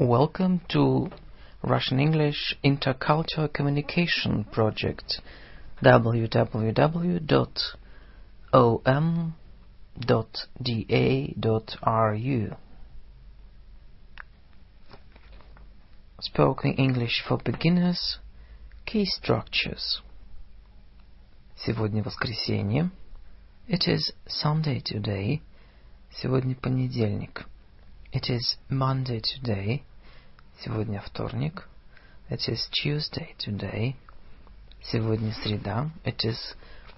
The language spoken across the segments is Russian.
Welcome to Russian English Intercultural Communication Project www.om.da.ru Spoken English for Beginners Key Structures Сегодня воскресенье. It is Sunday today. Сегодня понедельник. It is Monday today. Сегодня вторник. It is Tuesday today. Сегодня среда. It is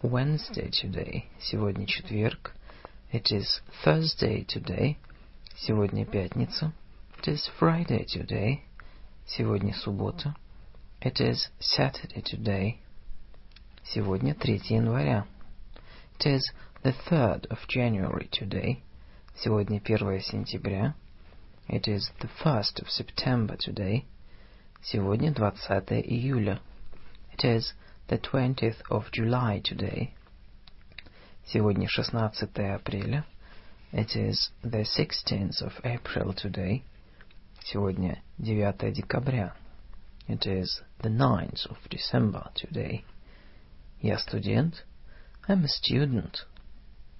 Wednesday today. Сегодня четверг. It is Thursday today. Сегодня пятница. It is Friday today. Сегодня суббота. It is Saturday today. Сегодня 3 января. It is the 3rd of January today. Сегодня 1 сентября. It is the 1st of September today. Сегодня 20 июля. It is the 20th of July today. Сегодня 16 апреля. It is the 16th of April today. Сегодня 9 декабря. It is the 9th of December today. Я студент. I'm a student.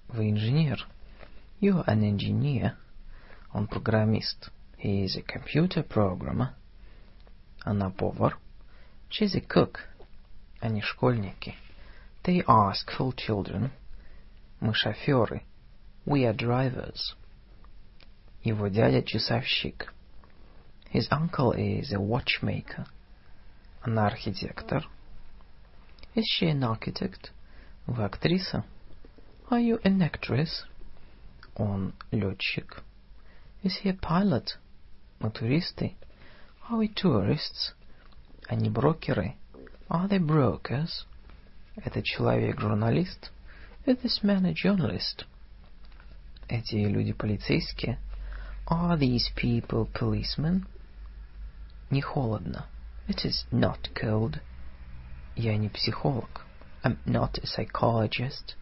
Вы инженер. You're an engineer. Он программист. He is a computer programmer. Она повар. She's a cook. Они школьники. They are school children. Мы шоферы. We are drivers. Его дядя часовщик. His uncle is a watchmaker. Она архитектор. Is she an architect? Вы актриса? Are you an actress? Он летчик. Is he a pilot? Мы туристы. Are we tourists? Они брокеры. Are they brokers? Этот человек журналист. Is this man a journalist? Эти люди полицейские. Are these people policemen? Не холодно. It is not cold. Я не психолог. I'm not a psychologist.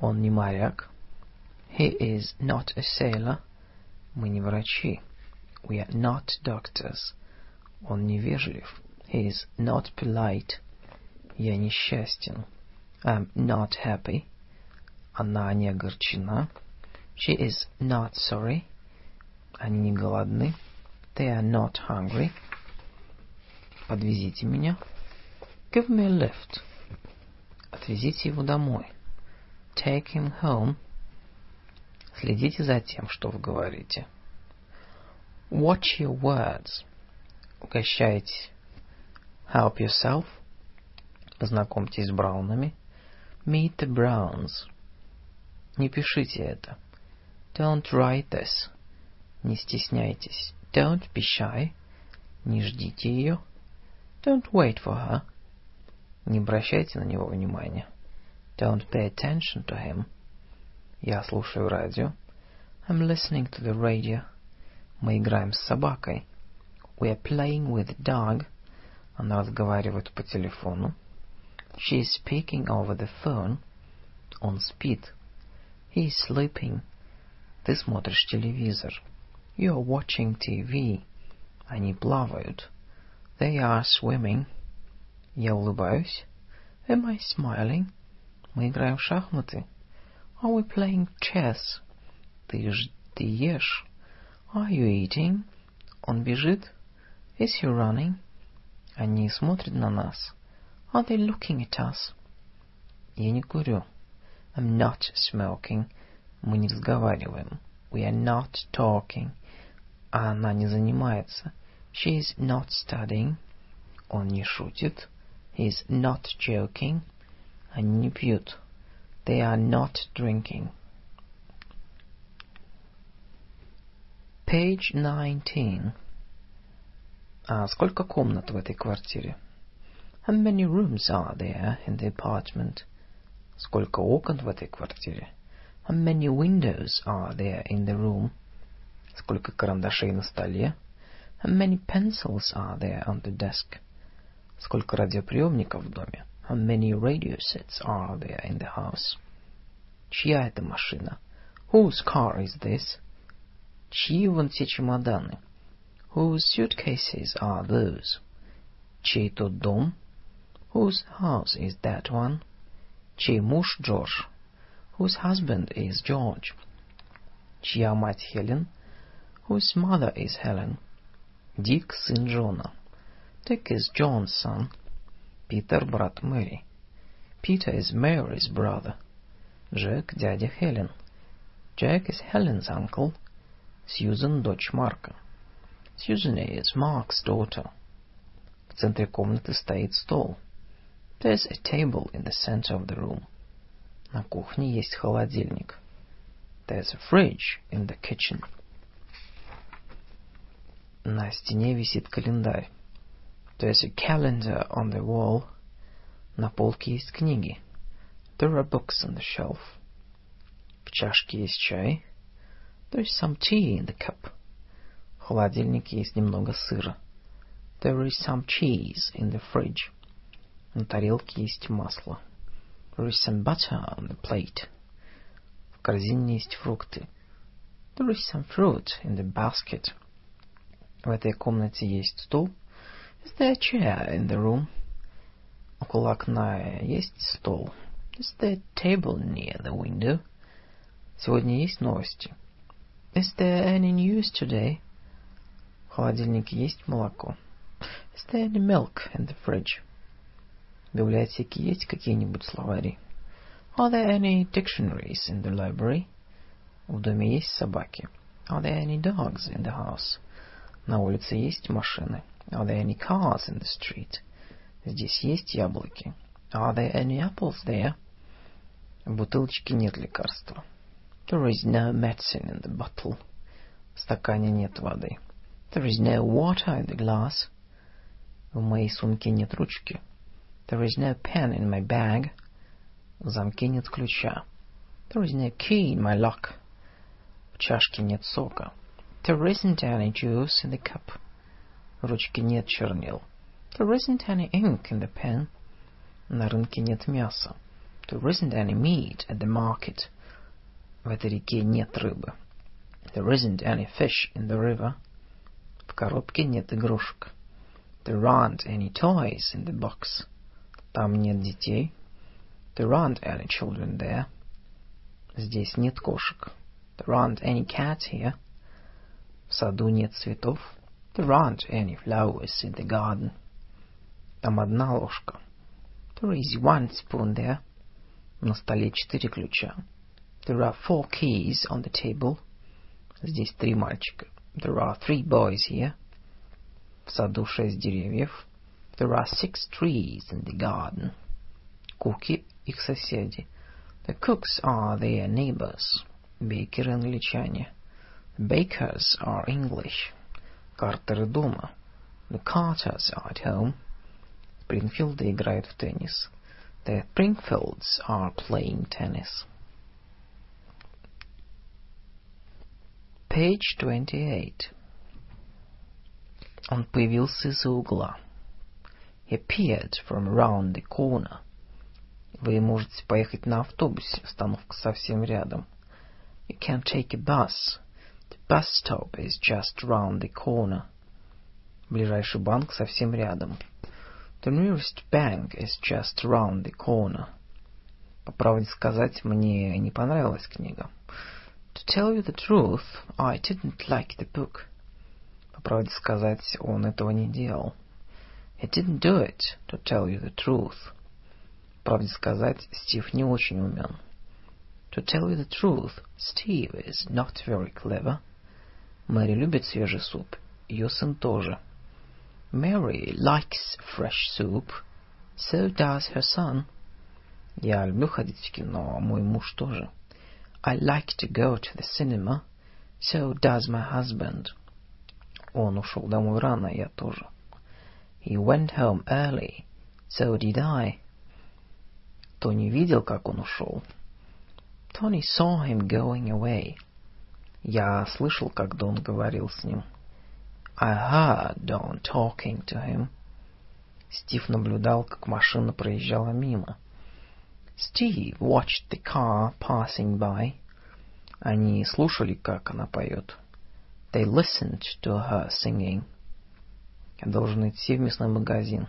Он не моряк. He is not a sailor. Мы не врачи. We are not doctors. Он невежлив. He is not polite. Я несчастен. I'm not happy. Она не огорчена. She is not sorry. Они не голодны. They are not hungry. Подвезите меня. Give me a lift. Отвезите его домой. Take him home. Следите за тем, что вы говорите. Watch your words. Угощайтесь. Help yourself. Познакомьтесь с Браунами. Meet the Browns. Не пишите это. Don't write this. Не стесняйтесь. Don't be shy. Не ждите ее. Don't wait for her. Не обращайте на него внимания. Don't pay attention to him. Я слушаю радио. I'm listening to the radio. Мы играем с собакой. We are playing with the dog. Она разговаривает по телефону. She is speaking over the phone. Он спит. He is sleeping. Ты смотришь телевизор. You are watching TV. Они плавают. They are swimming. Я улыбаюсь. Am I smiling? Мы играем в шахматы. Are we playing chess? Ты, ж, ты ешь. Are you eating? Он бежит. Is he running? Они смотрят на нас. Are they looking at us? Я не курю. I'm not smoking. Мы не разговариваем. We are not talking. А она не занимается. She is not studying. Он не шутит. He is not joking. Они не пьют. They are not drinking. Page 19. А сколько комнат в этой квартире? How many rooms are there in the apartment? Сколько окон в этой квартире? How many windows are there in the room? Сколько карандашей на столе? How many pencils are there on the desk? Сколько радиоприемников в доме? How many radio sets are there in the house? Чья это машина? Whose car is this? Чьи вон те чемоданы? Whose suitcases are those? Чей тот дом? Whose house is that one? Чей муж Джордж? Whose husband is George? Чья мать Хелен? Whose mother is Helen? Дик, сын Джона. Dick is John's son. Питер, брат Мэри. Peter is Mary's brother. Джек, дядя Хелен. Jack is Helen's uncle. Susan, дочь Марка. Susan is Mark's daughter. В центре комнаты стоит стол. There's a table in the center of the room. На кухне есть холодильник. There's a fridge in the kitchen. На стене висит календарь. There's a calendar on the wall. На полке есть книги. There are books on the shelf. В чашке есть чай. There's some tea in the cup. В холодильнике есть немного сыра. There is some cheese in the fridge. На тарелке есть масло. There is some butter on the plate. В корзине есть фрукты. There is some fruit in the basket. В этой комнате есть стул. Is there a chair in the room? Около окна есть стол. Is there a table near the window? Сегодня есть новости. Is there any news today? В холодильнике есть молоко. Is there any milk in the fridge? В библиотеке есть какие-нибудь словари? Are there any dictionaries in the library? В доме есть собаки? Are there any dogs in the house? На улице есть машины? Are there any cars in the street? Здесь есть яблоки? Are there any apples there? В бутылочке нет лекарства. There is no medicine in the bottle. В стакане нет воды. There is no water in the glass. В моей сумке нет ручки. There is no pen in my bag. В замке нет ключа. There is no key in my lock. В чашке нет сока. There isn't any juice in the cup. В ручке нет чернил. There isn't any ink in the pen. На рынке нет мяса. There isn't any meat at the market. В этой реке нет рыбы. There isn't any fish in the river. В коробке нет игрушек. There aren't any toys in the box. Там нет детей. There aren't any children there. Здесь нет кошек. There aren't any cats here. В саду нет цветов. There aren't any flowers in the garden. Там одна ложка. There is one spoon there. На столе четыре ключа. There are four keys on the table. Здесь три мальчика. There are three boys here. В саду шесть деревьев. There are six trees in the garden. Куки — их соседи. The cooks are their neighbors. Бейкеры англичане. The bakers are English. Картеры дома. The Carters are at home. Спрингфилды играют в теннис. The Springfields are playing tennis. Page 28. Он появился из-за угла. He appeared from around the corner. Вы можете поехать на автобусе, остановка совсем рядом. You can take a bus. The bus stop is just round the corner. Ближайший банк совсем рядом. The nearest bank is just round the corner. По правде сказать, мне не понравилась книга. To tell you the truth, I didn't like the book. По правде сказать, он этого не делал. He didn't do it, to tell you the truth. По правде сказать, Стив не очень умен. To tell you the truth, Steve is not very clever. Мэри любит свежий суп. Ее сын тоже. Mary likes fresh soup. So does her son. Я люблю ходить в кино, а мой муж тоже. I like to go to the cinema. So does my husband. Он ушел домой рано, я тоже. He went home early. So did I. Тони видел, как он ушел. Tony saw him going away. Я слышал, как Дон говорил с ним. I heard Don talking to him. Стив наблюдал, как машина проезжала мимо. Steve watched the car passing by. Они слушали, как она поет. They listened to her singing. Я должен идти в мясной магазин.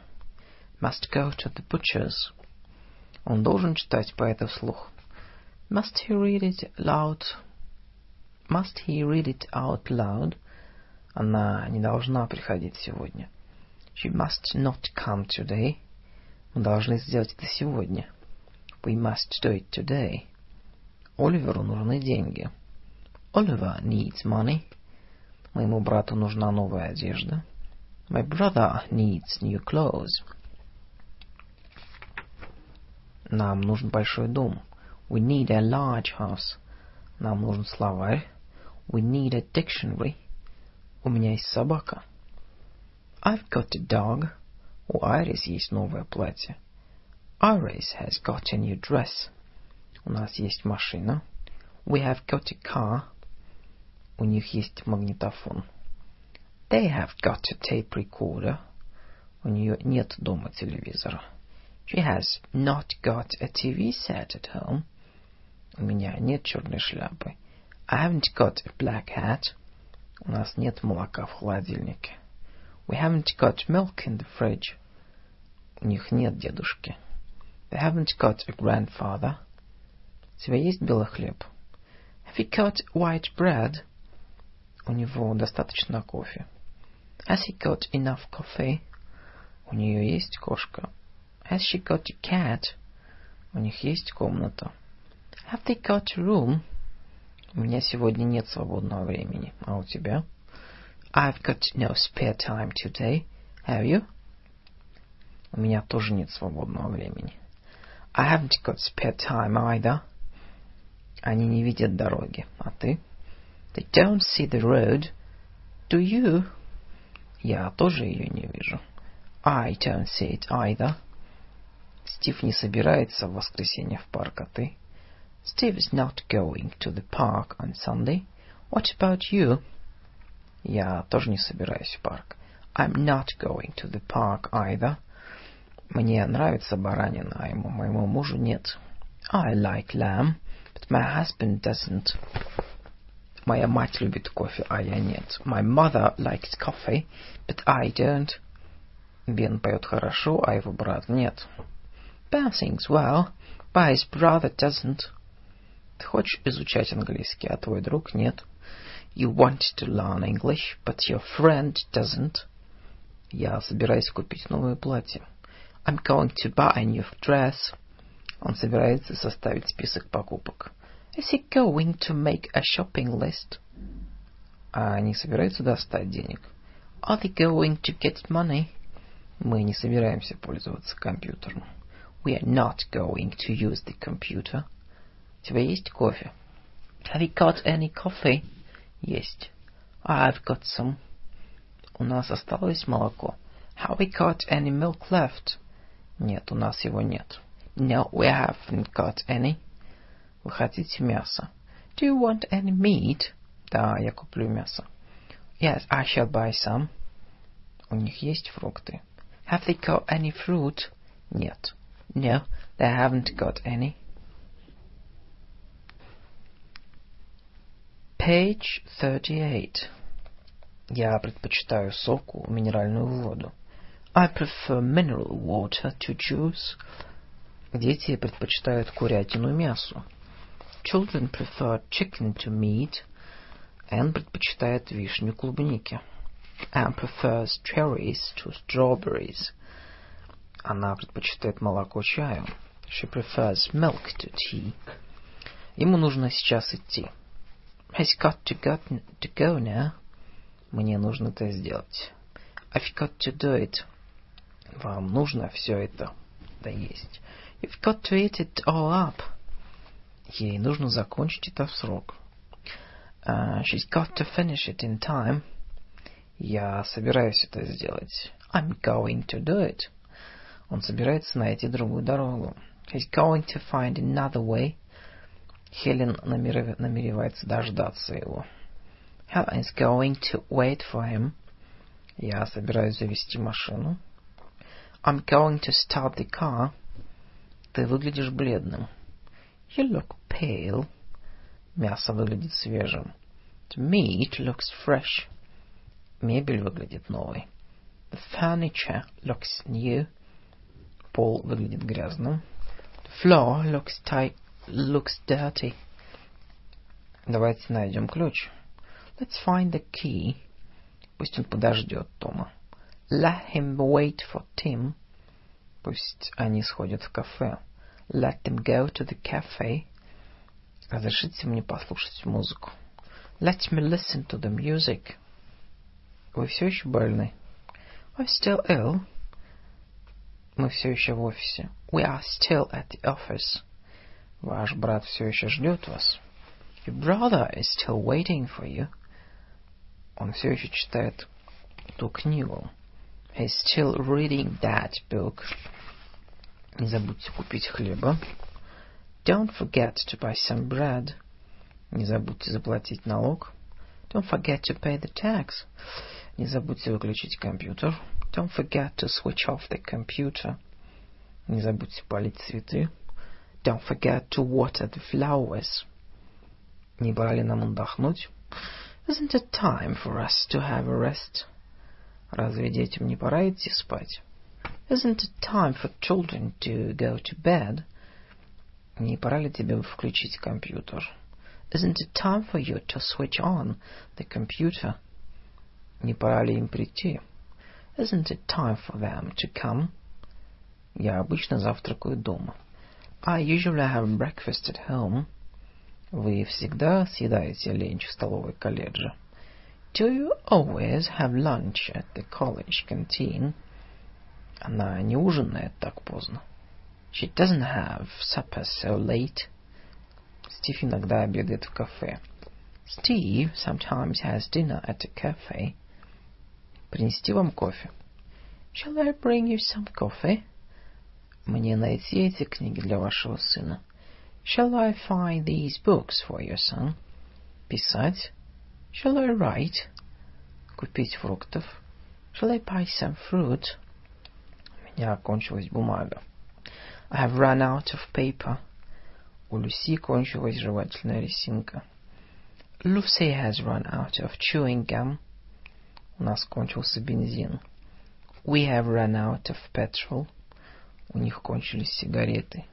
Must go to the butcher's. Он должен читать поэта вслух. Must he read it loud? Must he read it out loud? Она не должна приходить сегодня. She must not come today. Мы должны сделать это сегодня. We must do it today. Оливеру нужны деньги. Oliver needs money. Моему брату нужна новая одежда. My brother needs new clothes. Нам нужен большой дом. We need a large house. Нам нужен словарь. We need a dictionary. У меня есть собака. I've got a dog. У Айрис есть новое платье. Iris has got a new dress. У нас есть машина. We have got a car. У них есть магнитофон. They have got a tape recorder. У нее нет дома телевизора. She has not got a TV set at home. У меня нет черной шляпы. I haven't got a black hat. У нас нет молока в холодильнике. We haven't got milk in the fridge. У них нет дедушки. They haven't got a grandfather. У тебя есть белый хлеб? Have you got white bread? У него достаточно кофе. Has he got enough coffee? У нее есть кошка. Has she got a cat? У них есть комната. Have they got a room? У меня сегодня нет свободного времени. А у тебя? I've got no spare time today. Have you? У меня тоже нет свободного времени. I haven't got spare time either. Они не видят дороги. А ты? They don't see the road. Do you? Я тоже ее не вижу. I don't see it either. Стив не собирается в воскресенье в парк, а ты? Steve is not going to the park on Sunday. What about you? Я тоже не собираюсь в парк. I'm not going to the park either. Мне нравится баранина, а ему, моему мужу нет. I like lamb, but my husband doesn't. Моя мать любит кофе, а я нет. My mother likes coffee, but I don't. Бен поет хорошо, а его брат нет. Ben sings well, but his brother doesn't. Ты хочешь изучать английский, а твой друг нет. You want to learn English, but your friend doesn't. Я собираюсь купить новое платье. I'm going to buy a new dress. Он собирается составить список покупок. Is he going to make a shopping list? А они собираются достать денег? Are they going to get money? Мы не собираемся пользоваться компьютером. We are not going to use the computer. У тебя есть кофе? Have you got any coffee? Есть. I've got some. У нас осталось молоко. Have we got any milk left? Нет, у нас его нет. No, we haven't got any. Вы хотите мясо? Do you want any meat? Да, я куплю мясо. Yes, I shall buy some. У них есть фрукты. Have they got any fruit? Нет. No, they haven't got any. Page 38. Я предпочитаю соку минеральную воду. I prefer mineral water to juice. Дети предпочитают курятину мясу. Children prefer chicken to meat. Энн предпочитает вишню клубнике. Anne prefers cherries to strawberries. Она предпочитает молоко чаю. She prefers milk to tea. Ему нужно сейчас идти. He's got to go, to go now. Мне нужно это сделать. I've got to do it. Вам нужно все это доесть. You've got to eat it all up. Ей нужно закончить это в срок. Uh, she's got to finish it in time. Я собираюсь это сделать. I'm going to do it. Он собирается найти другую дорогу. He's going to find another way. Хелен намерев... намеревается дождаться его. Helen is going to wait for him. Я собираюсь завести машину. I'm going to start the car. Ты выглядишь бледным. You look pale. Мясо выглядит свежим. The meat looks fresh. Мебель выглядит новой. The furniture looks new. Пол выглядит грязным. The floor looks tight, looks dirty. Давайте найдем ключ. Let's find the key. Пусть он подождет Тома. Let him wait for Tim. Пусть они сходят в кафе. Let them go to the cafe. Разрешите мне послушать музыку. Let me listen to the music. Вы все еще больны? We're still ill. Мы все еще в офисе. We are still at the office. Ваш брат все еще ждет вас. Your brother is still waiting for you. Он все еще читает ту книгу. He's still reading that book. Не забудьте купить хлеба. Don't forget to buy some bread. Не забудьте заплатить налог. Don't forget to pay the tax. Не забудьте выключить компьютер. Don't forget to switch off the computer. Не забудьте полить цветы. Don't forget to water the flowers. Не пора ли нам отдохнуть? Isn't it time for us to have a rest? Разве детям не пора идти спать? Isn't it time for children to go to bed? Не пора ли тебе включить компьютер? Isn't it time for you to switch on the computer? Не пора ли им прийти? Isn't it time for them to come? Я обычно завтракаю дома. I usually have breakfast at home. Вы всегда съедаете ленч в столовой колледжа? Do you always have lunch at the college canteen? Она не ужинает так поздно. She doesn't have supper so late. Стив иногда обедает в кафе. Steve sometimes has dinner at a cafe. Принести вам кофе? Shall I bring you some coffee? Мне найти эти книги для вашего сына? Shall I find these books for your son? Писать? Shall I write? Купить фруктов? Shall I buy some fruit? У меня кончилась бумага. I have run out of paper. У Люси кончилась жевательная резинка. Lucy has run out of chewing gum. У нас кончился бензин. We have run out of petrol. У них кончились сигареты.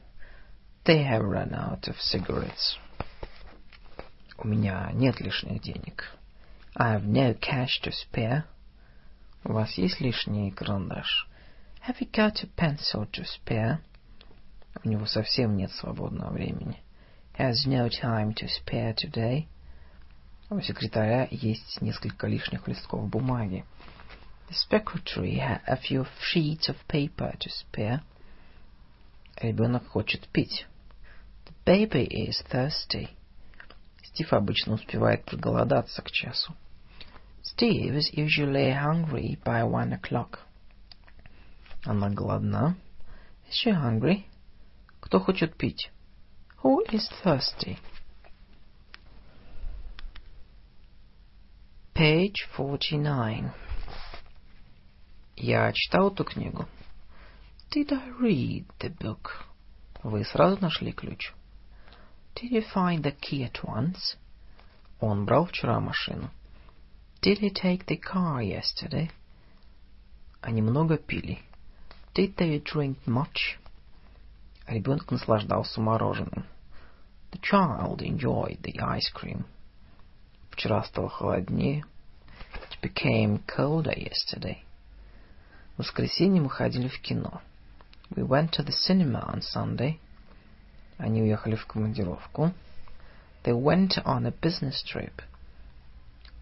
They have run out of cigarettes. У меня нет лишних денег. I have no cash to spare. У вас есть лишний карандаш? Have you got a pencil to spare? У него совсем нет свободного времени. Has no time to spare today. У секретаря есть несколько лишних листков бумаги. The secretary had a few sheets of paper to spare. Ребенок хочет пить. The baby is thirsty. Стив обычно успевает проголодаться к часу. Steve is usually hungry by one o'clock. Она голодна. Is she hungry? Кто хочет пить? Who is thirsty? Page 49. Я читал эту книгу. Did I read the book? Вы сразу нашли ключ? Did you find the key at once? Он брал вчера машину. Did he take the car yesterday? Они много пили. Did they drink much? Ребенок наслаждался мороженым. The child enjoyed the ice cream. Вчера стало холоднее. It became colder yesterday. В воскресенье мы ходили в кино. We went to the cinema on Sunday. Они уехали в командировку. They went on a business trip.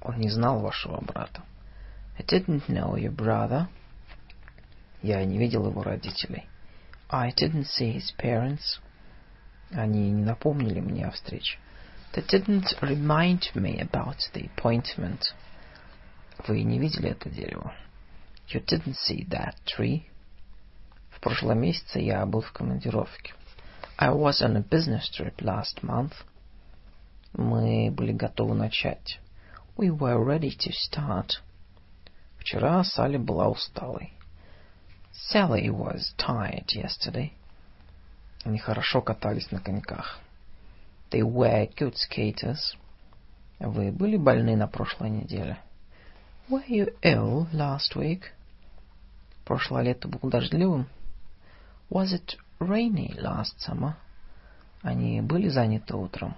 Он не знал вашего брата. I didn't know your brother. Я не видел его родителей. I didn't see his parents. Они не напомнили мне о встрече. They didn't remind me about the appointment. Вы не видели это дерево. You didn't see that tree. Прошлом месяце я был в командировке. I was on a business trip last month. Мы были готовы начать. We were ready to start. Вчера Салли была усталой. Sally was tired yesterday. Они хорошо катались на коньках. They were good skaters. Вы были больны на прошлой неделе? Were you ill last week? Прошлое лето было дождливым? Was it rainy last summer? Они были заняты утром?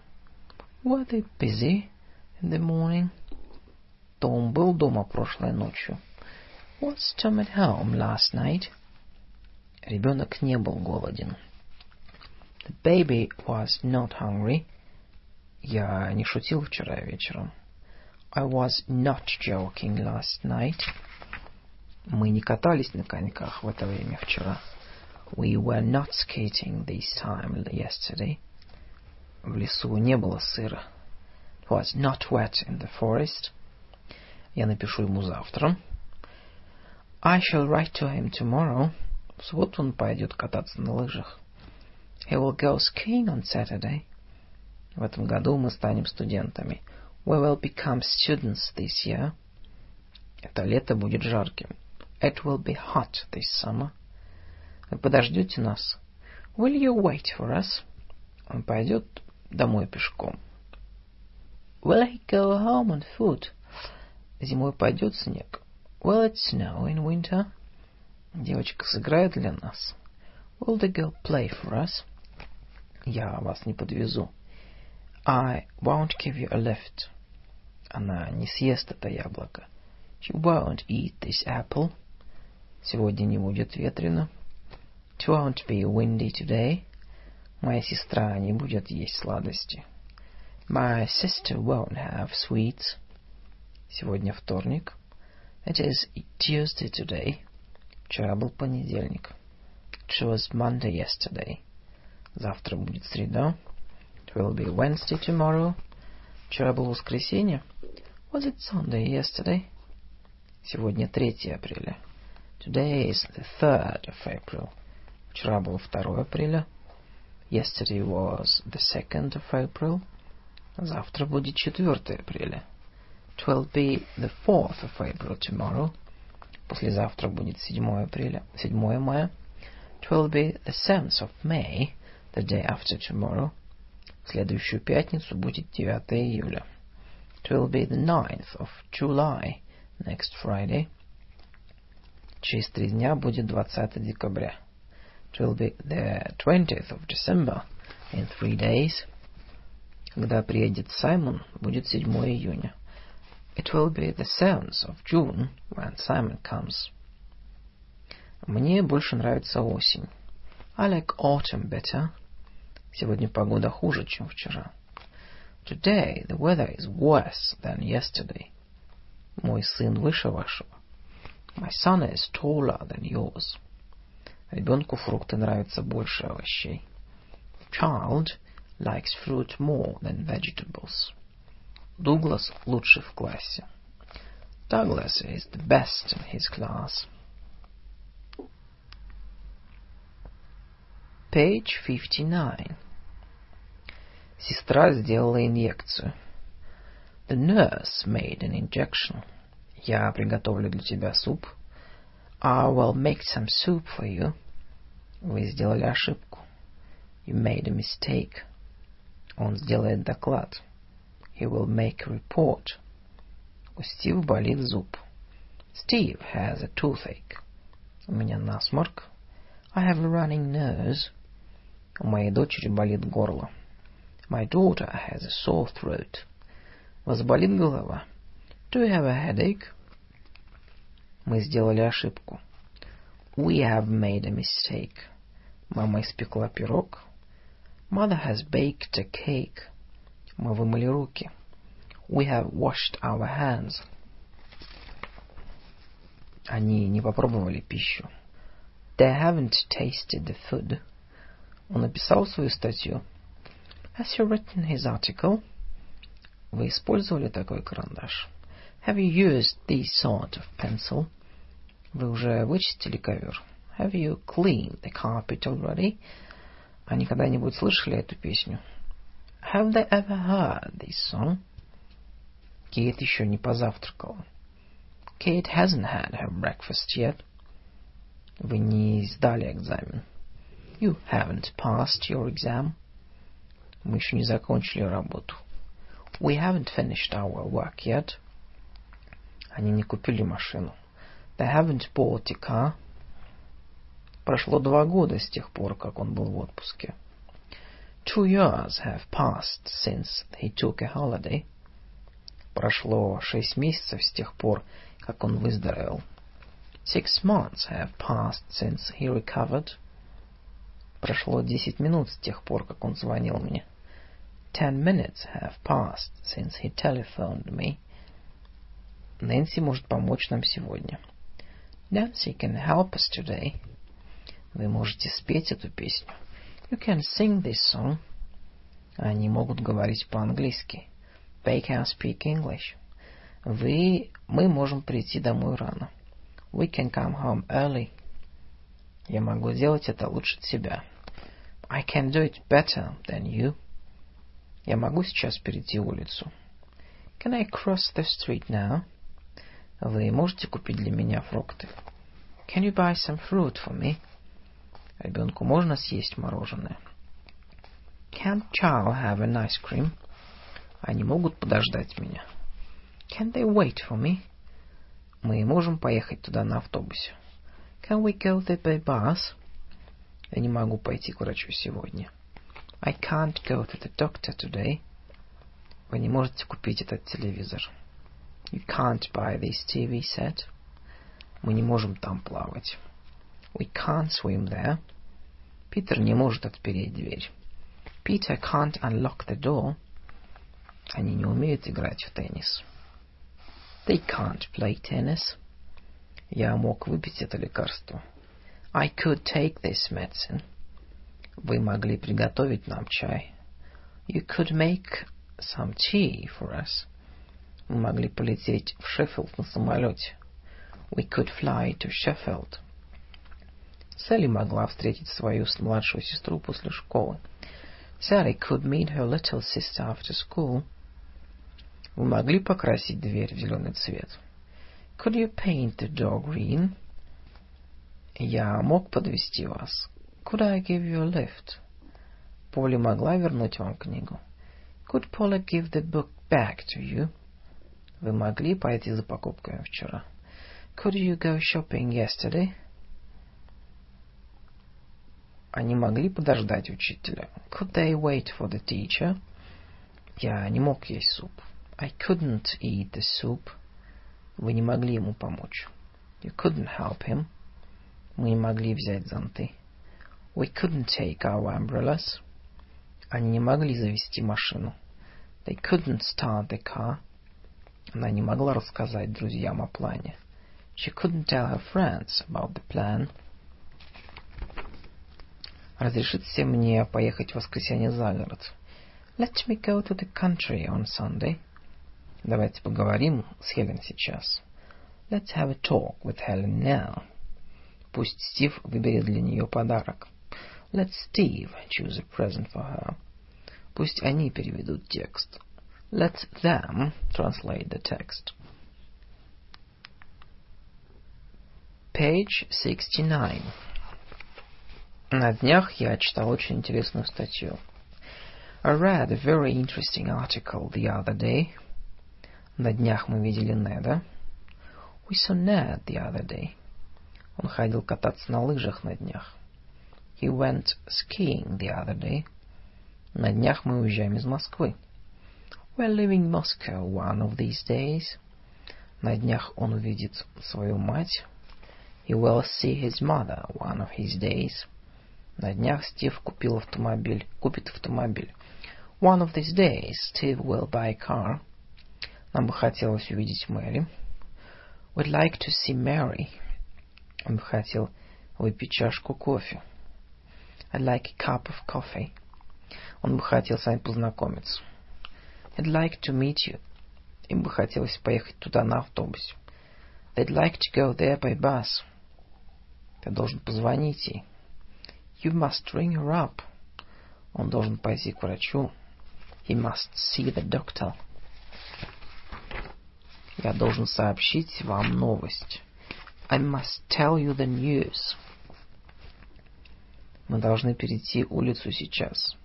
Were they busy in the morning? Том был дома прошлой ночью. Was Tom at home last night? Ребенок не был голоден. The baby was not hungry. Я не шутил вчера вечером. I was not joking last night. Мы не катались на коньках в это время вчера. We were not skating this time yesterday. В лесу не было сыра. It was not wet in the forest. Я напишу ему завтра. I shall write to him tomorrow. В субботу он пойдет кататься на лыжах. He will go skiing on Saturday. В этом году мы станем студентами. We will become students this year. Это лето будет жарким. It will be hot this summer. Подождете нас? Will you wait for us? Он пойдет домой пешком. Will he go home on foot? Зимой пойдет снег. Will it snow in winter? Девочка сыграет для нас. Will the girl play for us? Я вас не подвезу. I won't give you a lift. Она не съест это яблоко. She won't eat this apple. Сегодня не будет ветрено. It won't be windy today. Моя сестра не будет есть сладости. My sister won't have sweets. Сегодня вторник. It is Tuesday today. Вчера был понедельник. It was Monday yesterday. Завтра будет среда. It will be Wednesday tomorrow. Вчера было воскресенье. Was it Sunday yesterday? Сегодня 3 апреля. Today is the 3rd of April. Вчера было 2 апреля. Yesterday was the 2nd of April. Завтра будет 4 апреля. It will be the 4th of April tomorrow. Послезавтра будет 7 апреля, 7 мая. It will be the 7th of May, the day after tomorrow. Следующую пятницу будет 9 июля. It will be the 9th of July, next Friday. Через три дня будет 20 декабря. It will be the 20th of December, in three days. Когда приедет Саймон, будет 7 июня. It will be the 7th of June when Simon comes. Мне больше нравится осень. I like autumn better. Сегодня погода хуже, чем вчера. Today the weather is worse than yesterday. Мой сын выше вашего. My son is taller than yours. Ребенку фрукты нравятся больше овощей. Child likes fruit more than vegetables. Дуглас лучший в классе. Douglas is the best in his class. Page 59. Сестра сделала инъекцию. The nurse made an injection. Я приготовлю для тебя суп. I will make some soup for you. Вы сделали ошибку. You made a mistake. Он сделает доклад. He will make a report. У Стива болит зуб. Steve has a toothache. У меня насморк. I have a running nose. У моей дочери болит горло. My daughter has a sore throat. У вас болит голова? Do you have a headache? Мы сделали ошибку. We have made a mistake. Мама испекла пирог. Mother has baked a cake. Мы вымыли руки. We have washed our hands. Они не попробовали пищу. They haven't tasted the food. Он написал свою статью. Has he written his article? Вы использовали такой карандаш? Have you used this sort of pencil? Вы уже вычистили ковер? Have you cleaned the carpet already? Они когда-нибудь слышали эту песню? Have they ever heard this song? Кейт еще не позавтракала. Kate hasn't had her breakfast yet. Вы не сдали экзамен. You haven't passed your exam. Мы еще не закончили работу. We haven't finished our work yet. Они не купили машину. They haven't bought a car. Прошло два года с тех пор, как он был в отпуске. Two years have passed since he took a holiday. Прошло шесть месяцев с тех пор, как он выздоровел. Six months have passed since he recovered. Прошло десять минут с тех пор, как он звонил мне. Ten minutes have passed since he telephoned me. Нэнси может помочь нам сегодня. Nancy can help us today. Вы можете спеть эту песню. You can sing this song. Они могут говорить по-английски. They can speak English. Вы... Мы можем прийти домой рано. We can come home early. Я могу делать это лучше тебя. I can do it better than you. Я могу сейчас перейти улицу. Can I cross the street now? Вы можете купить для меня фрукты? Can you buy some fruit for me? Ребенку можно съесть мороженое? Can child have an ice cream? Они могут подождать меня? Can they wait for me? Мы можем поехать туда на автобусе? Can we go there by bus? Я не могу пойти к врачу сегодня. I can't go to the doctor today. Вы не можете купить этот телевизор. You can't buy this TV set. Мы не можем там плавать. We can't swim there. Питер не может отпереть дверь. Peter can't unlock the door. Они не умеют играть в теннис. They can't play tennis. Я мог выпить это лекарство. I could take this medicine. Вы могли приготовить нам чай. You could make some tea for us. Мы могли полететь в Шеффилд на самолете. We could fly to Sheffield. Салли могла встретить свою младшую сестру после школы. Sally could meet her little sister after school. Вы могли покрасить дверь в зеленый цвет? Could you paint the door green? Я мог подвести вас. Could I give you a lift? Поли могла вернуть вам книгу. Could Paula give the book back to you? Вы могли пойти за покупками вчера? Could you go shopping yesterday? Они могли подождать учителя. Could they wait for the teacher? Я не мог есть суп. I couldn't eat the soup. Вы не могли ему помочь. You couldn't help him. Мы не могли взять зонты. We couldn't take our umbrellas. Они не могли завести машину. They couldn't start the car. Она не могла рассказать друзьям о плане. She couldn't tell her friends about the plan. Разрешите мне поехать в воскресенье за город. Let me go to the country on Sunday. Давайте поговорим с Хелен сейчас. Let's have a talk with Helen now. Пусть Стив выберет для нее подарок. Let Steve choose a present for her. Пусть они переведут текст. Let them translate the text. Page 69. На днях я читал очень интересную статью. I read a very interesting article the other day. На днях мы видели Неда. We saw Ned the other day. Он ходил кататься на лыжах на днях. He went skiing the other day. На днях мы уезжаем из Москвы. We're leaving Moscow one of these days. На днях он увидит свою мать. He will see his mother one of his days. На днях Стив купил автомобиль, купит автомобиль. One of these days Steve will buy a car. Нам бы хотелось увидеть Мэри. We'd like to see Mary. Он бы хотел выпить чашку кофе. I'd like a cup of coffee. Он бы хотел с вами познакомиться. I'd like to meet you. Им бы хотелось поехать туда на автобусе. They'd like to go there by bus. Ты должен позвонить ей. You must ring her up. Он должен пойти к врачу. He must see the doctor. Я должен сообщить вам новость. I must tell you the news. Мы должны перейти улицу сейчас.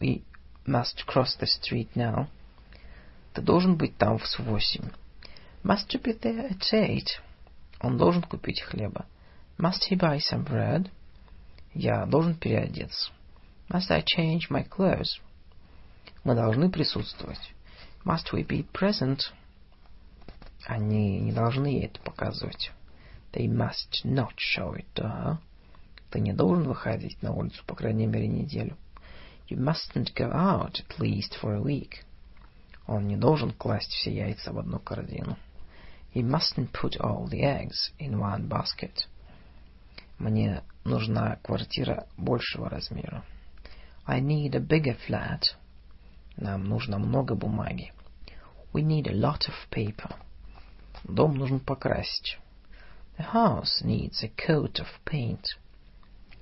We must cross the street now. Ты должен быть там в восемь. Must you be there at eight? Он должен купить хлеба. Must he buy some bread? Я должен переодеться. Must I change my clothes? Мы должны присутствовать. Must we be present? Они не должны ей это показывать. They must not show it to her. Ты не должен выходить на улицу, по крайней мере, неделю. You mustn't go out at least for a week. Он не должен класть все яйца в одну корзину. He mustn't put all the eggs in one basket. Мне нужна квартира большего размера. I need a bigger flat. Нам нужно много бумаги. We need a lot of paper. Дом нужно покрасить. The house needs a coat of paint.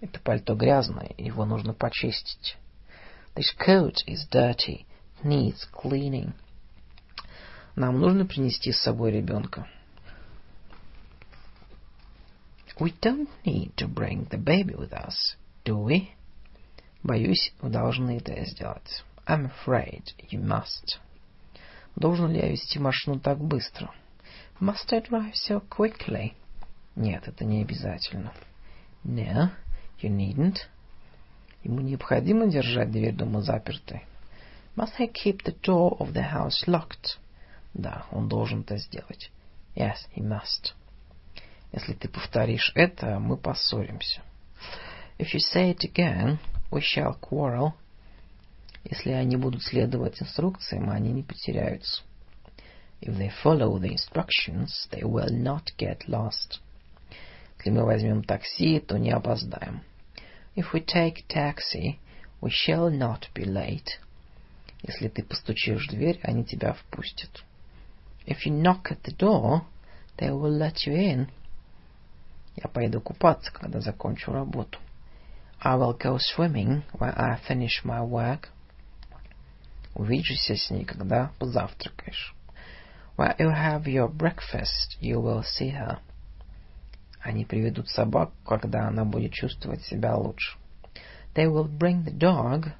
Это пальто грязное, его нужно почистить. This coat is dirty, needs cleaning. Нам нужно принести с собой ребенка. We don't need to bring the baby with us, do we? Боюсь, вы должны это сделать. I'm afraid you must. Должен ли я вести машину так быстро? Must I drive so quickly? Нет, это не обязательно. No, you needn't. Ему необходимо держать дверь дома запертой. Must I keep the door of the house locked? Да, он должен это сделать. Yes, he must. Если ты повторишь это, мы поссоримся. If you say it again, we shall quarrel. Если они будут следовать инструкциям, они не потеряются. If they follow the instructions, they will not get lost. Если мы возьмем такси, то не опоздаем. If we take taxi, we shall not be late. Если ты постучишь в дверь, они тебя впустят. If you knock at the door, they will let you in. Я пойду купаться, когда закончу работу. I will go swimming when I finish my work. Увидишься с ней, когда позавтракаешь. When you have your breakfast, you will see her. Они приведут собаку, когда она будет чувствовать себя лучше. They will bring the dog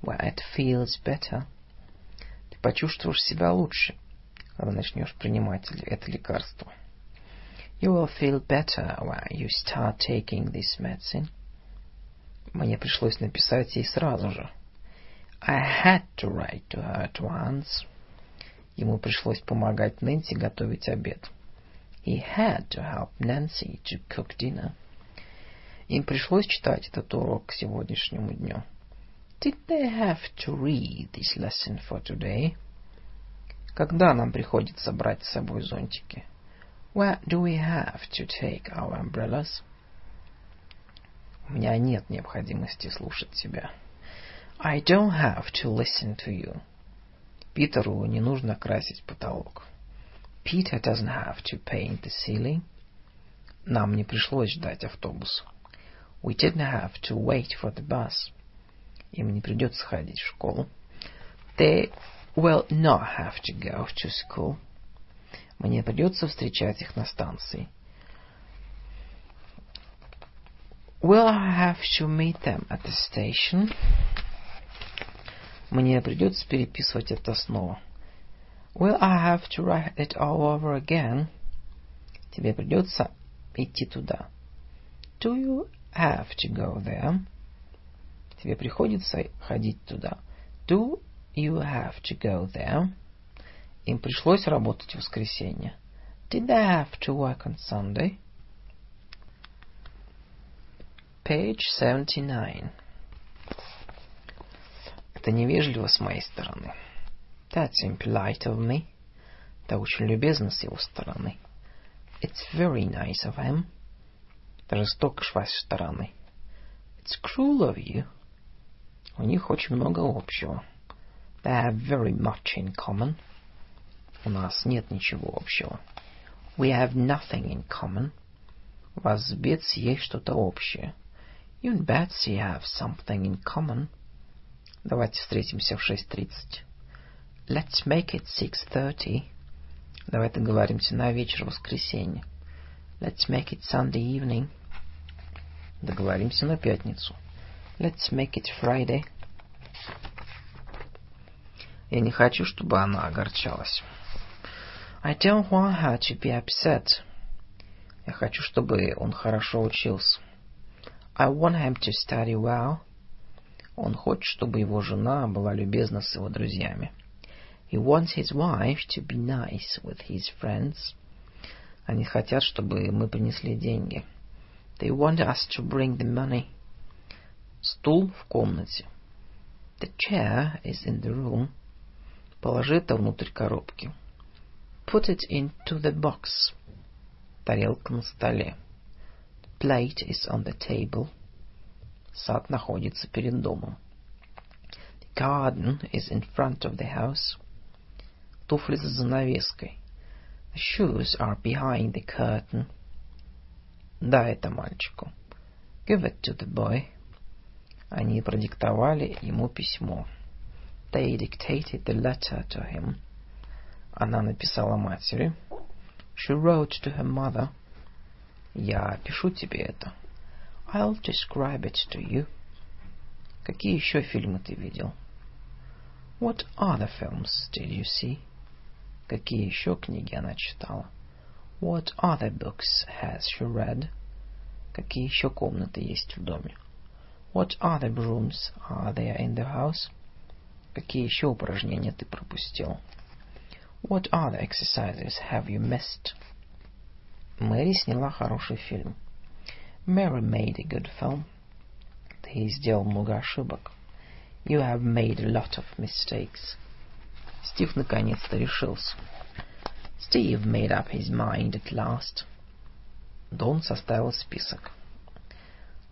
when it feels better. Ты почувствуешь себя лучше, когда начнешь принимать это лекарство. You will feel better when you start taking this medicine. Мне пришлось написать ей сразу же. I had to write to her at once. Ему пришлось помогать Нэнси готовить обед. He had to help Nancy to cook dinner. Им пришлось читать этот урок к сегодняшнему дню. Did they have to read this lesson for today? Когда нам приходится брать с собой зонтики? Where do we have to take our umbrellas? У меня нет необходимости слушать тебя. I don't have to listen to you. Питеру не нужно красить потолок. Peter doesn't have to paint the ceiling. Нам не пришлось ждать автобуса. We didn't have to wait for the bus. Им не придется ходить в школу. They will not have to go to school. Мне придется встречать их на станции. Will I have to meet them at the station? Мне придется переписывать это снова. Will I have to write it all over again? Тебе придется идти туда. Do you have to go there? Тебе приходится ходить туда. Do you have to go there? Им пришлось работать в воскресенье. Did they have to work on Sunday? Page 79. Это невежливо с моей стороны. That's impolite of me. Это очень любезно с его стороны. It's very nice of him. Это жестоко с вашей стороны. It's cruel of you. У них очень много общего. They have very much in common. У нас нет ничего общего. We have nothing in common. У вас с Бетси есть что-то общее. You and Betsy have something in common. Давайте встретимся в 6.30. Let's make it 6.30. Давай договоримся на вечер воскресенья. Let's make it Sunday evening. Договоримся на пятницу. Let's make it Friday. Я не хочу, чтобы она огорчалась. I don't want her to be upset. Я хочу, чтобы он хорошо учился. I want him to study well. Он хочет, чтобы его жена была любезна с его друзьями. He wants his wife to be nice with his friends. Они хотят, чтобы мы принесли деньги. They want us to bring the money. Стул в комнате. The chair is in the room. Положи это внутрь коробки. Put it into the box. Тарелка на столе. The plate is on the table. Сад находится перед домом. The garden is in front of the house. Туфли за занавеской. The shoes are behind the curtain. Дай это мальчику. Give it to the boy. Они продиктовали ему письмо. They dictated the letter to him. Она написала матери. She wrote to her mother. Я пишу тебе это. I'll describe it to you. Какие еще фильмы ты видел? What other films did you see? Какие еще книги она читала? What other books has she read? Какие еще комнаты есть в доме? What other rooms are there in the house? Какие еще упражнения ты пропустил? What other exercises have you missed? Мэри сняла хороший фильм. Mary made a good film. Ты сделал много ошибок. You have made a lot of mistakes. Стив наконец-то решился. Steve made up his mind at last. Дон составил список.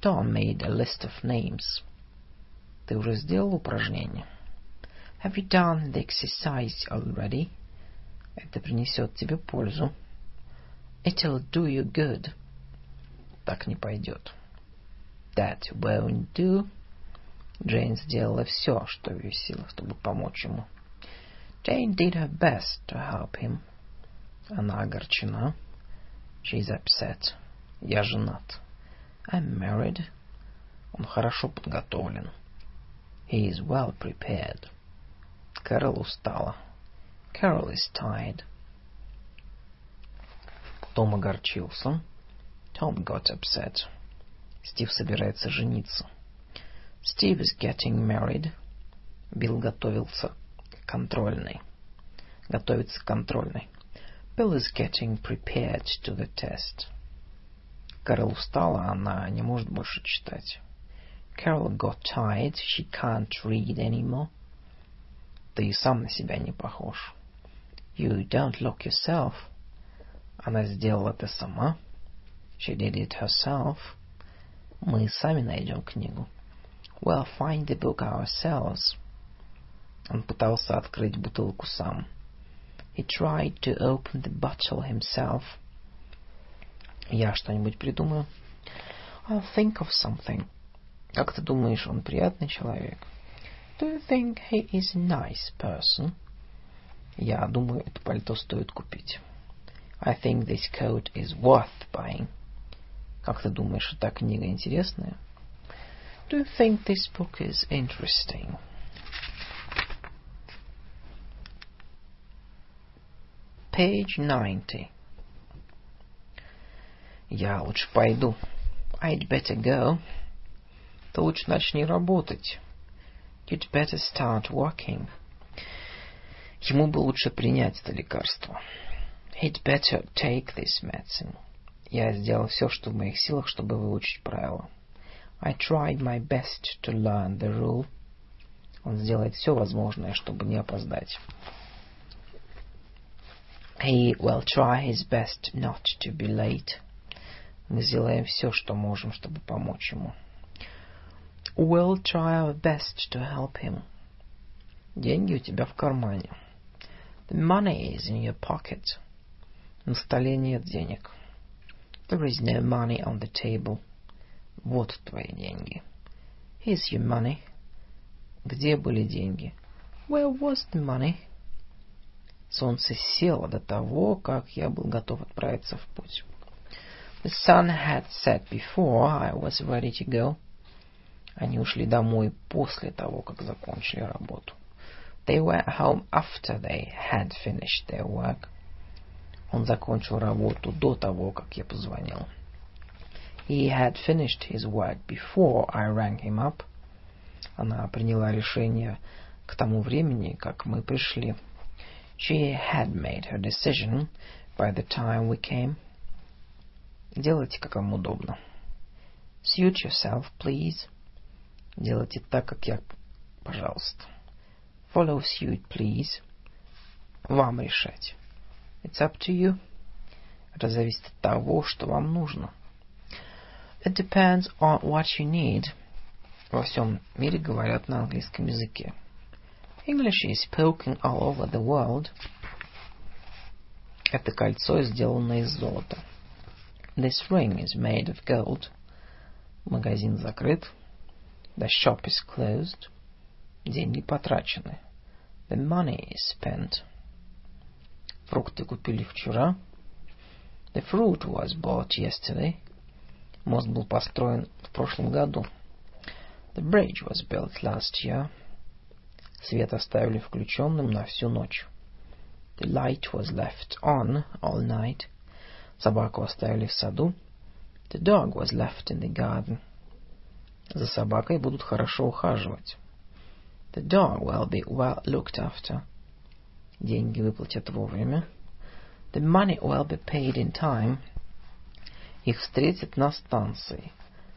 Don made a list of names. Ты уже сделал упражнение? Have you done the exercise already? Это принесет тебе пользу. It'll do you good. Так не пойдет. That won't do. Джейн сделала все, что в ее силах, чтобы помочь ему. Jane did her best to help him. Она огорчена. She's upset. Я женат. I'm married. Он хорошо подготовлен. He is well prepared. Кэрол устала. Carol is tired. Том огорчился. Tom got upset. Стив собирается жениться. Steve is getting married. Билл готовился к контрольной. Готовится к контрольной. Bill is getting prepared to the test. Кэрол устала, она не может больше читать. Carol got tired, she can't read anymore. Ты сам на себя не похож. You don't look yourself. Она сделала это сама. She did it herself. Мы сами найдем книгу. We'll find the book ourselves. Он пытался открыть бутылку сам. He tried to open the bottle himself. Я что-нибудь придумаю. I'll think of something. Как ты думаешь, он приятный человек? Do you think he is a nice person? Я думаю, это пальто стоит купить. I think this coat is worth buying. Как ты думаешь, эта книга интересная? Do you think this book is interesting? Page 90. Я лучше пойду. I'd better go. Ты лучше начни работать. You'd better start working. Ему бы лучше принять это лекарство. He'd better take this medicine. Я сделал все, что в моих силах, чтобы выучить правила. I tried my best to learn the rule. Он сделает все возможное, чтобы не опоздать. He will try his best not to be late. Мы сделаем все, что можем, чтобы помочь ему. We'll try our best to help him. Деньги у тебя в кармане. The money is in your pocket. На столе нет денег. There is no money on the table. Вот твои деньги. Here's your money. Где были деньги? Where was the money? Солнце село до того, как я был готов отправиться в путь. The sun had set before I was ready to go. Они ушли домой после того, как закончили работу. They went home after they had finished their work. Он закончил работу до того, как я позвонил. He had finished his work before I rang him up. Она приняла решение к тому времени, как мы пришли. She had made her decision by the time we came. Делайте, как вам удобно. Suit yourself, please. Делайте так, как я, пожалуйста. Follow suit, please. Вам решать. It's up to you. Это зависит от того, что вам нужно. It depends on what you need. Во всем мире говорят на английском языке. English is spoken all over the world. Это кольцо сделано из золота. This ring is made of gold. Магазин закрыт. The shop is closed. Деньги потрачены. The money is spent. Фрукты купили вчера. The fruit was bought yesterday. Мост был построен в прошлом году. The bridge was built last year. Свет оставили включенным на всю ночь. The light was left on all night. Собаку оставили в саду. The dog was left in the garden. За собакой будут хорошо ухаживать. The dog will be well looked after. Деньги выплатят вовремя. The money will be paid in time. Их встретят на станции.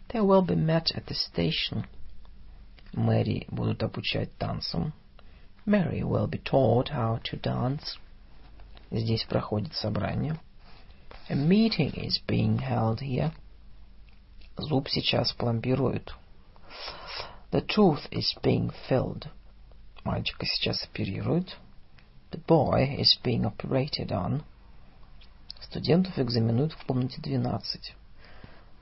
They will be met at the station. Мэри будут обучать танцам. Mary will be taught how to dance. Здесь проходит собрание. A meeting is being held here. Зуб сейчас пломбируют. The tooth is being filled. Мальчика сейчас оперируют. The boy is being operated on. Студентов экзаменуют в комнате 12.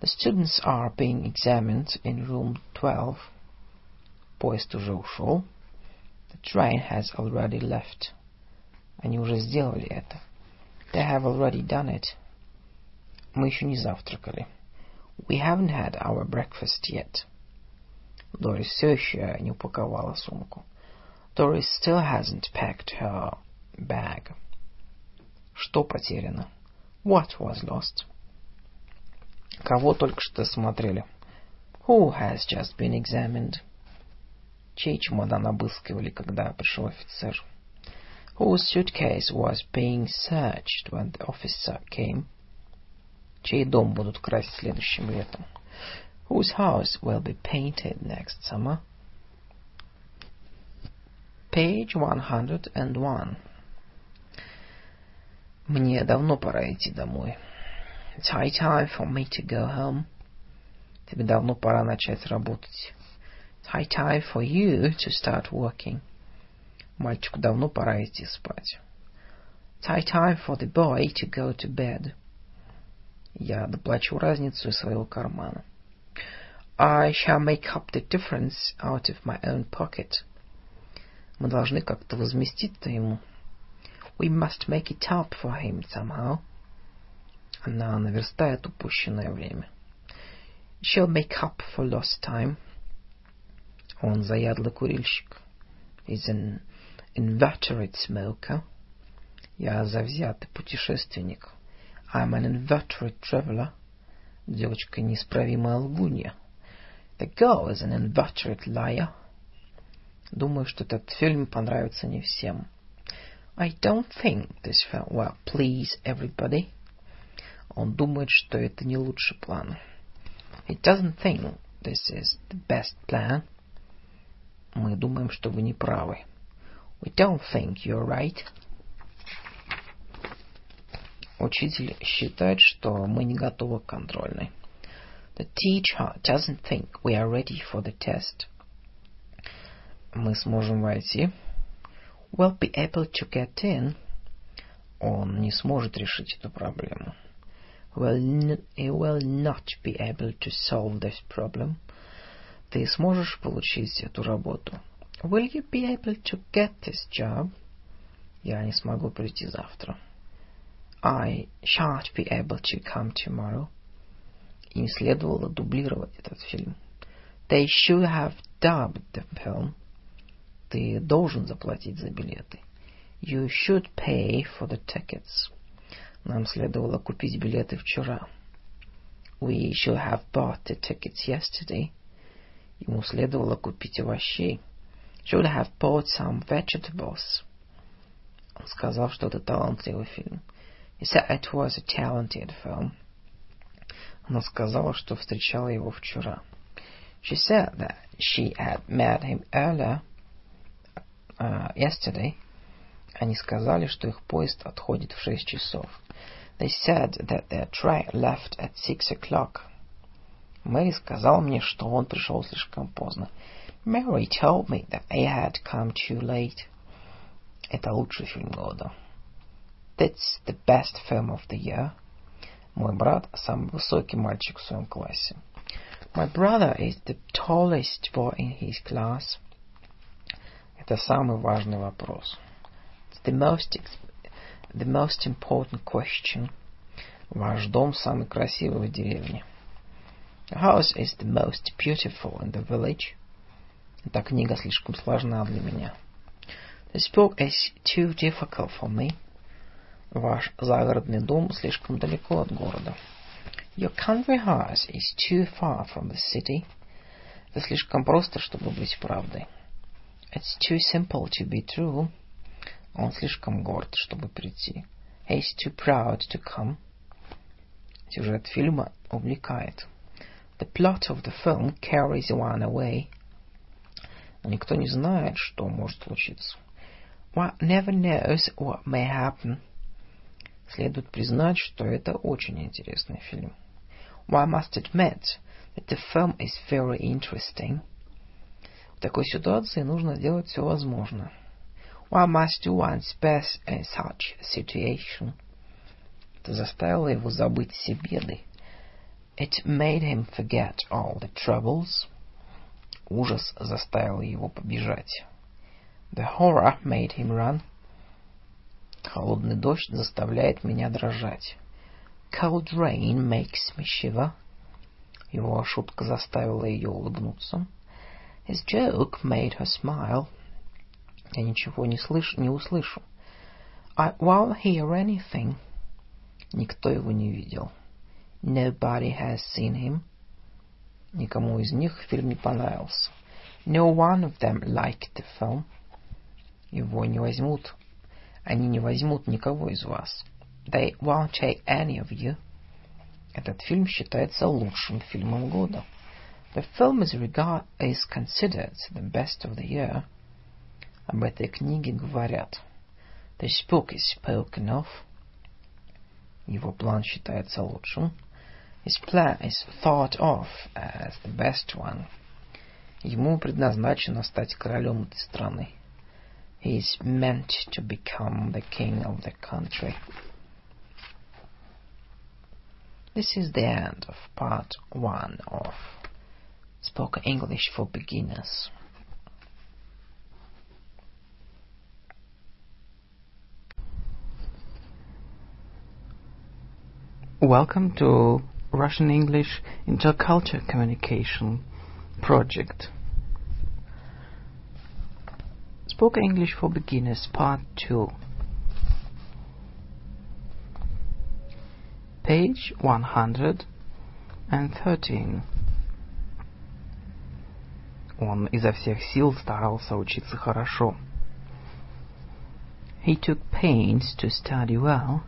The students are being examined in room 12. Поезд уже ушел. The train has already left. Они уже сделали это. They have already done it. Мы еще не завтракали. We haven't had our breakfast yet. Дорис все еще не упаковала сумку. Doris still hasn't packed her bag. Что потеряно? What was lost? Кого только что смотрели? Who has just been examined? Чей чемодан обыскивали, когда пришел офицер? Whose suitcase was being searched when the officer came? Чей дом будут красить следующим летом? Whose house will be painted next summer? Page 101. Мне давно пора идти домой. It's high time for me to go home. Тебе давно пора начать работать. It's high time for you to start working. Мальчику давно пора идти спать. It's high time for the boy to go to bed. Я доплачу разницу из своего кармана. I shall make up the difference out of my own pocket. Мы должны как-то возместить это ему. We must make it up for him somehow. Она наверстает упущенное время. She'll make up for lost time. Он заядлый курильщик. He's an inveterate smoker. Я завзятый путешественник. I'm an inveterate traveler. Девочка неисправимая лгунья. The girl is an inveterate liar. Думаю, что этот фильм понравится не всем. I don't think this film will please everybody. Он думает, что это не лучший план. He doesn't think this is the best plan. Мы думаем, что вы не правы. We don't think you're right. Учитель считает, что мы не готовы к контрольной. The teacher doesn't think we are ready for the test. Мы сможем войти. We'll be able to get in. Он не сможет решить эту проблему. Will he will not be able to solve this problem. Ты сможешь получить эту работу? Will you be able to get this job? Я не смогу прийти завтра. I shan't be able to come tomorrow. Им следовало дублировать этот фильм. They should have dubbed the film. Ты должен заплатить за билеты. You should pay for the tickets. Нам следовало купить билеты вчера. We should have bought the tickets yesterday. Ему следовало купить овощей. Should have bought some vegetables. Он сказал, что это талантливый фильм. He said it was a talented film. Она сказала, что встречала его вчера. She said that she had met him earlier, uh, yesterday. Они сказали, что их поезд отходит в шесть часов. They said that their train left at six o'clock. Мэри сказал мне, что он пришел слишком поздно. Mary told me that he had come too late. Это лучший фильм года. That's the best film of the year. Мой брат самый высокий мальчик в своем классе. My brother is the tallest boy in his class. Это самый важный вопрос. It's the most, the most important question. Ваш дом самый красивый в деревне. The house is the most beautiful in the village. Эта книга слишком сложна для меня. This book is too difficult for me. Ваш загородный дом слишком далеко от города. Your country house is too far from the city. Это слишком просто, чтобы быть правдой. It's too simple to be true. Он слишком горд, чтобы прийти. He's too proud to come. Сюжет фильма увлекает. The plot of the film carries one away. Но никто не знает, что может случиться. One never knows what may happen. Следует признать, что это очень интересный фильм. One must admit that the film is very interesting. В такой ситуации нужно делать все возможное. One must do one's best in such a situation. Это заставило его забыть все беды. It made him forget all the troubles. Ужас заставил его побежать. The horror made him run. Холодный дождь заставляет меня дрожать. Cold rain makes me shiver. Его шутка заставила ее улыбнуться. His joke made her smile. Я ничего не слышу, не услышу. I won't hear anything. Никто его не видел. Nobody has seen him. Никому из них фильм не понравился. No one of them liked the film. Его не возьмут. Они не возьмут никого из вас. They won't take any of you. Этот фильм считается лучшим фильмом года. The film is, regard, is considered the best of the year. Об этой книге говорят. This book is spoken of. Его план считается лучшим. His plan is thought of as the best one. Ему предназначено стать королем этой страны. He is meant to become the king of the country. This is the end of part one of Spoken English for Beginners. Welcome to Russian English Intercultural Communication Project. Spoken English for Beginners Part 2. Page 113. Он изо всех сил старался учиться хорошо. He took pains to study well.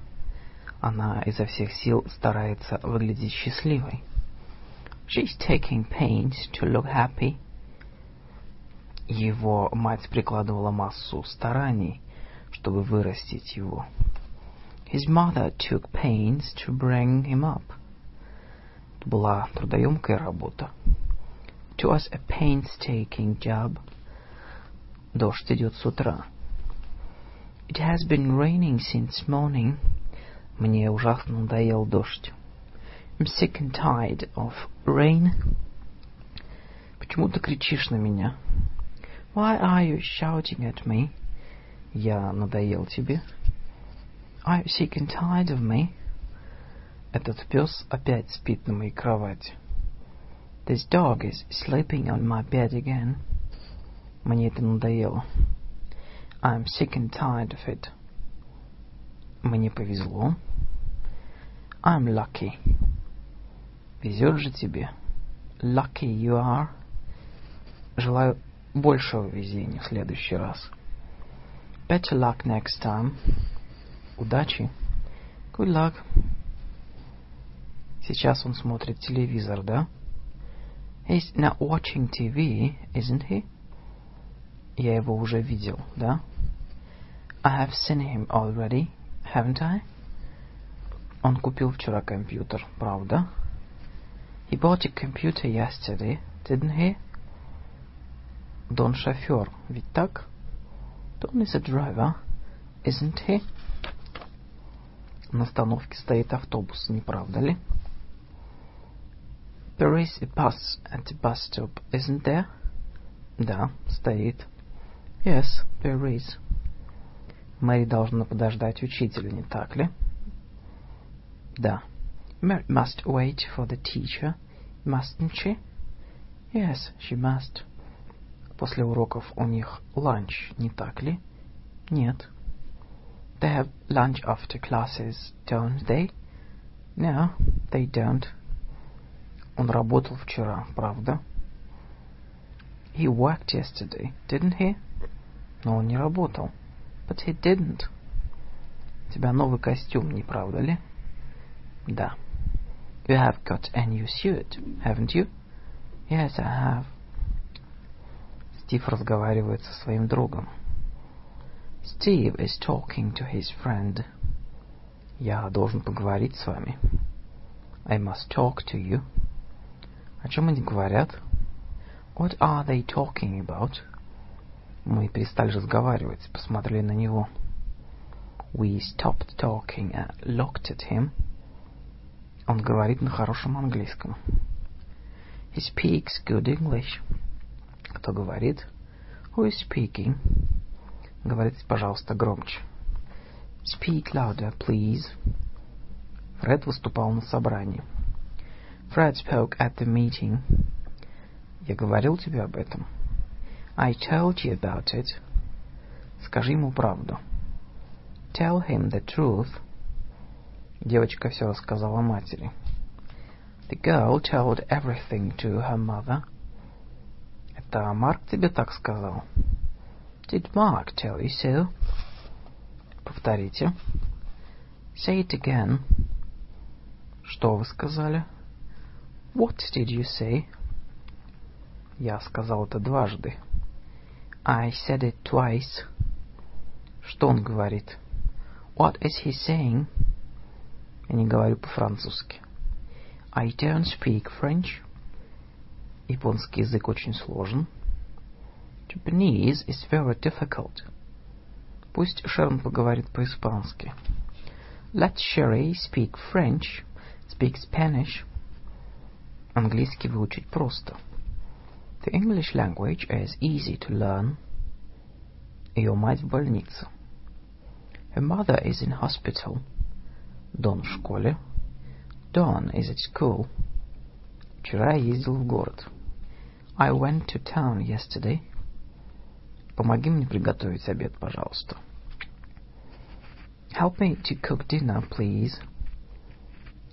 Она изо всех сил старается выглядеть счастливой. She's taking pains to look happy. Его мать прикладывала массу стараний, чтобы вырастить его. His mother took pains to bring him up. Это была трудоемкая работа. It was a painstaking job. Дождь идет с утра. It has been raining since morning. Мне ужасно надоел дождь. I'm sick and tired of rain. Почему ты кричишь на меня? Why are you shouting at me? Я надоел тебе? Are you sick and tired of me? Этот пес опять спит на моей кровати. This dog is sleeping on my bed again. Мне это надоело. I'm sick and tired of it. Мне повезло. I'm lucky. Везет же тебе. Lucky you are. Желаю большего везения в следующий раз. Better luck next time. Удачи. Good luck. Сейчас он смотрит телевизор, да? He's not watching TV, isn't he? Я его уже видел, да? I have seen him already, haven't I? Он купил вчера компьютер, правда? He bought a computer yesterday, didn't he? Дон шофер, ведь так? Don is a driver, isn't he? На остановке стоит автобус, не правда ли? There is a bus at the bus stop, isn't there? Да, стоит. Yes, there is. Мэри должна подождать учителя, не так ли? Да. Must wait for the teacher, mustn't she? Yes, she must. После уроков у них ланч, не так ли? Нет. They have lunch after classes, don't they? No, they don't. Он работал вчера, правда? He worked yesterday, didn't he? Но он не работал. But he didn't. У тебя новый костюм, не правда ли? Да. You have got a new suit, haven't you? Yes, I have. Стив разговаривает со своим другом. Steve is talking to his friend. Я должен поговорить с вами. I must talk to you. О чем они говорят? What are they talking about? Мы перестали разговаривать, посмотрели на него. We stopped talking and looked at him. Он говорит на хорошем английском. He speaks good English. Кто говорит? Who is speaking? Говорите, пожалуйста, громче. Speak louder, please. Фред выступал на собрании. Fred spoke at the meeting. Я говорил тебе об этом. I told you about it. Скажи ему правду. Tell him the truth. Девочка все рассказала матери. The girl told everything to her mother. Это Марк тебе так сказал? Did Mark tell you so? Повторите. Say it again. Что вы сказали? What did you say? Я сказал это дважды. I said it twice. Что он говорит? What is he saying? Я не говорю по-французски. I don't speak French. Японский язык очень сложен. Japanese is very difficult. Пусть Шерон поговорит по-испански. Let Sherry speak French, speak Spanish. Английский выучить просто. The English language is easy to learn. Ее мать в больнице. Her mother is in hospital. Дон в школе. Don is at school. Вчера я ездил в город. I went to town yesterday. Помоги мне приготовить обед, пожалуйста. Help me to cook dinner, please.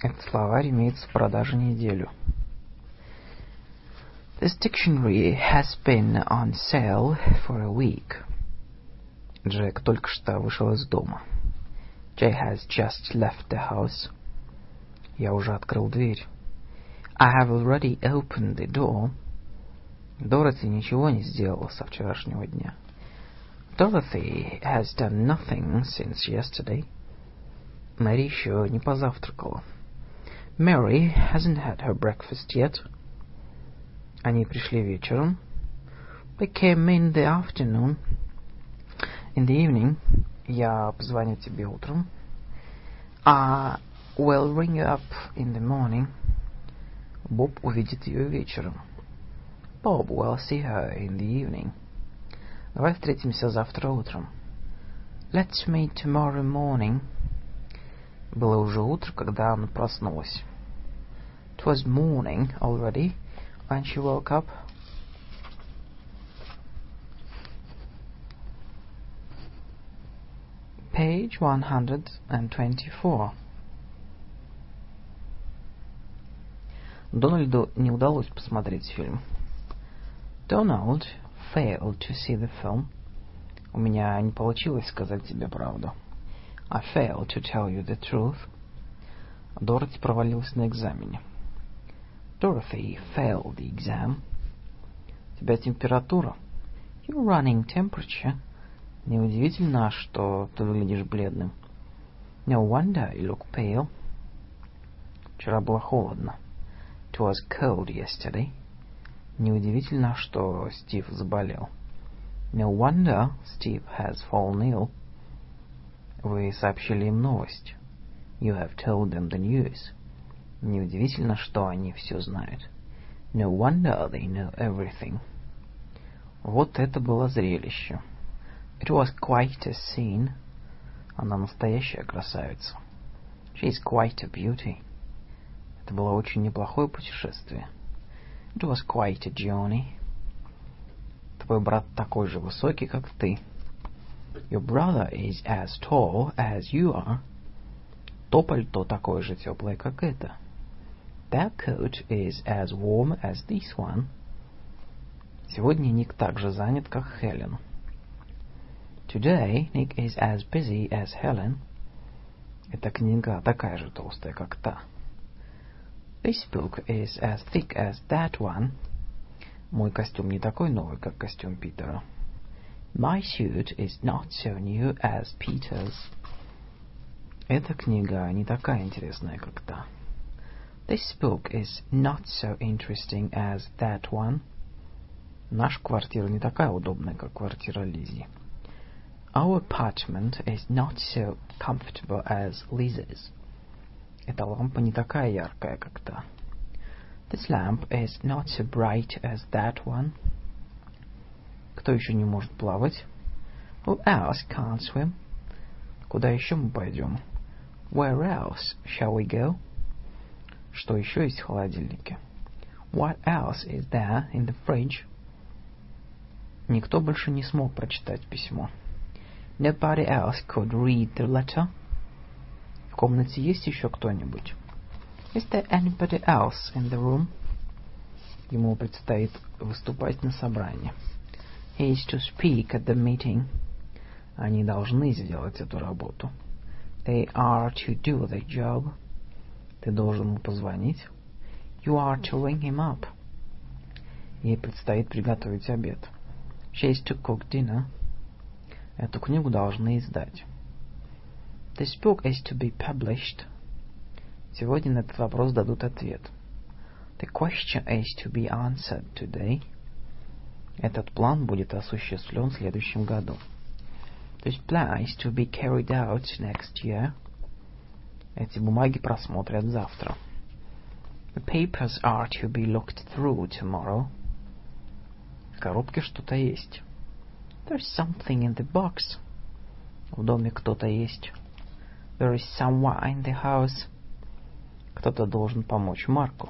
Этот словарь имеется в продаже неделю. This dictionary has been on sale for a week. Джек только что вышел из дома. Jay has just left the house. Я уже открыл дверь. I have already opened the door. Дороти ничего не сделала со вчерашнего дня. Dorothy has done nothing since yesterday. Мэри еще не позавтракала. Mary hasn't had her breakfast yet. Они пришли вечером. They came in the afternoon. In the evening. Я позвоню тебе утром. I will ring you up in the morning. Боб увидит ее вечером. Bob will see her in the evening. Давай встретимся завтра утром. Let's meet tomorrow morning. Было уже утро, когда она проснулась. It was morning already when she woke up. Page 124. Дональду не удалось посмотреть фильм. Donald failed to see the film. У меня не получилось сказать тебе правду. I failed to tell you the truth. Дороти провалилась на экзамене. Dorothy failed the exam. У тебя температура. Your running temperature. Неудивительно, что ты выглядишь бледным. No wonder you look pale. Вчера было холодно. It was cold yesterday. Неудивительно, что Стив заболел. No wonder Steve has fallen ill. Вы сообщили им новость. You have told them the news. Неудивительно, что они все знают. No wonder they know everything. Вот это было зрелище. It was quite a scene. Она настоящая красавица. She is quite a beauty. Это было очень неплохое путешествие. It was quite a journey. Твой брат такой же высокий, как ты. Your brother is as tall as you are. То пальто такое же теплое, как это. That coat is as warm as this one. Сегодня Ник так же занят, как Хелен. Today Nick is as busy as Helen. Эта книга такая же толстая, как та. This book is as thick as that one. Мой костюм не такой новый, как костюм Питера. My suit is not so new as Peter's. Эта книга не такая интересная, как та. This book is not so interesting as that one. Наша квартира не такая удобная, как квартира Лизи. Our apartment is not so comfortable as Lisa's. Эта лампа не такая яркая, как та. This lamp is not so bright as that one. Кто еще не может плавать? Who else can't swim? Куда еще мы пойдем? Where else shall we go? Что еще есть в холодильнике? What else is there in the fridge? Никто больше не смог прочитать письмо. Nobody else could read the letter. В комнате есть еще кто-нибудь? Is there anybody else in the room? Ему предстоит выступать на собрании. He is to speak at the meeting. Они должны сделать эту работу. They are to do the job. Ты должен ему позвонить. You are to ring him up. Ей предстоит приготовить обед. She is to cook dinner. Эту книгу должны издать. This book is to be published. Сегодня на этот вопрос дадут ответ. The question is to be answered today. Этот план будет осуществлен в следующем году. This plan is to be carried out next year. Эти бумаги просмотрят завтра. The papers are to be looked through tomorrow. В коробке что-то есть. There's something in the box. В доме кто-то есть. There is someone in the house. Кто-то должен помочь Марку.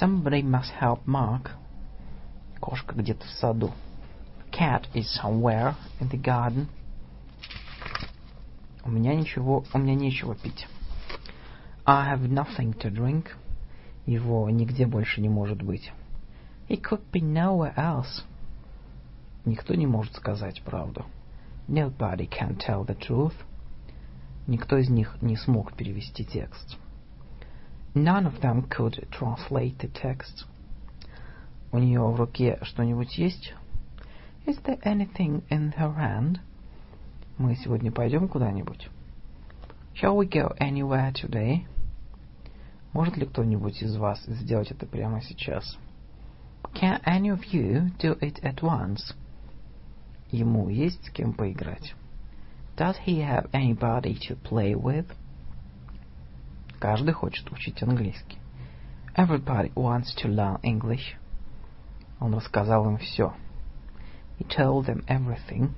Somebody must help Mark. Кошка где-то в саду. Cat is somewhere in the garden. У меня ничего, у меня нечего пить. I have nothing to drink. Его нигде больше не может быть. He could be nowhere else. Никто не может сказать правду. Nobody can tell the truth. Никто из них не смог перевести текст. None of them could translate the text. У нее в руке что-нибудь есть? Is there anything in her hand? Мы сегодня пойдем куда-нибудь? Shall we go anywhere today? Может ли кто-нибудь из вас сделать это прямо сейчас? Can any of you do it at once? Ему есть с кем поиграть? Does he have anybody to play with? Каждый хочет учить английский. Everybody wants to learn English. Он рассказал им все. He told them everything.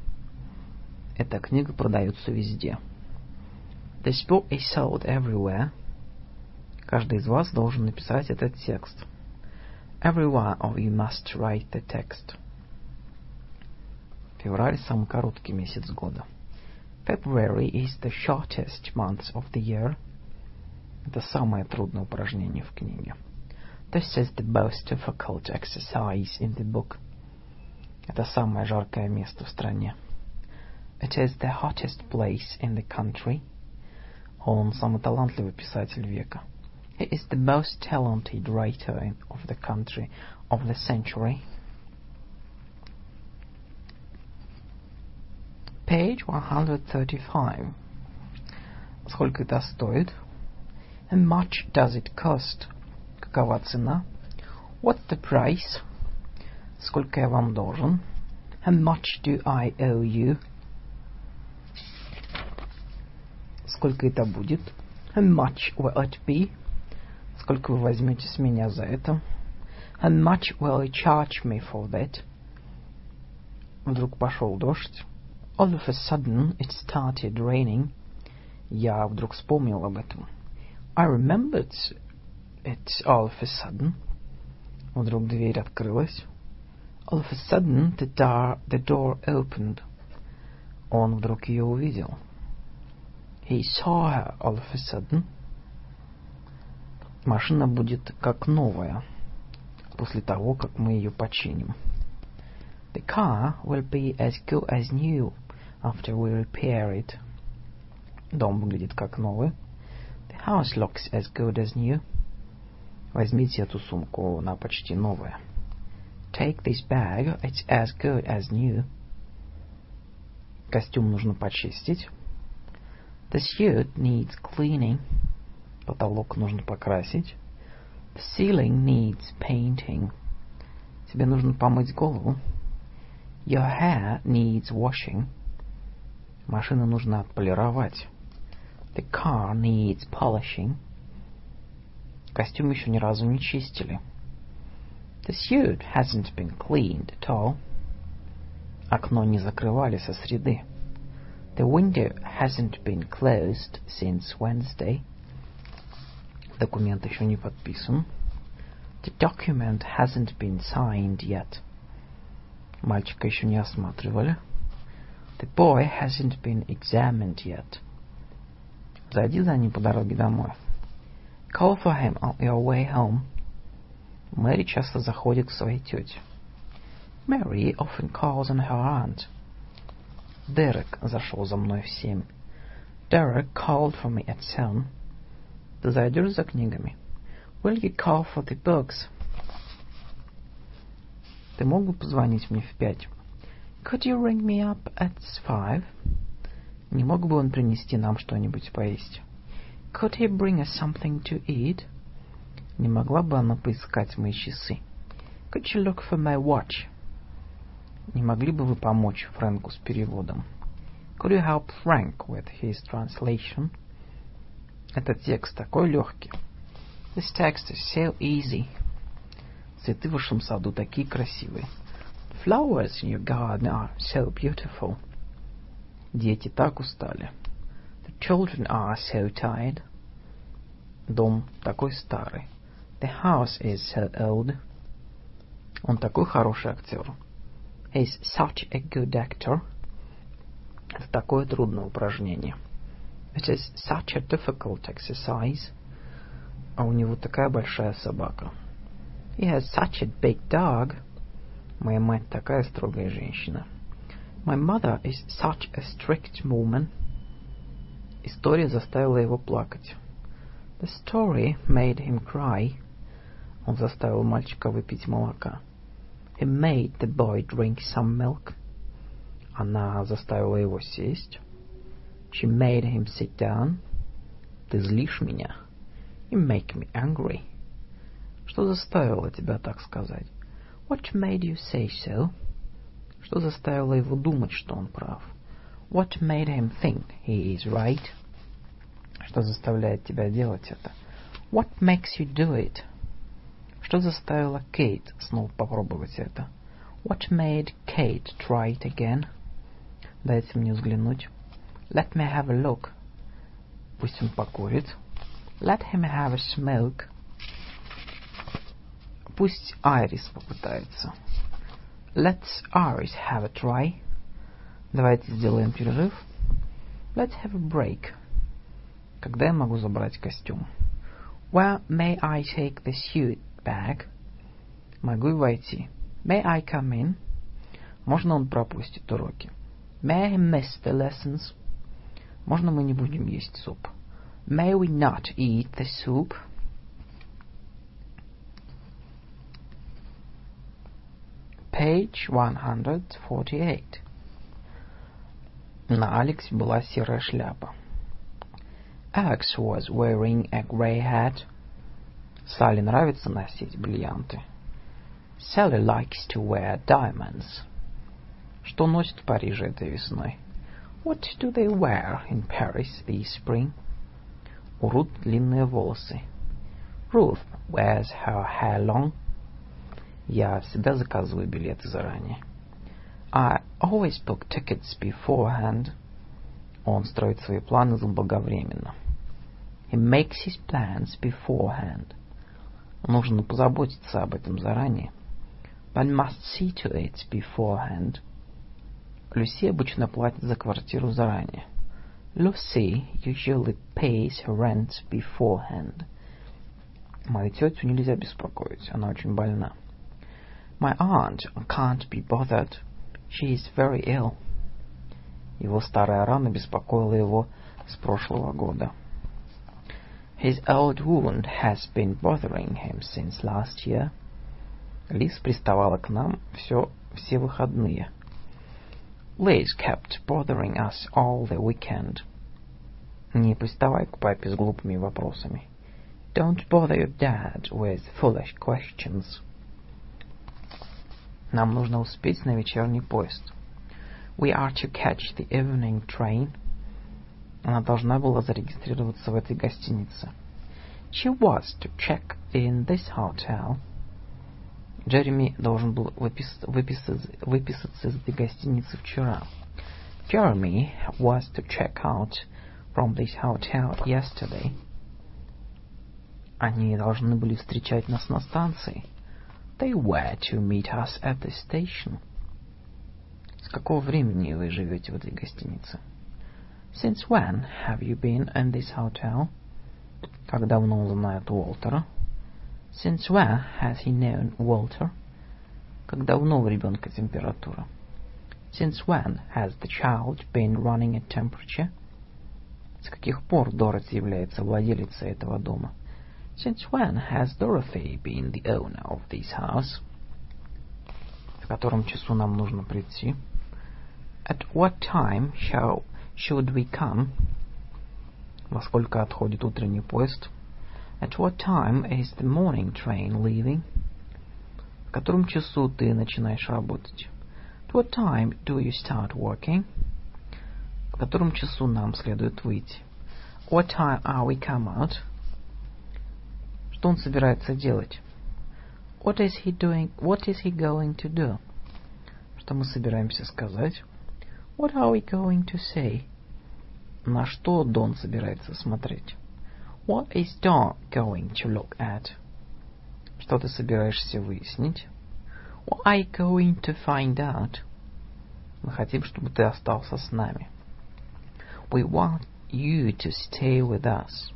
Эта книга продается везде. This book is sold everywhere. Каждый из вас должен написать этот текст. Every one of you must write the text. Февраль – самый короткий месяц года. February is the shortest month of the year. Это самое трудное упражнение в книге. This is the most difficult exercise in the book. Это самое жаркое место в стране. It is the hottest place in the country. Он самый талантливый писатель века. He is the most talented writer of the country of the century. Page 135. Сколько это стоит? How much does it cost? Какова цена? What's the price? Сколько я вам должен? How much do I owe you? Сколько это будет? How much will it be? Сколько вы возьмете с меня за это? How much will you charge me for that? Вдруг пошел дождь. All of a sudden it started raining. Я вдруг вспомнил об этом. I remembered it all of a sudden. Вдруг дверь открылась. All of a sudden the door, the door opened. Он вдруг ее увидел. He saw her all of a sudden. Машина будет как новая после того, как мы ее починим. The car will be as good as new after we repair it. Дом выглядит как новый. The house looks as good as new. Возьмите эту сумку, она почти новая. Take this bag, it's as good as new. Костюм нужно почистить. The suit needs cleaning. Потолок нужно покрасить. The ceiling needs painting. Тебе нужно помыть голову. Your hair needs washing. Машину нужно отполировать. The car needs polishing. Костюм еще ни разу не чистили. The suit hasn't been cleaned at all. Окно не закрывали со среды. The window hasn't been closed since Wednesday. Документ еще не подписан. The document hasn't been signed yet. Мальчика еще не осматривали. The boy hasn't been examined yet. Зайди за ним по дороге домой. Call for him on your way home. Мэри часто заходит к своей тете. Mary often calls on her aunt. Дерек зашел за мной в семь. Derek called for me at seven. Ты зайдешь за книгами? Will you call for the books? Ты мог бы позвонить мне в пять? Could you ring me up at five? Не мог бы он принести нам что-нибудь поесть? Could he bring us something to eat? Не могла бы она поискать мои часы? Could you look for my watch? Не могли бы вы помочь Фрэнку с переводом? Could you help Frank with his translation? Этот текст такой легкий. This text is so easy. Цветы в вашем саду такие красивые. Flowers in your garden are so beautiful. Дети так устали. The children are so tired. Дом такой старый. The house is so old. Он такой хороший актер. He's such a good actor. Это такое трудное упражнение. It is such a difficult exercise. А у него такая большая собака. He has such a big dog. Моя мать такая строгая женщина. My mother is such a strict woman. История заставила его плакать. The story made him cry. Он заставил мальчика выпить молока. He made the boy drink some milk. Она заставила его сесть. She made him sit down. Ты злишь меня. You make me angry. Что заставило тебя так сказать? What made you say so? Что заставило его думать, что он прав? What made him think he is right? Что заставляет тебя делать это? What makes you do it? Что заставило Кейт снова попробовать это? What made Kate try it again? Дайте мне взглянуть. Let me have a look. Пусть он покурит. Let him have a smoke. Пусть Айрис попытается. Let's Iris have a try. Давайте сделаем перерыв. Let's have a break. Когда я могу забрать костюм? Where may I take the suit bag? Могу и войти. May I come in? Можно он пропустит уроки? May he miss the lessons? Можно мы не будем есть суп? May we not eat the soup? Page 148. На Алексе была серая шляпа. Alex was wearing a grey hat. Салли нравится носить бриллианты. Sally likes to wear diamonds. Что носит в Париже этой весной? What do they wear in Paris this spring? У Рут длинные волосы. Ruth wears her hair long. Я всегда заказываю билеты заранее. I always book tickets beforehand. Он строит свои планы заблаговременно. He makes his plans beforehand. Нужно позаботиться об этом заранее. One must see to it beforehand. Люси обычно платит за квартиру заранее. Lucy usually pays her rent beforehand. Мою тетю нельзя беспокоить, она очень больна. My aunt can't be bothered. She is very ill. Его старая рана беспокоила его с прошлого года. His old wound has been bothering him since last year. Лиз приставала к нам все, все выходные. Liz kept bothering us all the weekend. Не приставай к папе с глупыми вопросами. Don't bother your dad with foolish questions. Нам нужно успеть на вечерний поезд. We are to catch the evening train. Она должна была зарегистрироваться в этой гостинице. She was to check in this hotel. Джереми должен был выпис выписаться, выписаться из этой гостиницы вчера. Jeremy was to check out from this hotel yesterday. Они должны были встречать нас на станции. They were to meet us at the station. С какого времени вы живете в этой гостинице? Since when have you been in this hotel? Как давно он знает Уолтера? Since when has he known Walter? Как давно у ребенка температура? Since when has the child been running a temperature? С каких пор Дороти является владелицей этого дома? Since when has Dorothy been the owner of this house? В котором часу нам нужно прийти? At what time shall should we come? Во сколько отходит утренний поезд? At what time is the morning train leaving? В котором часу ты начинаешь работать? At what time do you start working? В котором часу нам следует выйти? What time are we come out? Что он собирается делать? What is he doing? What is he going to do? Что мы собираемся сказать? What are we going to say? На что Дон собирается смотреть? What is Don going to look at? Что ты собираешься выяснить? What are you going to find out? Мы хотим, чтобы ты остался с нами. We want you to stay with us.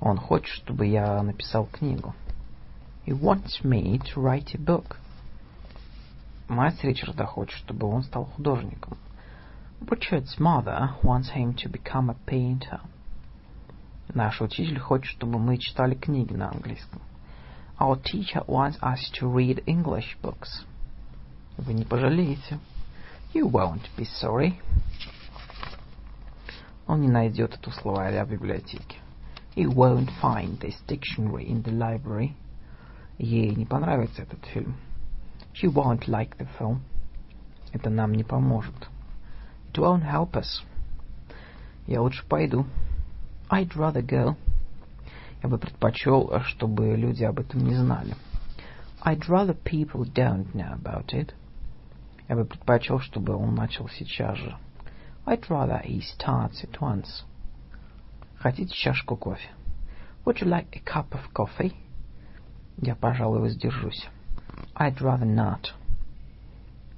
Он хочет, чтобы я написал книгу. He wants me to write a book. Мать Ричарда хочет, чтобы он стал художником. Richard's mother wants him to become a painter. Наш учитель хочет, чтобы мы читали книги на английском. Our teacher wants us to read English books. Вы не пожалеете. You won't be sorry. Он не найдет эту словаря в библиотеке. He won't find this dictionary in the library. Ей не понравится этот фильм. She won't like the film. Это нам не поможет. It won't help us. Я лучше пойду. I'd rather go. Я бы предпочел, чтобы люди об этом не знали. I'd rather people don't know about it. Я бы предпочел, чтобы он начал сейчас же. I'd rather he starts at once. Хотите чашку кофе? Would you like a cup of coffee? Я, пожалуй, воздержусь. I'd rather not.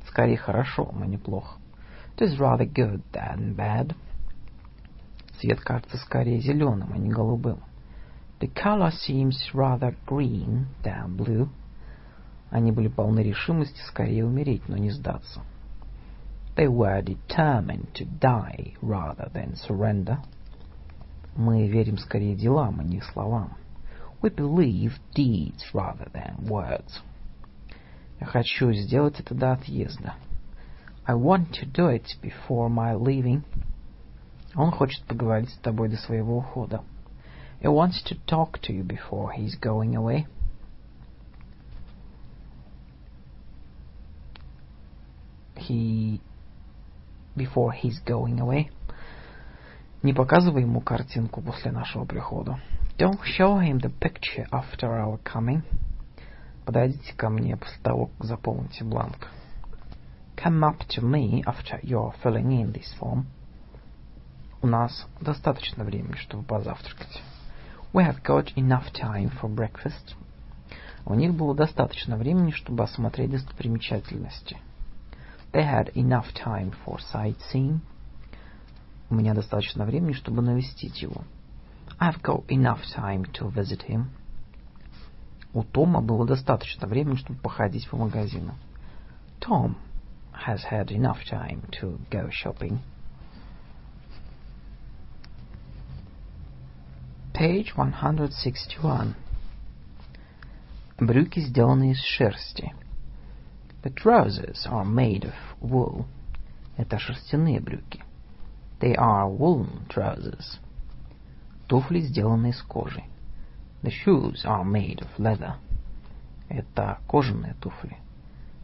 Скорее хорошо, но неплохо. It is rather good than bad. цвет кажется скорее зеленым, а не голубым. The color seems rather green than blue. Они были полны решимости скорее умереть, но не сдаться. They were determined to die rather than surrender. Мы верим скорее делам, а не словам. We believe deeds rather than words. Я хочу сделать это до отъезда. I want to do it before my leaving. Он хочет поговорить с тобой до своего ухода. He wants to talk to you before he's going away. He... Before he's going away. Не показывай ему картинку после нашего прихода. Don't show him the picture after our coming. Подойдите ко мне после того, как заполните бланк. Come up to me after you're filling in this form. У нас достаточно времени, чтобы позавтракать. We have got enough time for breakfast. У них было достаточно времени, чтобы осмотреть достопримечательности. They had enough time for sightseeing. У меня достаточно времени, чтобы навестить его. I've got enough time to visit him. У Тома было достаточно времени, чтобы походить по магазинам. Tom has had enough time to go shopping. Page 161. Брюки сделаны из шерсти. The trousers are made of wool. Это шерстяные брюки. They are woolen trousers. Туфли сделаны из кожи. The shoes are made of leather. Это кожаные туфли.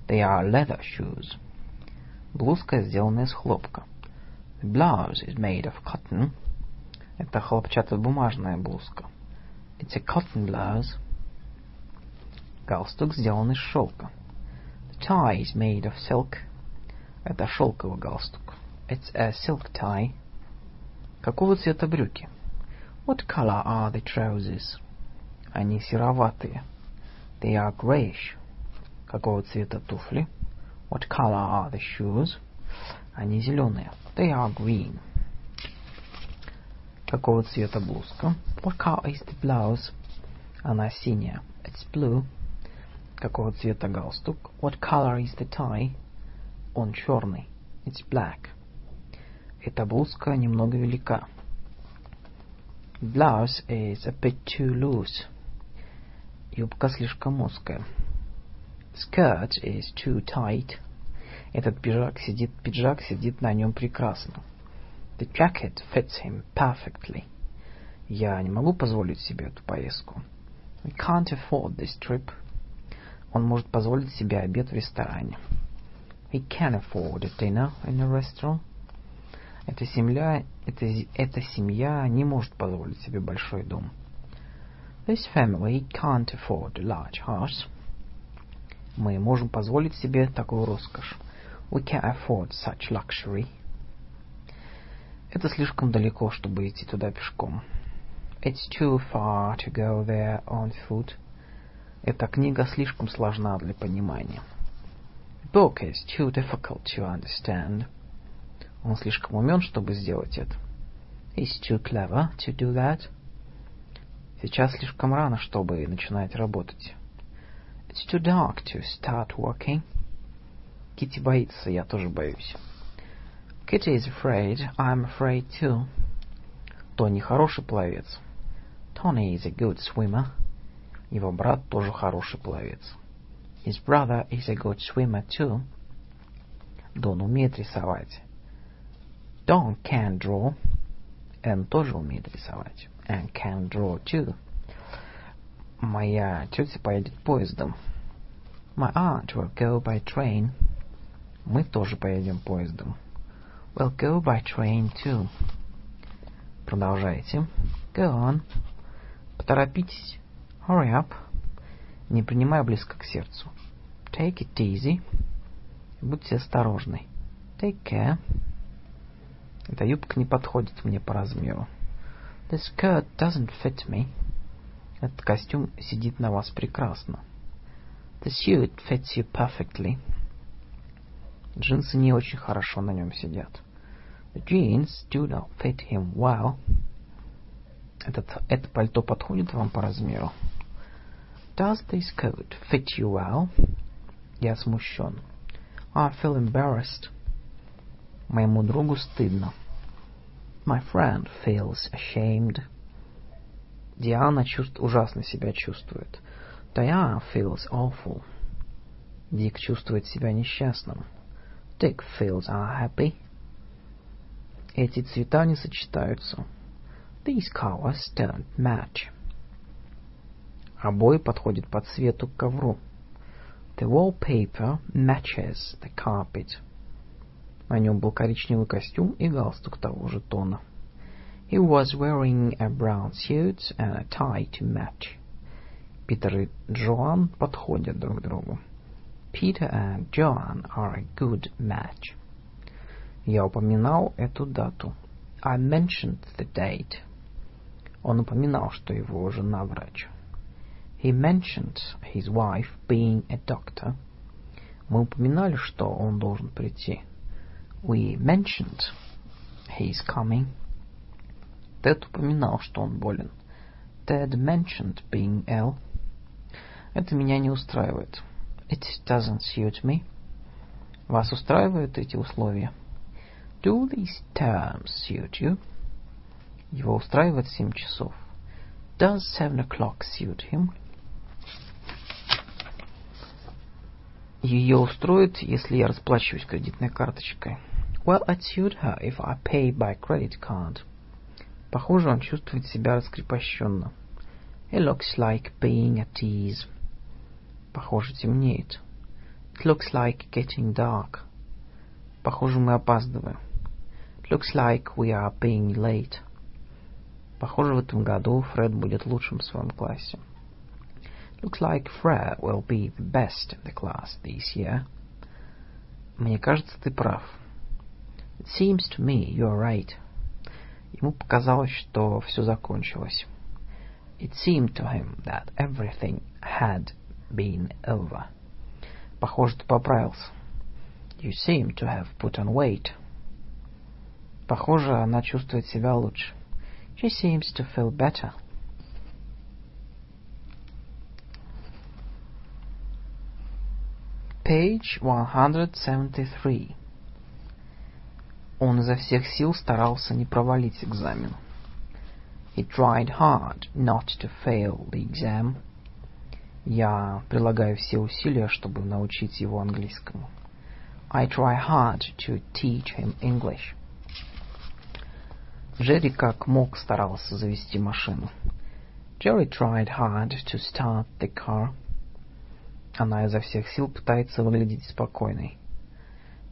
They are leather shoes. Блузка сделана из хлопка. The blouse is made of cotton. Это хлопчатобумажная блузка. It's a cotton blouse. Галстук сделан из шелка. The tie is made of silk. Это шелковый галстук. It's a silk tie. Какого цвета брюки? What color are the trousers? Они сероватые. They are grayish. Какого цвета туфли? What color are the shoes? Они зеленые. They are green. Какого цвета блузка? What color is the blouse? Она синяя. It's blue. Какого цвета галстук? What color is the tie? Он черный. It's black. Эта блузка немного велика. Blouse is a bit too loose. Юбка слишком узкая. Skirt is too tight. Этот пиджак сидит, пиджак сидит на нем прекрасно. The jacket fits him perfectly. Я не могу позволить себе эту поездку. We can't afford this trip. Он может позволить себе обед в ресторане. He can afford a dinner in a restaurant. Эта семья, эта, эта семья не может позволить себе большой дом. This family can't afford a large house. Мы можем позволить себе такую роскошь. We can afford such luxury. Это слишком далеко, чтобы идти туда пешком. It's too far to go there on foot. Эта книга слишком сложна для понимания. The book is too difficult to understand. Он слишком умен, чтобы сделать это. He's too clever to do that. Сейчас слишком рано, чтобы начинать работать. It's too dark to start working. Кити боится, я тоже боюсь. Kitty is afraid. I'm afraid too. Тони хороший пловец. Tony is a good swimmer. Его брат тоже хороший пловец. His brother is a good swimmer too. Дон умеет рисовать. Don can draw. Энн тоже умеет рисовать. And can draw too. Моя тетя поедет поездом. My aunt will go by train. Мы тоже поедем поездом. We'll go by train too. Продолжайте. Go on. Поторопитесь. Hurry up. Не принимай близко к сердцу. Take it easy. Будьте осторожны. Take care. Эта юбка не подходит мне по размеру. The skirt doesn't fit me. Этот костюм сидит на вас прекрасно. The suit fits you perfectly. Джинсы не очень хорошо на нем сидят. The jeans do not fit him well. Этот, это пальто подходит вам по размеру? Does this coat fit you well? Я смущен. I feel embarrassed. Моему другу стыдно. My friend feels ashamed. Диана чувств, ужасно себя чувствует. Diana feels awful. Дик чувствует себя несчастным. Dick feels unhappy. Эти цвета не сочетаются. These colors don't match. Обои подходят по цвету к ковру. The wallpaper matches the carpet. На нем был коричневый костюм и галстук того же тона. He was wearing a brown suit and a tie to match. Питер и Джоан подходят друг другу. Peter and Joan are a good match. Я упоминал эту дату. I mentioned the date. Он упоминал, что его жена врач. He mentioned his wife being a doctor. Мы упоминали, что он должен прийти. We mentioned his coming. Тед упоминал, что он болен. Ted mentioned being ill. Это меня не устраивает. It doesn't suit me. Вас устраивают эти условия? Do these terms suit you? Его устраивает семь часов. Does seven o'clock suit him? Ее устроит, если я расплачиваюсь кредитной карточкой. Well, it suit her if I pay by credit card. Похоже, он чувствует себя раскрепощенно. He looks like being at ease. Похоже, темнеет. It looks like getting dark. Похоже, мы опаздываем. It looks like we are being late. Похоже, в этом году Фред будет лучшим в своем классе. Looks like Fred will be the best in the class this year. Мне кажется, ты прав. It seems to me you're right. Ему показалось, что все закончилось. It seemed to him that everything had been over. Похоже, ты поправился. You seem to have put on weight. Похоже, она чувствует себя лучше. She seems to feel better. Page 173. Он изо всех сил старался не провалить экзамен. He tried hard not to fail the exam. Я прилагаю все усилия, чтобы научить его английскому. I try hard to teach him English. Джерри как мог старался завести машину. Jerry tried hard to start the car. Она изо всех сил пытается выглядеть спокойной.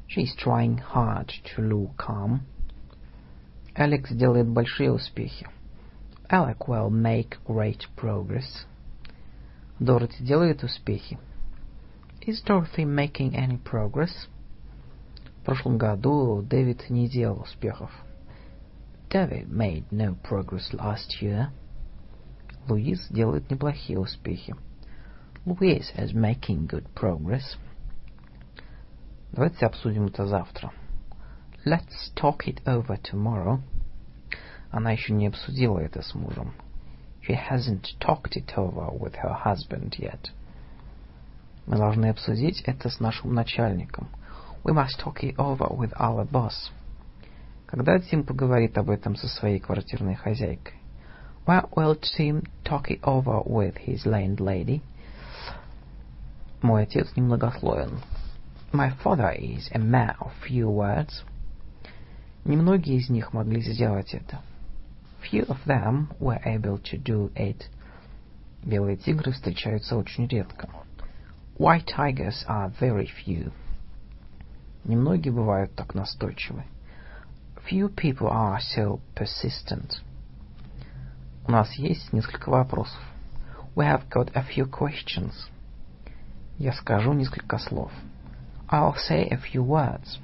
She's trying hard to look calm. Алекс делает большие успехи. Alec will make great progress. Дороти делает успехи. Is Dorothy making any progress? В прошлом году Дэвид не делал успехов. David made no progress last year. Луис делает неплохие успехи. Louise is making good progress. Давайте обсудим это завтра. Let's talk it over tomorrow. Она еще не обсудила это с мужем. She hasn't talked it over with her husband yet. Мы должны обсудить это с нашим начальником. We must talk it over with our boss. Когда Тим поговорит об этом со своей квартирной хозяйкой? When will Tim talk it over with his landlady? Мой отец немногословен. My father is a man of few words. Немногие из них могли сделать это. Few of them were able to do it. Белые тигры встречаются очень редко. White tigers are very few. Немногие бывают так настойчивы. Few people are so persistent. У нас есть несколько вопросов. We have got a few questions. Я скажу несколько слов. I'll say a few words.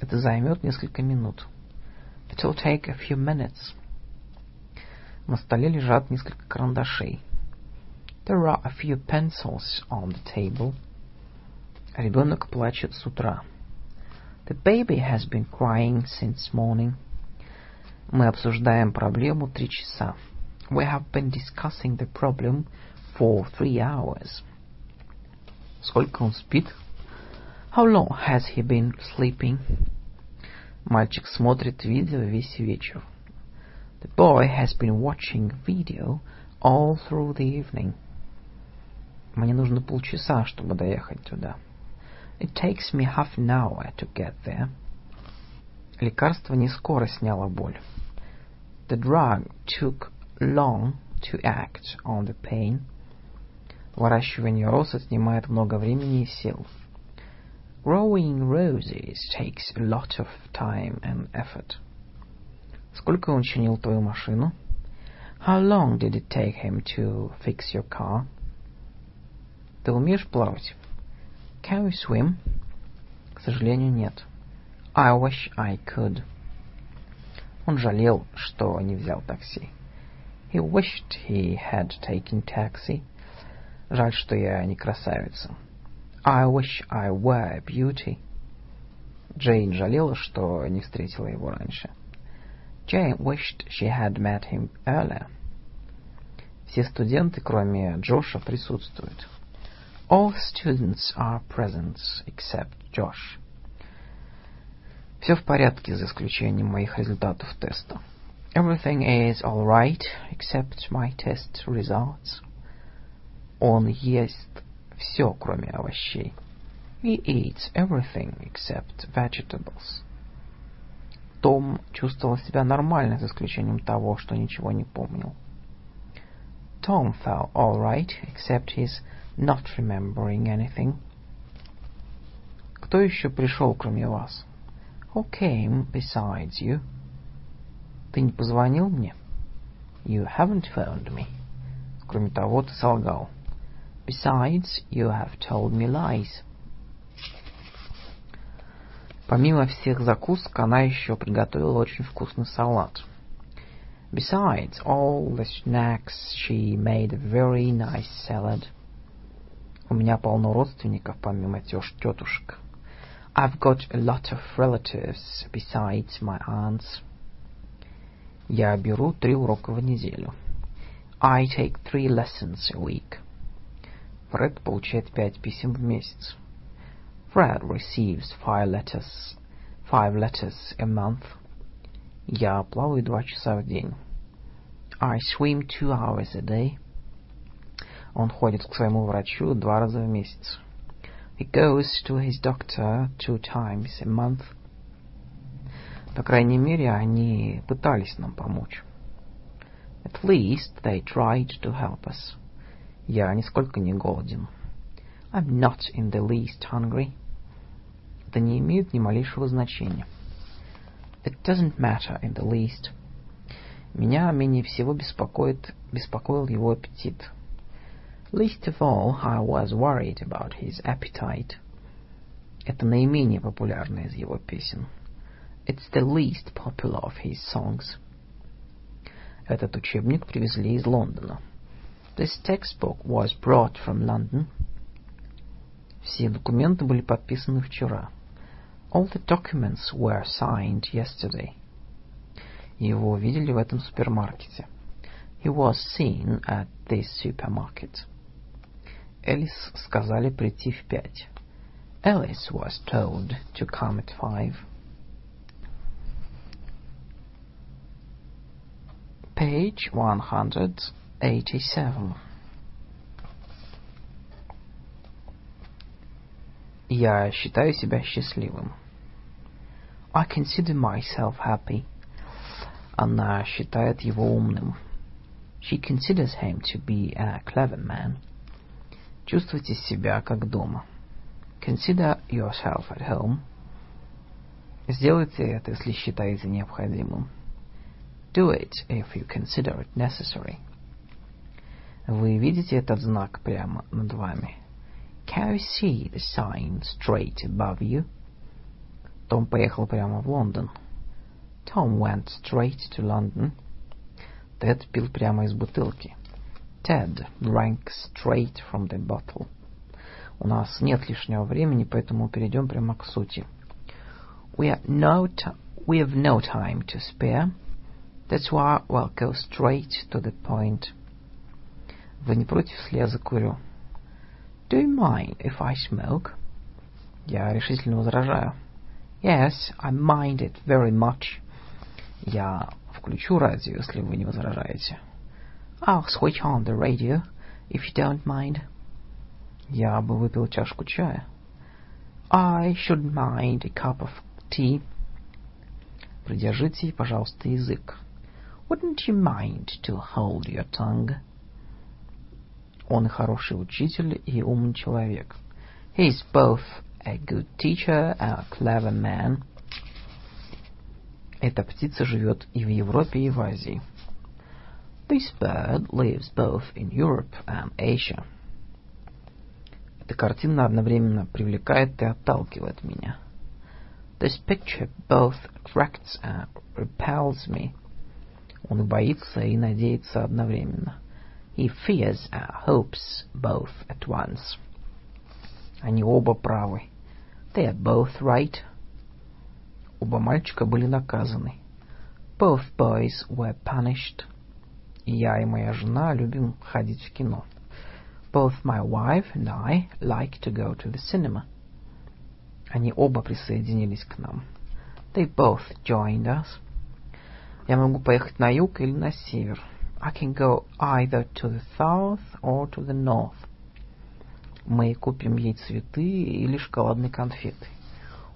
Это займет несколько минут. It will take a few minutes. На столе лежат несколько карандашей. There are a few pencils on the table. Ребенок плачет с утра. The baby has been crying since morning. Мы обсуждаем проблему три часа. We have been discussing the problem for three hours. Сколько он спит? How long has he been sleeping? Мальчик смотрит видео весь вечер. The boy has been watching video all through the evening. Мне нужно полчаса, чтобы доехать туда. It takes me half an hour to get there. Лекарство не скоро сняло боль. The drug took long to act on the pain. Выращивание роз отнимает много времени и сил. Growing roses takes a lot of time and effort. Сколько он чинил твою машину? How long did it take him to fix your car? Ты умеешь плавать? Can you swim? К сожалению, нет. I wish I could. Он жалел, что не взял такси. He wished he had taken taxi. Жаль, что я не красавица. I wish I were a beauty. Джейн жалела, что не встретила его раньше. Jane wished she had met him earlier. Все студенты, кроме Джоша, присутствуют. All students are present except Josh. Все в порядке, за исключением моих результатов теста. Everything is all right except my test results. Он ест все, кроме овощей. He eats everything except vegetables. Том чувствовал себя нормально, за исключением того, что ничего не помнил. Tom felt all right, except his not remembering anything. Кто еще пришел, кроме вас? Who came besides you? Ты не позвонил мне? You haven't phoned me. Кроме того, ты солгал. Besides, you have told me lies. Помимо всех закусок, она еще приготовила очень вкусный салат. Besides all the snacks, she made a very nice salad. У меня полно родственников, помимо тёж, тетушек. I've got a lot of relatives besides my aunts. Я беру три урока в неделю. I take three lessons a week. Фред получает пять писем в месяц. Fred receives five letters, five letters a month. Я плаваю два часа в день. I swim two hours a day. Он ходит к своему врачу два раза в месяц. He goes to his doctor two times a month. По крайней мере, они пытались нам помочь. At least they tried to help us. Я нисколько не голоден. I'm not in the least hungry. Это не имеет ни малейшего значения. It doesn't matter in the least. Меня менее всего беспокоит, беспокоил его аппетит. Least of all, I was worried about his appetite. Это наименее популярная из его песен. It's the least popular of his songs. Этот учебник привезли из Лондона. This textbook was brought from London. Все документы были подписаны вчера. All the documents were signed yesterday. Его видели в этом супермаркете. He was seen at this supermarket. Элис сказали прийти в пять. Alice was told to come at five. Page 187. Я считаю себя счастливым. I consider myself happy. Она считает его умным. She considers him to be a clever man. Чувствуйте себя как дома. Consider yourself at home. Сделайте это, если считаете необходимым. Do it if you consider it necessary. Вы видите этот знак прямо над вами? Can you see the sign straight above you? Том поехал прямо в Лондон. Tom went straight to London. Тед пил прямо из бутылки. Ted drank straight from the bottle. У нас нет лишнего времени, поэтому перейдем прямо к сути. We have no we have no time to spare. That's why we'll go straight to the point. Вы не против, если я закурю? Do you mind if I smoke? Я решительно возражаю. Yes, I mind it very much. Я включу радио, если вы не возражаете. I'll switch on the radio, if you don't mind. Я бы выпил чашку чая. I shouldn't mind a cup of tea. Придержите, пожалуйста, язык. Wouldn't you mind to hold your tongue? Он хороший учитель и умный человек. He is both a good teacher and a clever man. Эта птица живет и в Европе, и в Азии. This bird lives both in Europe and Asia. Эта картина одновременно привлекает и отталкивает меня. This picture both attracts and repels me. Он боится и надеется одновременно. He fears and hopes both at once. Они оба правы. They are both right. Оба мальчика были наказаны. Both boys were punished. И я и моя жена любим ходить в кино. Both my wife and I like to go to the cinema. Они оба присоединились к нам. They both joined us. Я могу поехать на юг или на север. I can go either to the south or to the north. Мы купим ей цветы или шоколадные конфеты.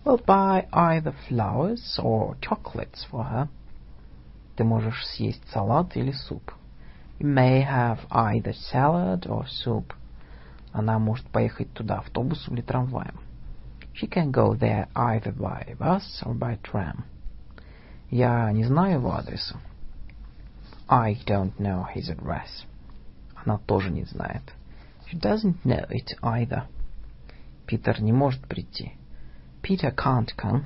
We'll buy either flowers or chocolates for her. Ты можешь съесть салат или суп. You may have either salad or soup. Она может поехать туда автобусом или трамваем. She can go there either by bus or by tram. Я не знаю его адреса. I don't know his address. Она тоже не знает. She doesn't know it either. Питер не может прийти. Peter can't come.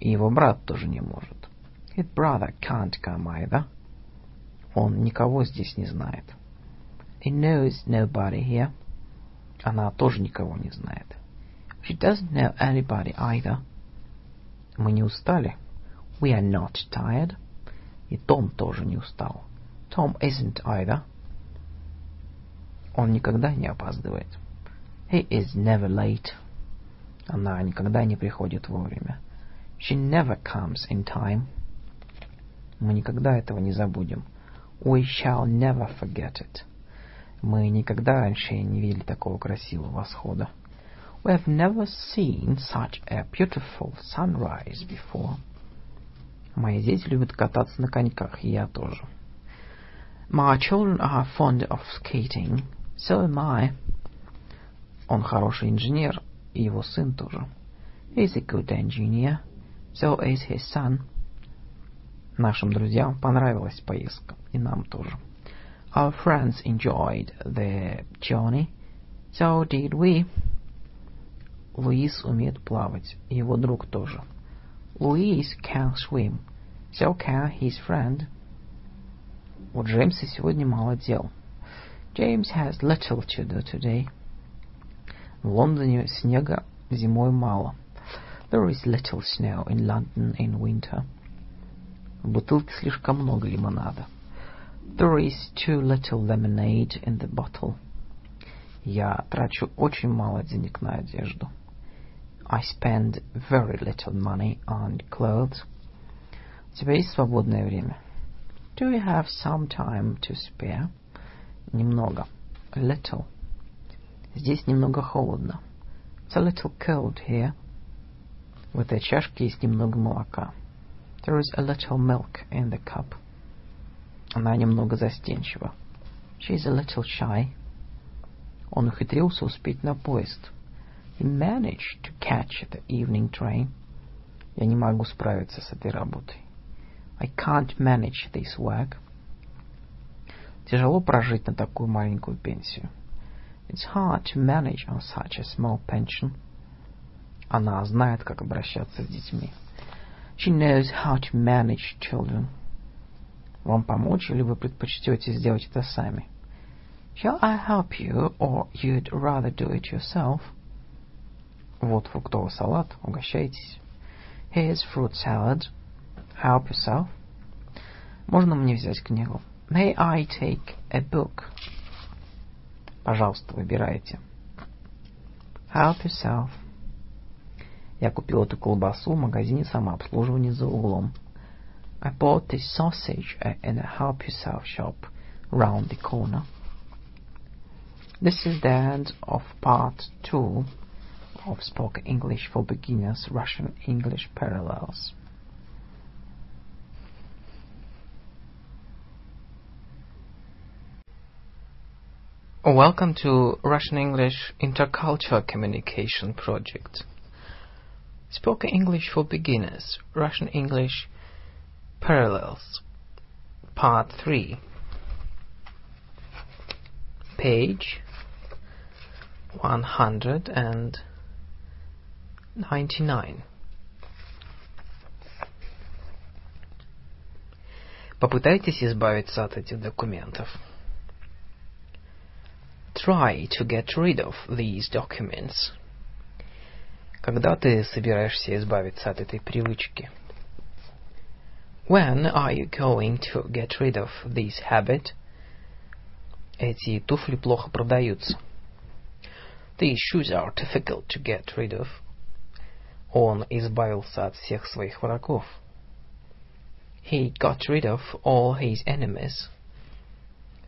И его брат тоже не может. His brother can't come either. Он никого здесь не знает. He knows nobody here. Она тоже никого не знает. She doesn't know anybody either. Мы не устали. We are not tired. И Том тоже не устал. Tom isn't either. Он никогда не опаздывает. He is never late. Она никогда не приходит вовремя. She never comes in time. Мы никогда этого не забудем. We shall never forget it. Мы никогда раньше не видели такого красивого восхода. We have never seen such a beautiful sunrise before. Мои дети любят кататься на коньках, и я тоже. My children are fond of skating, so am I. Он хороший инженер, и его сын тоже. He's a good engineer, so is his son. Нашим друзьям понравилась поездка, и нам тоже. Our friends enjoyed the journey, so did we. Луис умеет плавать, и его друг тоже. Louise can swim, so can his friend. У Джеймса сегодня мало дел. James has little to do today. В Лондоне снега зимой мало. There is little snow in London in winter. В бутылке слишком много лимонада. There is too little lemonade in the bottle. Я трачу очень мало денег на одежду. I spend very little money on clothes. У тебя есть свободное время? Do you have some time to spare? Немного. A little. Здесь немного холодно. It's a little cold here. В этой чашке есть немного молока. There is a little milk in the cup. Она немного застенчива. She is a little shy. Он ухитрился успеть на поезд. He managed to catch the evening train. Я не могу справиться с этой работой. I can't manage this work. Тяжело прожить на такую маленькую пенсию. It's hard to manage on such a small pension. Она знает, как обращаться с детьми. She knows how to manage children. Вам помочь или вы предпочтете сделать это сами? Shall I help you, or you'd rather do it yourself? Вот фруктовый салат, угощайтесь. Here's fruit salad. Help yourself. Можно мне взять книгу? May I take a book? Пожалуйста, выбирайте. Help yourself. Я купил эту колбасу в магазине самообслуживания за углом. I bought this sausage in a help yourself shop round the corner. This is the end of part two of Spoken English for Beginners Russian English Parallels. Welcome to Russian English Intercultural Communication Project. Spoken English for Beginners, Russian English Parallels, Part 3. Page 199. Попытайтесь избавиться от этих документов. Try to get rid of these documents. Когда ты собираешься избавиться от этой привычки? When are you going to get rid of this habit? Эти туфли плохо продаются. These shoes are difficult to get rid of. Он избавился от всех своих врагов. He got rid of all his enemies.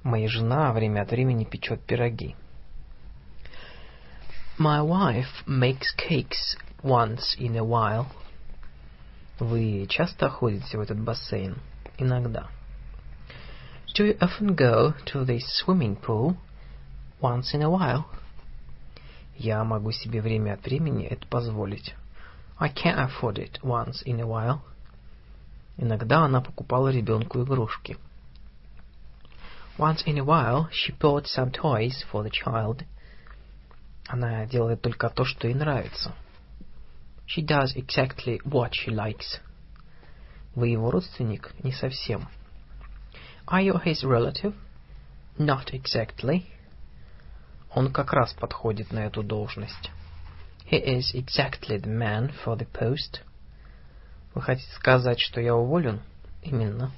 Моя жена время от времени печет пироги. My wife makes cakes once in a while. Вы часто ходите в этот бассейн? Иногда. Do you often go to this swimming pool? Once in a while. Я могу себе время от времени это позволить. I can afford it once in a while. Иногда она покупала ребенку игрушки. Once in a while, she bought some toys for the child. Она делает только то, что ей нравится. She does exactly what she likes. Вы его родственник? Не совсем. Are you his relative? Not exactly. Он как раз подходит на эту должность. He is exactly the man for the post. Вы хотите сказать, что я уволен? Именно.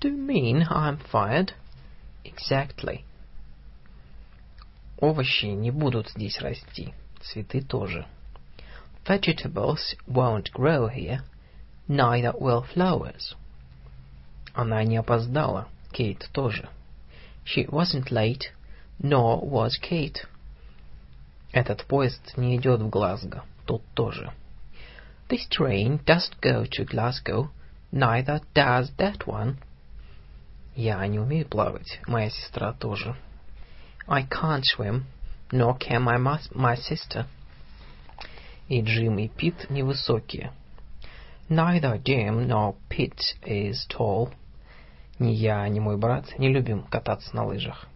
Do you mean I'm fired? Exactly. Овощи не будут здесь расти. Цветы тоже. Vegetables won't grow here. Neither will flowers. Она не опоздала. Кейт тоже. She wasn't late, nor was Kate. Этот поезд не идет в Глазго. Тут тоже. This train doesn't go to Glasgow. Neither does that one. Я не умею плавать. Моя сестра тоже. I can't swim, nor can my, my sister. И Джим, и Пит невысокие. Neither Jim nor Pete is tall. Ни я, ни мой брат не любим кататься на лыжах.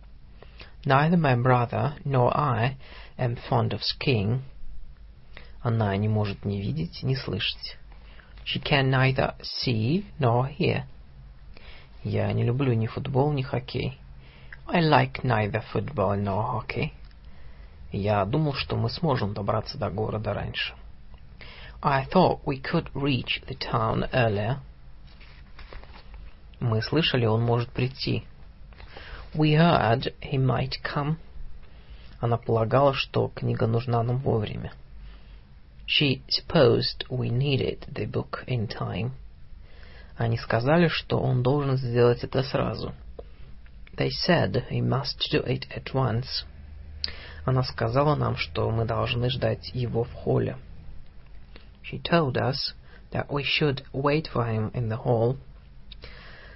Neither my brother nor I am fond of skiing. Она не может ни видеть, ни слышать. She can neither see nor hear. Я не люблю ни футбол, ни хоккей. I like neither football nor hockey. Я думал, что мы сможем добраться до города раньше. I thought we could reach the town earlier. Мы слышали, он может прийти. We heard he might come. Она полагала, что книга нужна нам вовремя. She supposed we needed the book in time. Они сказали, что он должен сделать это сразу. They said he must do it at once. Она сказала нам, что мы должны ждать его в холле. She told us that we should wait for him in the hall.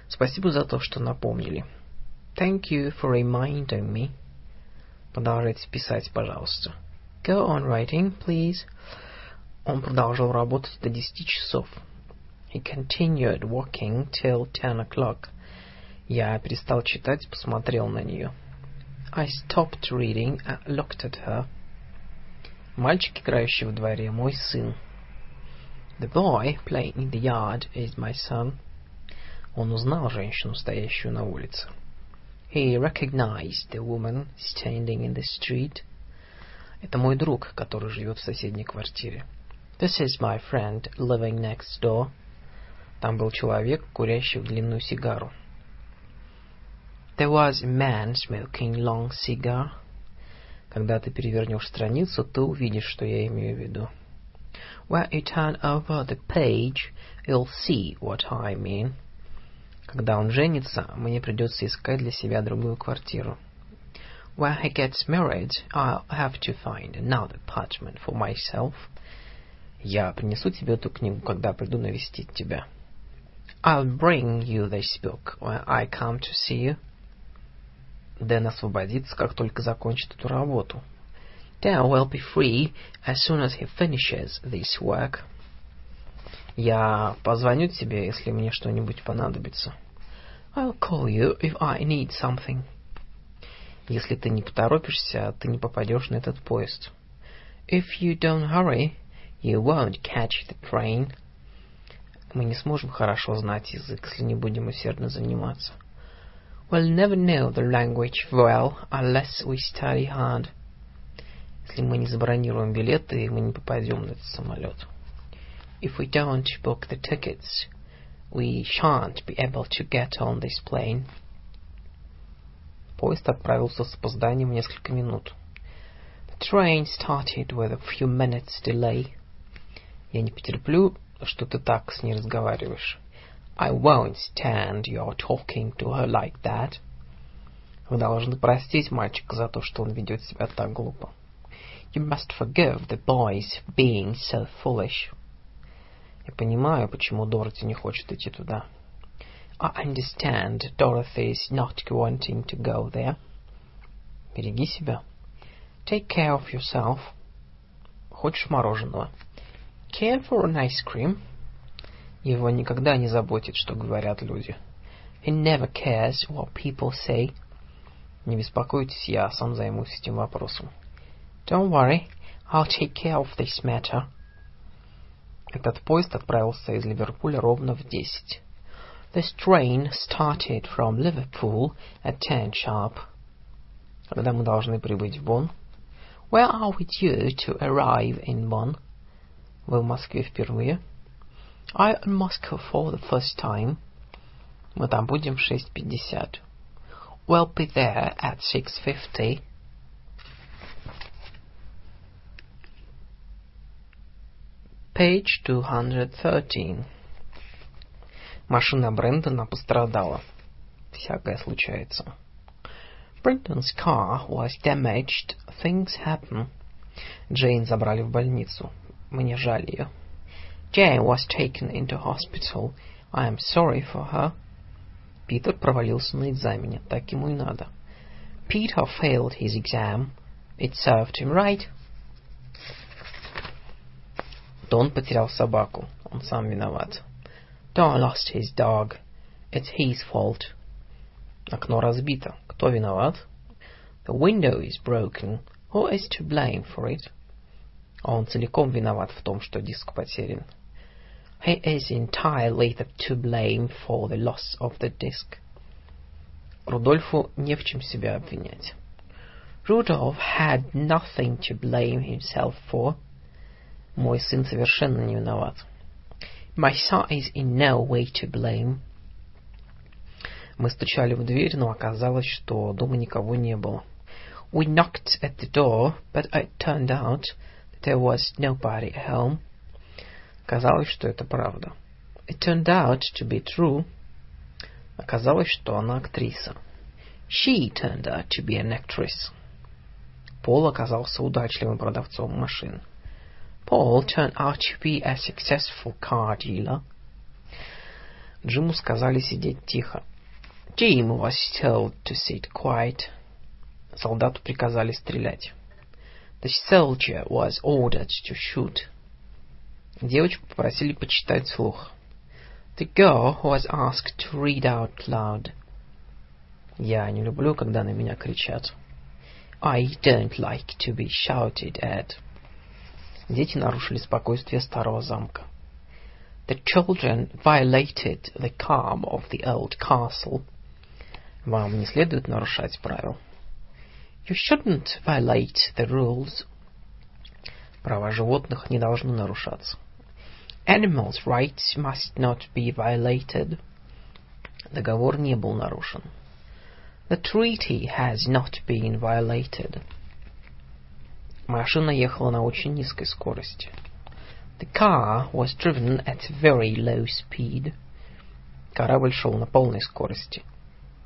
Спасибо за то, что напомнили. Thank you for reminding me. Продолжайте писать, пожалуйста. Go on writing, please. Он продолжал работать до десяти часов. He continued working till ten o'clock. Я перестал читать, посмотрел на нее. I stopped reading and looked at her. Мальчик, играющий в дворе, мой сын. The boy playing in the yard is my son. Он узнал женщину, стоящую на улице. He recognized the woman standing in the street. Это мой друг, который живет в соседней квартире. This is my friend living next door. Там был человек, курящий длинную сигару. There was a man smoking long cigar. Когда ты перевернешь страницу, ты увидишь, что я имею в виду. When you turn over the page, you'll see what I mean. Когда он женится, мне придется искать для себя другую квартиру. When he gets married, I'll have to find another apartment for myself. Я принесу тебе эту книгу, когда приду навестить тебя. I'll bring you this book when I come to see you. Дэн освободится, как только закончит эту работу. Dan will be free as soon as he finishes this work. Я позвоню тебе, если мне что-нибудь понадобится. I'll call you if I need something. Если ты не поторопишься, ты не попадешь на этот поезд. If you don't hurry, you won't catch the train. Мы не сможем хорошо знать язык, если не будем усердно заниматься. We'll never know the language well unless we study hard. Если мы не забронируем билеты, мы не попадем на этот самолет. If we don't book the tickets, we shan't be able to get on this plane. Поезд отправился с опозданием в несколько минут. The train started with a few minutes delay. Я не потерплю, что ты так с ней разговариваешь. I won't stand your talking to her like that. Вы должны простить мальчика за то, что он ведет себя так глупо. You must forgive the boys for being so foolish. Я понимаю, почему Дороти не хочет идти туда. I understand Dorothy's not wanting to go there. Береги себя. Take care of yourself. Хочешь мороженого? Care for an ice cream? Его никогда не заботит, что говорят люди. He never cares what people say. Не беспокойтесь, я сам займусь этим вопросом. Don't worry, I'll take care of this matter. Этот поезд отправился из Ливерпуля ровно в десять. This train started from Liverpool at ten sharp. Когда мы должны прибыть в Бонн? Where are we due to arrive in Bonn? Вы в Москве впервые? I am in Moscow for the first time. Мы там будем в 6.50. We'll be there at 6.50. Page 213. Машина Брэндона пострадала. Всякое случается. Brenton's car was damaged. Things happen. Джейн забрали в больницу. Мне жаль ее. Jane was taken into hospital. I am sorry for her. Питер провалился на экзамене. Так ему и надо. Peter failed his exam. It served him right. Дон потерял собаку. Он сам виноват. Don lost his dog. It's his fault. Окно разбито. Кто виноват? The window is broken. Who is to blame for it? Он целиком виноват в том, что диск потерян. He is entirely to blame for the loss of the disc. Рудольфу не в чем себя обвинять. Rudolph had nothing to blame himself for. Мой сын совершенно не виноват. My son is in no way to blame. Мы стучали в дверь, но оказалось, что дома никого не было. We knocked at the door, but it turned out that there was nobody at home. Оказалось, что это правда. It turned out to be true. Оказалось, что она актриса. She turned out to be an actress. Пол оказался удачливым продавцом машин. Paul turned out to be a successful car dealer. Джиму сказали сидеть тихо. Jim was told to sit quiet. Солдату приказали стрелять. The soldier was ordered to shoot. Девочку попросили почитать вслух. The girl was asked to read out loud. Я не люблю, когда на меня кричат. I don't like to be shouted at. Дети нарушили спокойствие старого замка. The children violated the calm of the old castle. Вам не следует нарушать правил. You shouldn't violate the rules. Права животных не должны нарушаться. Animals' rights must not be violated. Договор не был нарушен. The treaty has not been violated. Машина ехала на очень низкой скорости. The car was driven at very low speed. Корабль шел на полной скорости.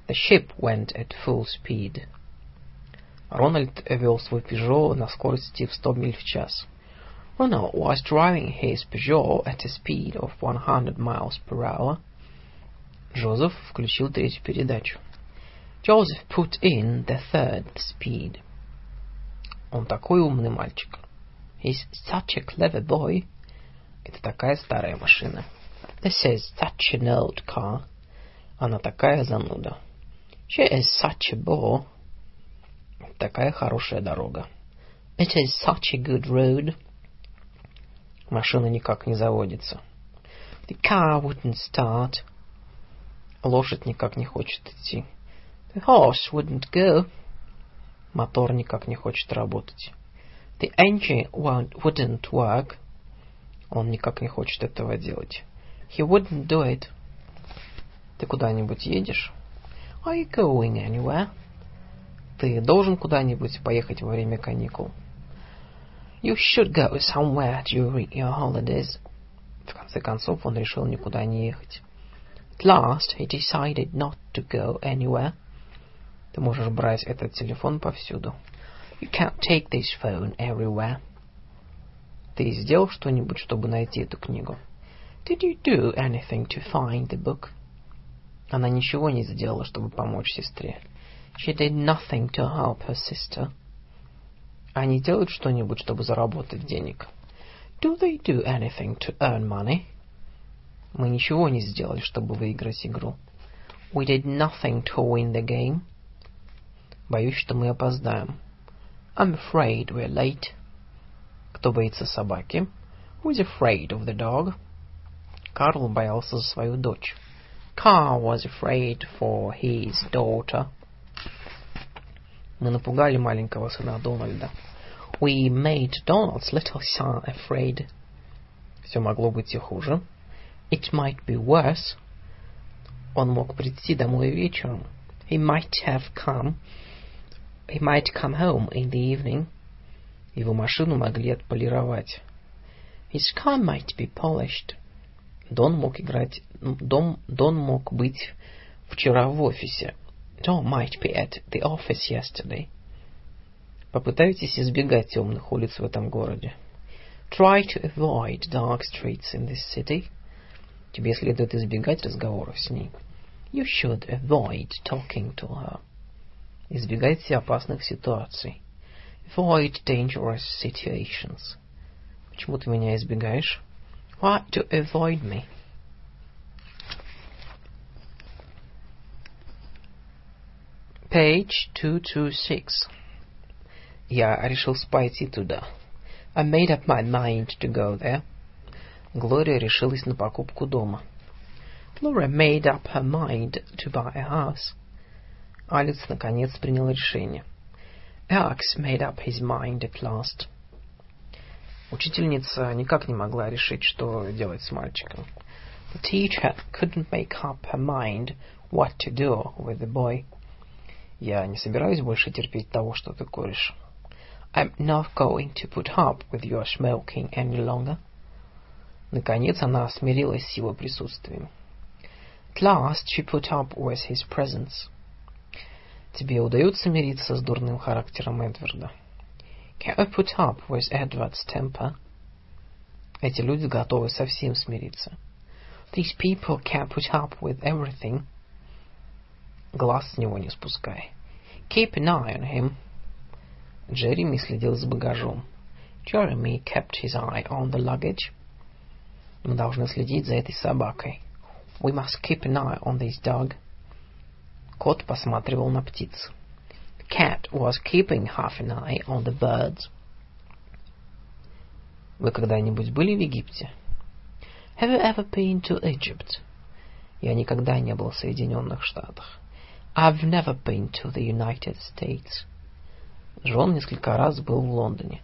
The ship went at full speed. Рональд вел свой Peugeot на скорости в 100 миль в час. Ronald was driving his Peugeot at a speed of 100 miles per hour. Джозеф включил третью передачу. Joseph put in the third speed. Он такой умный мальчик. He's such a clever boy. Это такая старая машина. This is such an old car. Она такая зануда. She is such a bore. Такая хорошая дорога. It is such a good road. Машина никак не заводится. The car wouldn't start. Лошадь никак не хочет идти. The horse wouldn't go. Мотор никак не хочет работать. The engine wouldn't work. Он никак не хочет этого делать. He wouldn't do it. Ты куда-нибудь едешь? Are you going anywhere? Ты должен куда-нибудь поехать во время каникул. You should go somewhere during your holidays. В конце концов, он решил никуда не ехать. At last, he decided not to go anywhere. Ты можешь брать этот телефон повсюду. You can't take this phone everywhere. Ты сделал что-нибудь, чтобы найти эту книгу? Did you do anything to find the book? Она ничего не сделала, чтобы помочь сестре. She did nothing to help her sister. Они делают что-нибудь, чтобы заработать денег? Do they do anything to earn money? Мы ничего не сделали, чтобы выиграть игру. We did nothing to win the game. Боюсь, что мы опоздаем. I'm afraid we're late. Кто боится собаки? Who's afraid of the dog? Карл боялся за свою дочь. Carl was afraid for his daughter. Мы напугали маленького сына Дональда. We made Donald's little son afraid. Все могло быть и хуже. It might be worse. Он мог прийти домой вечером. He might have come. He might come home in the evening. Его машину могли отполировать. His car might be polished. Дон мог играть... Дон, Дон мог быть вчера в офисе. Don might be at the office yesterday. Попытайтесь избегать темных улиц в этом городе. Try to avoid dark streets in this city. Тебе следует избегать разговоров с ней. You should avoid talking to her. Избегайте опасных ситуаций. Avoid dangerous situations. Почему ты меня избегаешь? Why to avoid me? Page 226. Я решил пойти туда. I made up my mind to go there. Глория решилась на покупку дома. Laura made up her mind to buy a house. Алекс наконец принял решение. Alex made up his mind at last. Учительница никак не могла решить, что делать с мальчиком. The teacher couldn't make up her mind what to do with the boy. Я не собираюсь больше терпеть того, что ты куришь. I'm not going to put up with your smoking any longer. Наконец она смирилась с его присутствием. At last she put up with his presence. Тебе удается мириться с дурным характером Эдварда? Can I put up with Edward's temper? Эти люди готовы со всем смириться. These people can put up with everything. Глаз с него не спускай. Keep an eye on him. Джереми следил за багажом. Jeremy kept his eye on the luggage. Мы должны следить за этой собакой. We must keep an eye on this dog. Кот посматривал на птиц. The cat was keeping half an eye on the birds. Вы когда-нибудь были в Египте? Have you ever been to Egypt? Я никогда не был в Соединенных Штатах. I've never been to the United States. Джон несколько раз был в Лондоне.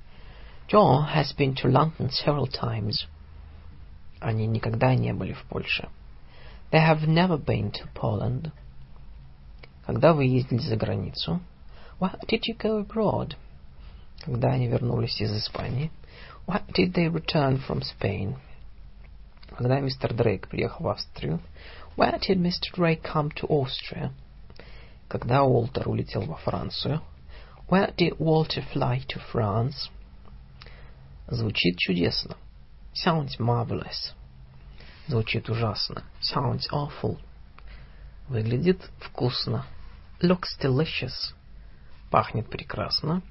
Joe has been to London several times. Они никогда не были в Польше. They have never been to Poland. Когда вы ездили за границу? Why did you go abroad? Когда они вернулись из Испании? Why did they return from Spain? Когда мистер Дрейк приехал в Австрию? Where did Mr. Drake come to Austria? Когда Уолтер улетел во Францию? Where did Walter fly to France? Звучит чудесно. Sounds marvelous. Звучит ужасно. Sounds awful. Выглядит вкусно. Looks delicious. Пахнет прекрасно.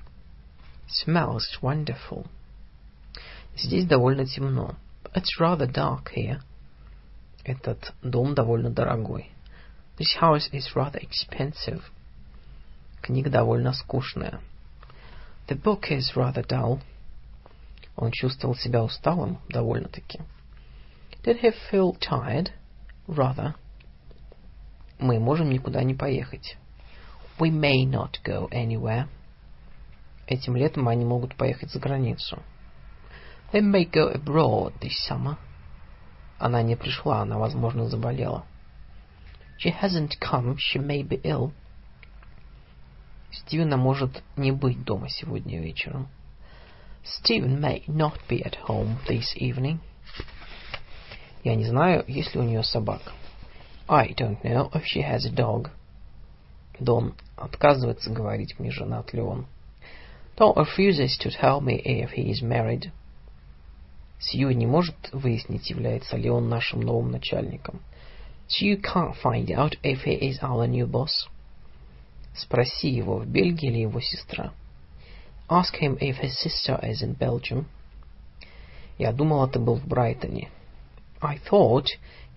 Smells wonderful. Здесь довольно темно. It's rather dark here. Этот дом довольно дорогой. This house is rather expensive. Книга довольно скучная. The book is rather dull. Он чувствовал себя усталым довольно-таки. Did he feel tired? Rather. Мы можем никуда не поехать. We may not go anywhere. Этим летом они могут поехать за границу. They may go abroad this summer. Она не пришла, она, возможно, заболела. She hasn't come, she may be ill. Стивена может не быть дома сегодня вечером. Stephen may not be at home this evening. Я не знаю, есть ли у нее собака. I don't know if she has a dog. Дон отказывается говорить мне, женат ли он. Don refuses to tell me if he is married. Сью не может выяснить, является ли он нашим новым начальником. Сью can't find out if he is our new boss. Спроси его, в Бельгии ли его сестра. Ask him if his sister is in Belgium. Я думала, ты был в Брайтоне. I thought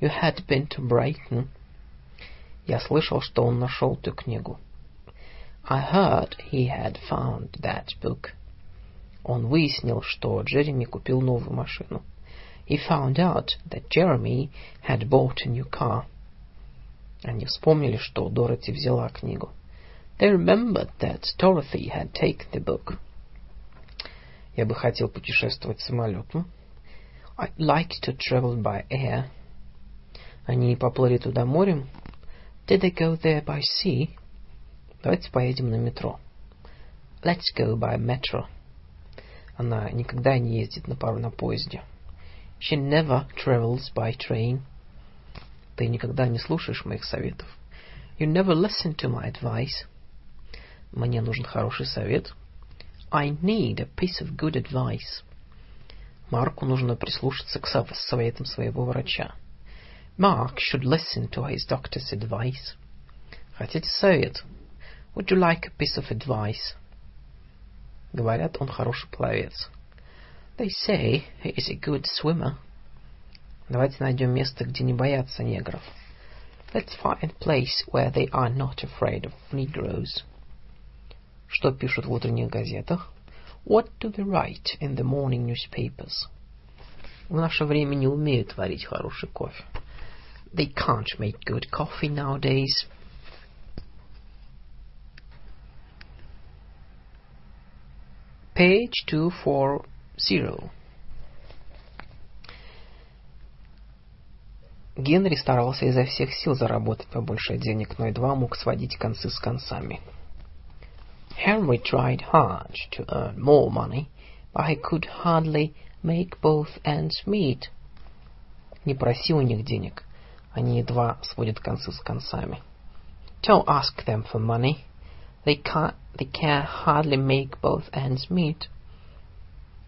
you had been to Brighton. Я слышал, что он нашел ту книгу. I heard he had found that book. Он выяснил, что Джереми купил новую машину. He found out that Jeremy had bought a new car. Они вспомнили, что Дороти взяла книгу. They remembered that Dorothy had taken the book. Я бы хотел путешествовать самолетом. I'd like to travel by air. Они поплыли туда морем. Did they go there by sea? Давайте поедем на метро. Let's go by metro. Она никогда не ездит на пару на поезде. She never travels by train. Ты никогда не слушаешь моих советов. You never listen to my advice. Мне нужен хороший совет. I need a piece of good advice. Марку нужно прислушаться к советам своего врача. Mark should listen to his doctor's advice. Хотите совет? Would you like a piece of advice? Говорят, он хороший пловец. They say he is a good swimmer. Давайте найдем место, где не боятся негров. Let's find a place where they are not afraid of Negroes. Что пишут в утренних газетах? What do they write in the morning newspapers? В наше время не умеют варить хороший кофе. They can't make good coffee nowadays. Page 240. Генри старался изо всех сил заработать побольше денег, но едва мог сводить концы с концами. Henry tried hard to earn more money, but he could hardly make both ends meet. Не проси у них денег, Они едва сводят концы с концами. Don't ask them for money. They can't, they can hardly make both ends meet.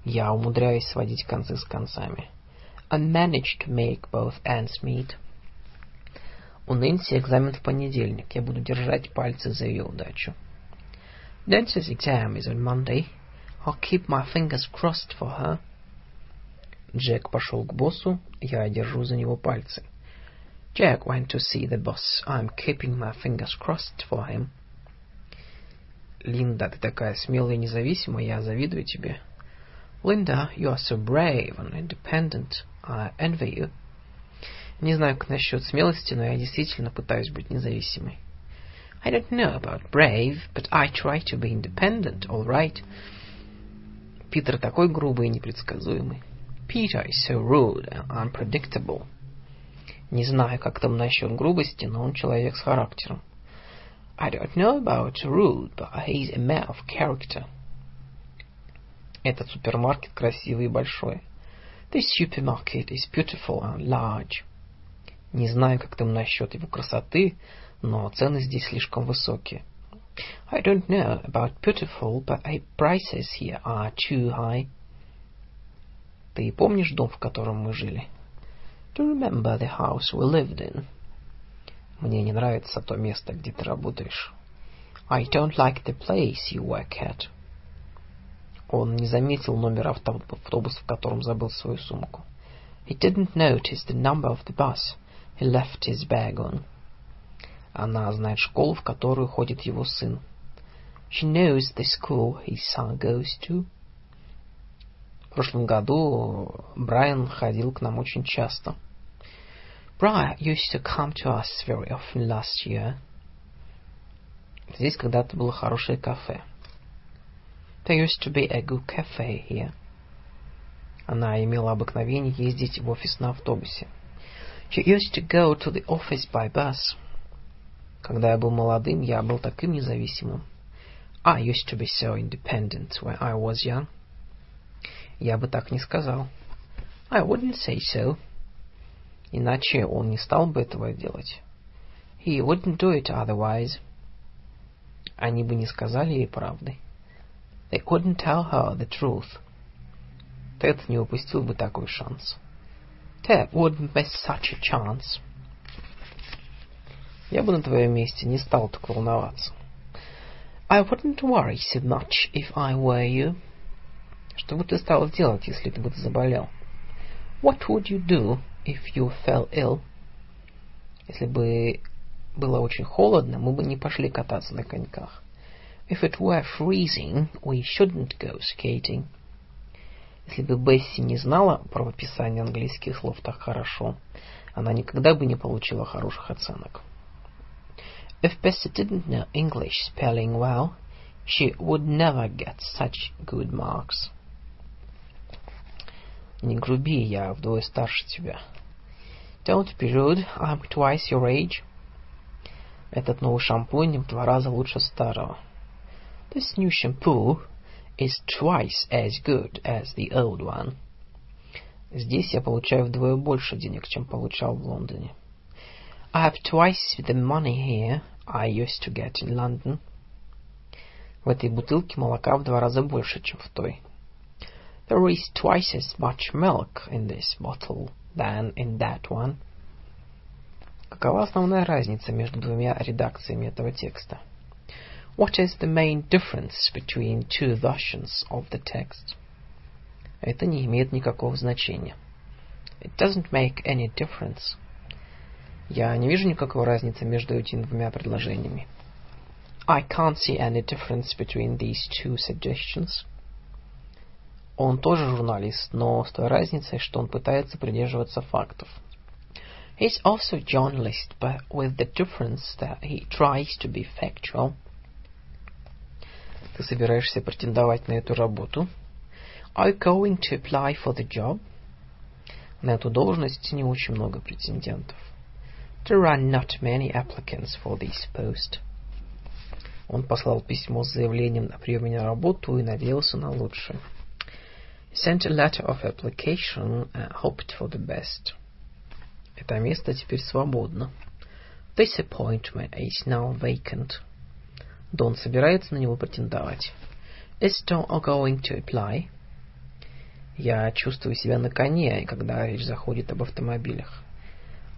Я умудряюсь сводить концы с концами. I manage to make both ends meet. У Нэнси экзамен в понедельник. Я буду держать пальцы за ее удачу. Nancy's exam is on Monday. I'll keep my fingers crossed for her. Джек пошел к боссу. Я держу за него пальцы. Jack went to see the boss. I'm keeping my fingers crossed for him. Линда, ты такая смелая и независимая, я завидую тебе. Linda, you are so brave and independent. I envy you. Не знаю, как насчет смелости, но я действительно пытаюсь быть независимой. I don't know about brave, but I try to be independent, all right. Питер такой грубый и непредсказуемый. Peter is so rude and unpredictable. Не знаю, как там насчет грубости, но он человек с характером. I don't know about rude, but he's a man of character. Этот супермаркет красивый и большой. This supermarket is beautiful and large. Не знаю, как там насчет его красоты, но цены здесь слишком высокие. I don't know about beautiful, but prices here are too high. Ты помнишь дом, в котором мы жили? Do you remember the house we lived in? Мне не нравится то место, где ты работаешь. I don't like the place you work at. Он не заметил номер автобуса, в котором забыл свою сумку. He didn't notice the number of the bus he left his bag on. Она знает школу, в которую ходит его сын. She knows the school his son goes to. В прошлом году Брайан ходил к нам очень часто. Brian used to come to us very often last year. Здесь когда-то было хорошее кафе. There used to be a good cafe here. Она имела обыкновение ездить в офис на автобусе. She used to go to the office by bus. Когда я был молодым, я был таким независимым. I used to be so independent when I was young. Я бы так не сказал. I wouldn't say so. Иначе он не стал бы этого делать. He wouldn't do it otherwise. Они бы не сказали ей правды. They couldn't tell her the truth. Тед не упустил бы такой шанс. Ted wouldn't miss such a chance. Я бы на твоем месте не стал так волноваться. I wouldn't worry so much if I were you. Что бы ты стал делать, если ты бы заболел? What would you do if you fell ill? Если бы было очень холодно, мы бы не пошли кататься на коньках. If it were freezing, we shouldn't go skating. Если бы Бесси не знала правописания английских слов так хорошо, она никогда бы не получила хороших оценок. If Bessie didn't know English spelling well, she would never get such good marks. Не груби, я вдвое старше тебя. Don't be rude, I'm twice your age. Этот новый шампунь в два раза лучше старого. This new shampoo is twice as good as the old one. Здесь я получаю вдвое больше денег, чем получал в Лондоне. I have twice the money here I used to get in London. В этой бутылке молока в два раза больше, чем в той. There is twice as much milk in this bottle than in that one. Какова основная разница между двумя редакциями этого текста? What is the main difference between two versions of the text? Это не имеет никакого значения. It doesn't make any difference. Я не вижу никакой разницы между этими двумя предложениями. I can't see any difference between these two suggestions. Он тоже журналист, но с той разницей, что он пытается придерживаться фактов. He's also a journalist, but with the difference that he tries to be factual. Ты собираешься претендовать на эту работу? Are you going to apply for the job? На эту должность не очень много претендентов. There are not many applicants for this post. Он послал письмо с заявлением на приеме на работу и надеялся на лучшее. Sent a letter of application and hoped for the best. Это место теперь свободно. This appointment is now vacant. Дон собирается на него претендовать. Is Don going to apply? Я чувствую себя на коне, когда речь заходит об автомобилях.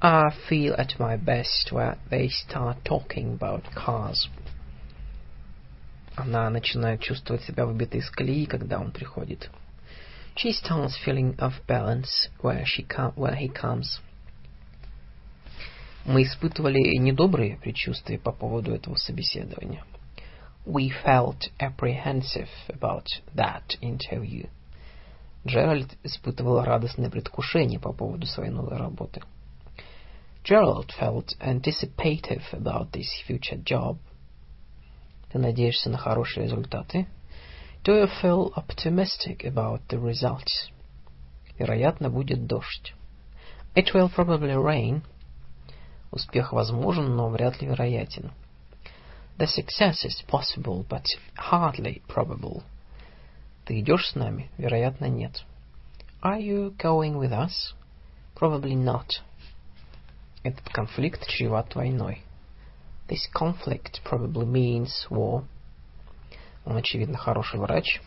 I feel at my best when they start talking about cars. Она начинает чувствовать себя выбитой из колеи, когда он приходит. She starts feeling off balance where, she com where he comes. Мы испытывали недобрые предчувствия по поводу этого собеседования. We felt apprehensive about that interview. Джеральд испытывал радостное предвкушение по поводу своей новой работы. Gerald felt anticipative about this future job. Ты надеешься на хорошие результаты? Do you feel optimistic about the results? Вероятно, будет дождь. It will probably rain. Успех возможен, но вряд ли вероятен. The success is possible, but hardly probable. Ты идешь с нами? Вероятно, нет. Are you going with us? Probably not. Этот конфликт чреват войной. This conflict probably means war. Он, очевидно, хороший врач.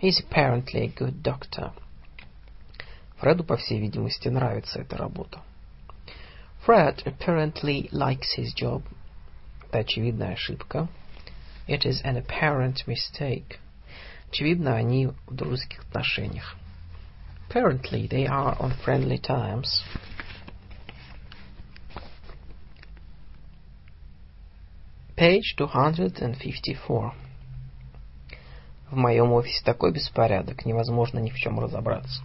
He's apparently a good doctor. Фреду, по всей видимости, нравится эта работа. Fred apparently likes his job. Это очевидная ошибка. It is an apparent mistake. Очевидно, они в дружеских отношениях. Apparently, they are on friendly terms. Page 254. В моем офисе такой беспорядок, невозможно ни в чем разобраться.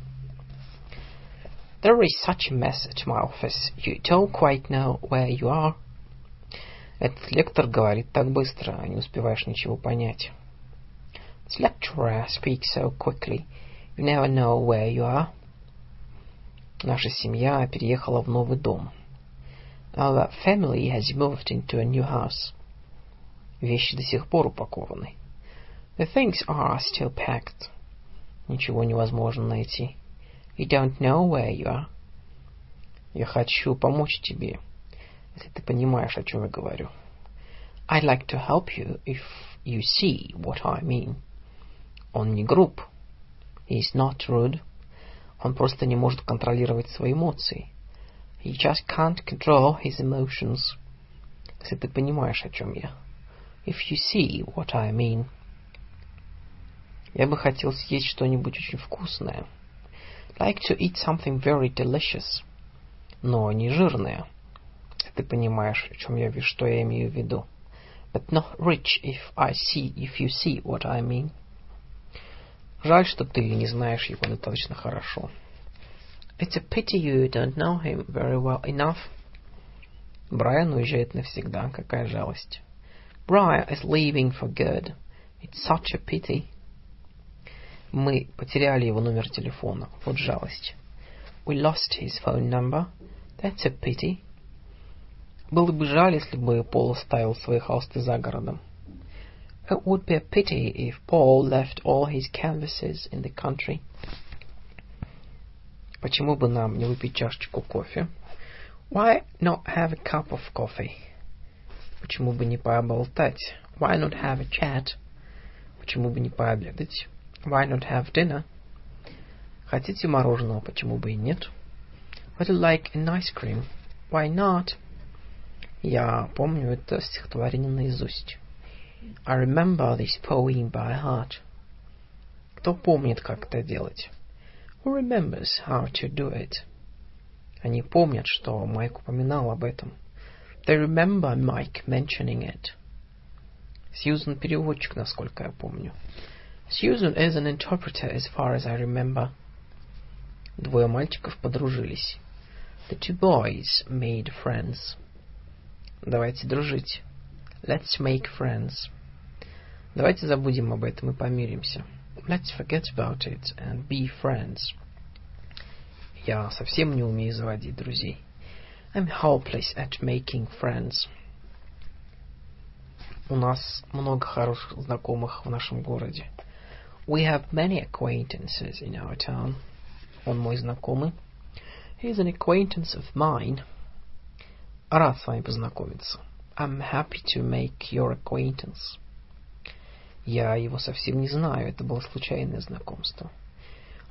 There is such a mess at my office. You don't quite know where you are. Этот лектор говорит так быстро, не успеваешь ничего понять. This lecturer speaks so quickly, you never know where you are. Наша семья переехала в новый дом. Our family has moved into a new house. Вещи до сих пор упакованы. The things are still packed. Ничего невозможно найти. You don't know where you are. Я хочу помочь тебе, если ты понимаешь, о чем я говорю. I'd like to help you if you see what I mean. Он не груб. He's not rude. Он просто не может контролировать свои эмоции. He just can't control his emotions. Если ты понимаешь, о чем я. if you see what I mean. Я бы хотел съесть что-нибудь очень вкусное. Like to eat something very delicious. Но не жирное. Ты понимаешь, о чем я, что я имею в виду. But not rich if I see, if you see what I mean. Жаль, что ты не знаешь его достаточно хорошо. It's a pity you don't know him very well enough. Брайан уезжает навсегда. Какая жалость. Briar is leaving for good. It's such a pity. Мы потеряли его номер телефона. Вот жалость. We lost his phone number. That's a pity. Было бы жаль, если бы Пол оставил свои холсты за городом. It would be a pity if Paul left all his canvases in the country. Почему бы нам не выпить чашечку кофе? Why not have a cup of coffee? Почему бы не поболтать? Why not have a chat? Почему бы не пообедать? Why not have dinner? Хотите мороженого? Почему бы и нет? Would you like an ice cream? Why not? Я помню это стихотворение наизусть. I remember this poem by heart. Кто помнит, как это делать? Who remembers how to do it? Они помнят, что Майк упоминал об этом. They remember Mike mentioning it. Сьюзен переводчик, насколько я помню. Susan is an interpreter as far as I remember. Двое мальчиков подружились. The two boys made friends. Давайте дружить. Let's make friends. Давайте забудем об этом и помиримся. Let's forget about it and be friends. Я совсем не умею заводить друзей. I'm hopeless at making friends. У нас много хороших знакомых в нашем городе. We have many acquaintances in our town. Он мой знакомый. He is an acquaintance of mine. Рад с вами познакомиться. I'm happy to make your acquaintance. Я его совсем не знаю. Это было случайное знакомство.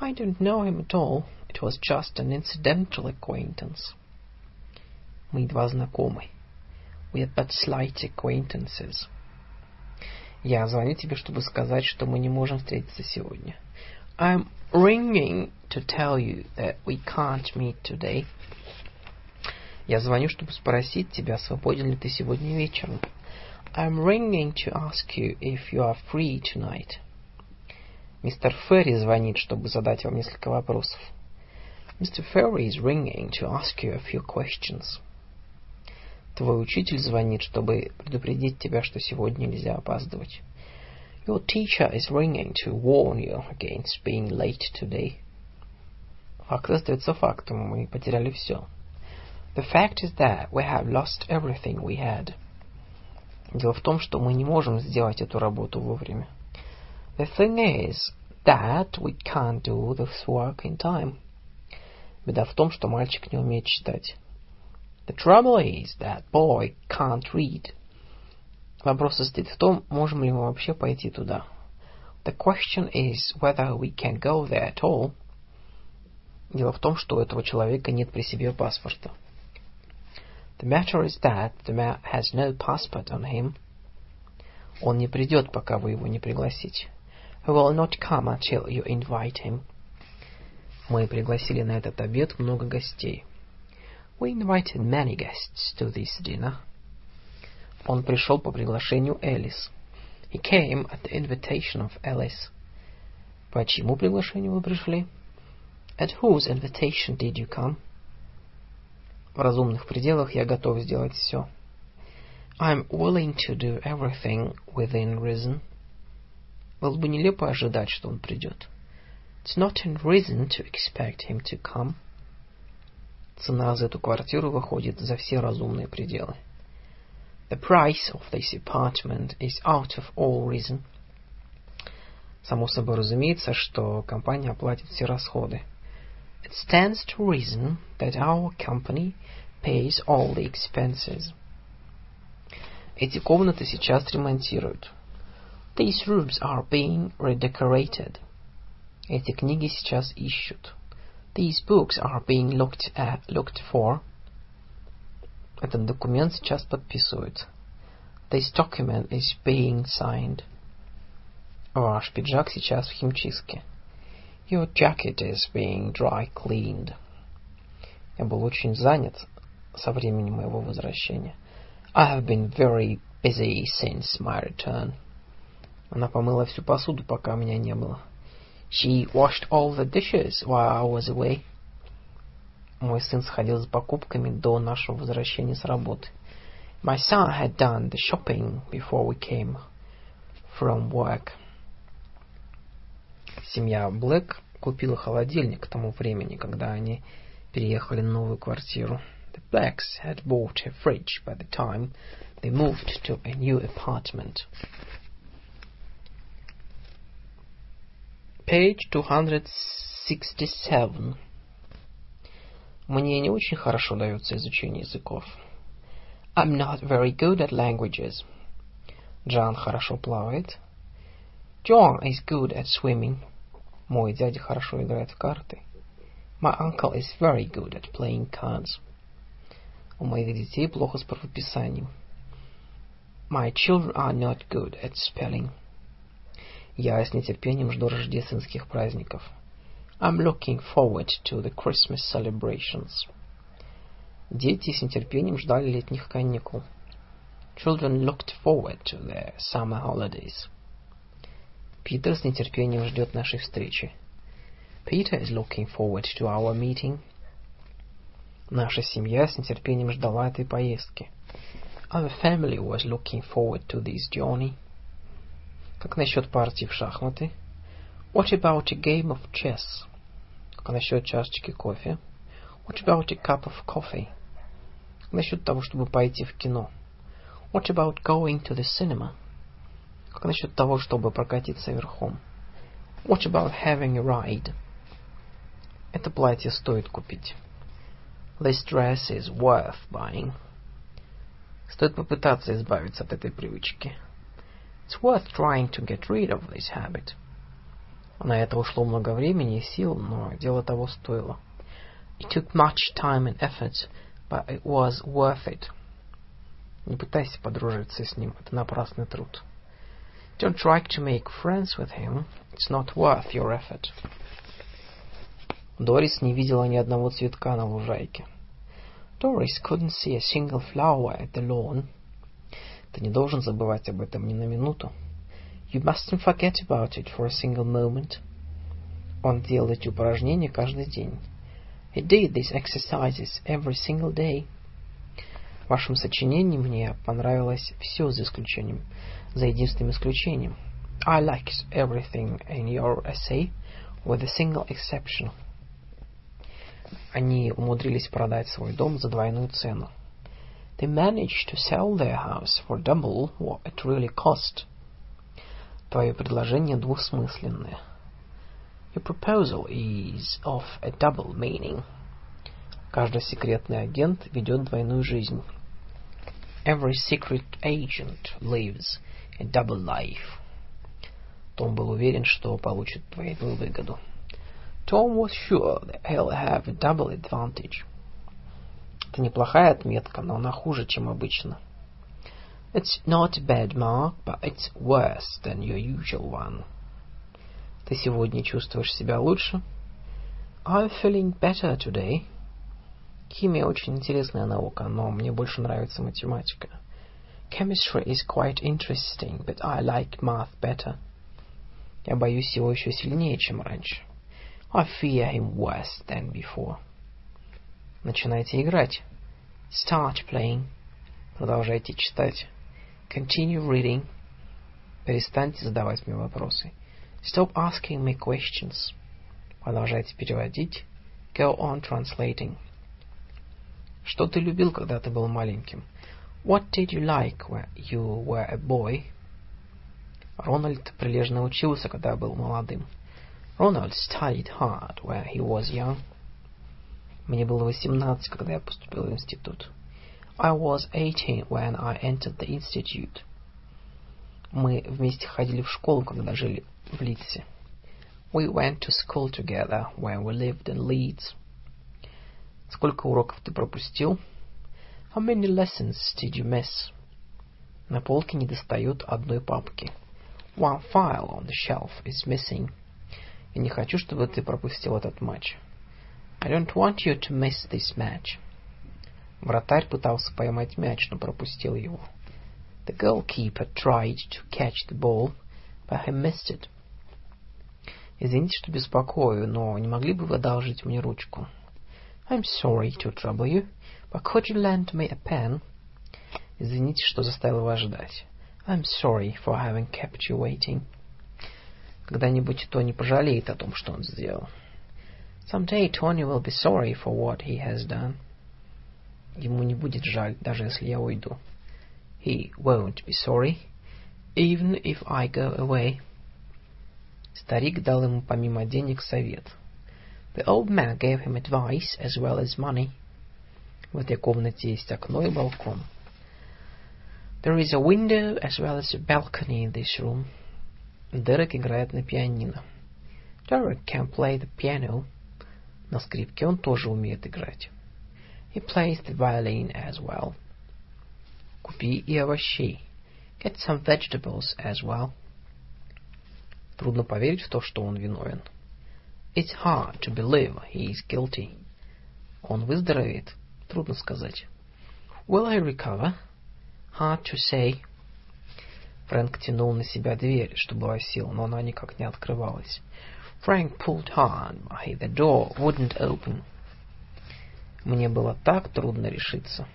I don't know him at all. It was just an incidental acquaintance. Мы едва знакомы. We are but slight acquaintances. Я звоню тебе, чтобы сказать, что мы не можем встретиться сегодня. I'm ringing to tell you that we can't meet today. Я звоню, чтобы спросить тебя, свободен ли ты сегодня вечером. I'm ringing to ask you if you are free tonight. Мистер Ферри звонит, чтобы задать вам несколько вопросов. Mr. Ferry is ringing to ask you a few questions. Твой учитель звонит, чтобы предупредить тебя, что сегодня нельзя опаздывать. Your teacher is ringing to warn you against being late today. Факт остается фактом. Мы потеряли все. The fact is that we have lost everything we had. Дело в том, что мы не можем сделать эту работу вовремя. The thing is that we can't do this work in time. Беда в том, что мальчик не умеет читать. The trouble is that boy can't read. Вопрос состоит в том, можем ли мы вообще пойти туда. The question is whether we can go there at all. Дело в том, что у этого человека нет при себе паспорта. The matter is that the man has no passport on him. Он не придет, пока вы его не пригласите. He will not come until you invite him. Мы пригласили на этот обед много гостей. We invited many guests to this dinner. Он пришел по приглашению Элис. He came at the invitation of Alice. По чьему приглашению вы пришли? At whose invitation did you come? В разумных пределах я готов сделать все. I'm willing to do everything within reason. Было бы нелепо ожидать, что он придет. It's not in reason to expect him to come. Цена за эту квартиру выходит за все разумные пределы. The price of this apartment is out of all reason. Само собой разумеется, что компания оплатит все расходы. It stands to reason that our company pays all the expenses. Эти комнаты сейчас ремонтируют. These rooms are being redecorated. Эти книги сейчас ищут. These books are being looked at, looked for. Этот документ сейчас подписывают. This document is being signed. Ваш пиджак сейчас в химчистке. Your jacket is being dry cleaned. Я был очень занят со времени моего возвращения. I have been very busy since my return. Она помыла всю посуду, пока меня не было. She washed all the dishes while I was away. Мой сын сходил за покупками до нашего возвращения с работы. My son had done the shopping before we came from work. Семья Блэк купила холодильник к тому времени, когда они переехали на новую квартиру. The Blacks had bought a fridge by the time they moved to a new apartment. Page 267. Мне не очень хорошо дается изучение языков. I'm not very good at languages. Джан хорошо плавает. John is good at swimming. Мой дядя хорошо играет в карты. My uncle is very good at playing cards. У моих детей плохо с правописанием. My children are not good at spelling. Я с нетерпением жду рождественских праздников. I'm looking forward to the Christmas celebrations. Дети с нетерпением ждали летних каникул. Children looked forward to their summer holidays. Питер с нетерпением ждет нашей встречи. Peter is looking forward to our meeting. Наша семья с нетерпением ждала этой поездки. Our family was looking forward to this journey. Как насчет партии в шахматы? What about a game of chess? Как насчет чашечки кофе? What about a cup of coffee? Как насчет того, чтобы пойти в кино? What about going to the cinema? Как насчет того, чтобы прокатиться верхом? What about having a ride? Это платье стоит купить. This dress is worth buying. Стоит попытаться избавиться от этой привычки. It's worth trying to get rid of this habit. На это ушло много времени и сил, но дело того стоило. It took much time and effort, but it was worth it. Не пытайся подружиться с ним, это напрасный труд. Don't try to make friends with him. It's not worth your effort. Дорис не видела ни одного цветка на лужайке. Doris couldn't see a single flower at the lawn. Ты не должен забывать об этом ни на минуту. You mustn't forget about it for a single moment. Он делал эти упражнения каждый день. He did these exercises every single day. В вашем сочинении мне понравилось все за исключением, за единственным исключением. I liked everything in your essay, with a single exception. Они умудрились продать свой дом за двойную цену. They managed to sell their house for double what it really cost. Твое предложение двусмысленное. Your proposal is of a double meaning. Каждый секретный агент ведет двойную жизнь. Every secret agent lives a double life. Том был уверен, что получит двойную выгоду. Tom was sure that he'll have a double advantage. Это неплохая отметка, но она хуже, чем обычно. It's not a bad mark, but it's worse than your usual one. Ты сегодня чувствуешь себя лучше? I'm feeling better today. Химия очень интересная наука, но мне больше нравится математика. Chemistry is quite interesting, but I like math better. Я боюсь его еще сильнее, чем раньше. I fear him worse than before. Начинайте играть. Start playing. Продолжайте читать. Continue reading. Перестаньте задавать мне вопросы. Stop asking me questions. Продолжайте переводить. Go on translating. Что ты любил, когда ты был маленьким? What did you like when you were a boy? Рональд прилежно учился, когда был молодым. Ronald studied hard when he was young. Мне было восемнадцать, когда я поступил в институт. I was eighteen when I entered the institute. Мы вместе ходили в школу, когда жили в Лидсе. We went to school together when we lived in Leeds. Сколько уроков ты пропустил? How many lessons did you miss? На полке не достает одной папки. One file on the shelf is missing. Я не хочу, чтобы ты пропустил этот матч. I don't want you to miss this match. Вратарь пытался поймать мяч, но пропустил его. The goalkeeper tried to catch the ball, but he missed it. Извините, что беспокою, но не могли бы вы одолжить мне ручку? I'm sorry to trouble you, but could you lend me a pen? Извините, что заставил вас ждать. I'm sorry for having kept you waiting. Когда-нибудь Тони пожалеет о том, что он сделал. Someday Tony will be sorry for what he has done. Ему не будет жаль, даже если я уйду. He won't be sorry, even if I go away. Старик дал ему помимо денег совет — The old man gave him advice as well as money. В этой комнате есть окно и балкон. There is a window as well as a balcony in this room. Дерек играет на пианино. Derek can play the piano. На скрипке он тоже умеет играть. He plays the violin as well. Купи и овощей. Get some vegetables as well. Трудно поверить в то, что он виновен. It's hard to believe he is guilty. Он выздоровеет? Трудно сказать. Will I recover? Hard to say. Фрэнк тянул на себя дверь, что была сил, но она никак не открывалась. Frank pulled hard, but the door wouldn't open. Мне было так трудно решиться.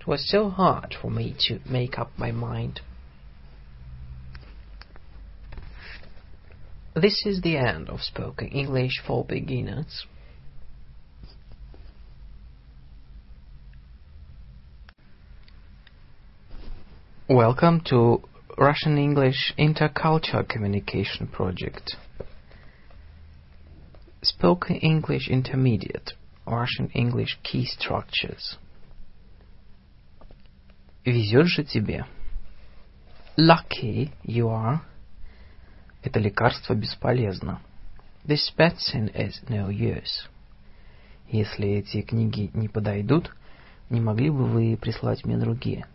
It was so hard for me to make up my mind. This is the end of Spoken English for Beginners. Welcome to Russian English Intercultural Communication Project. Spoken English Intermediate Russian English Key Structures. Везет же тебе. Lucky you are Это лекарство бесполезно. This medicine is no use. Если эти книги не подойдут, не могли бы вы прислать мне другие?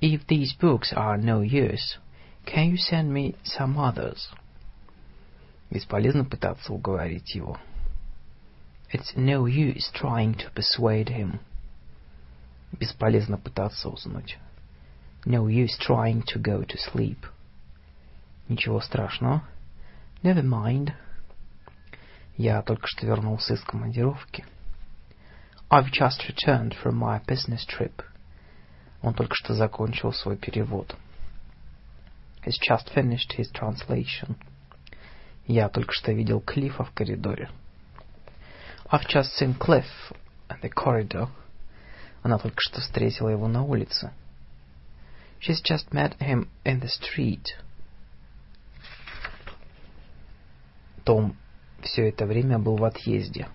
If these books are no use, can you send me some others? Бесполезно пытаться уговорить его. It's no use trying to persuade him. Бесполезно пытаться уснуть. No use trying to go to sleep. Ничего страшного. Never mind. Я только что вернулся из командировки. I've just returned from my business trip. Он только что закончил свой перевод. has just finished his translation. Я только что видел Клиффа в коридоре. I've just seen Cliff in the corridor. Она только что встретила его на улице. She's just met him in the street. Том все это время был в отъезде.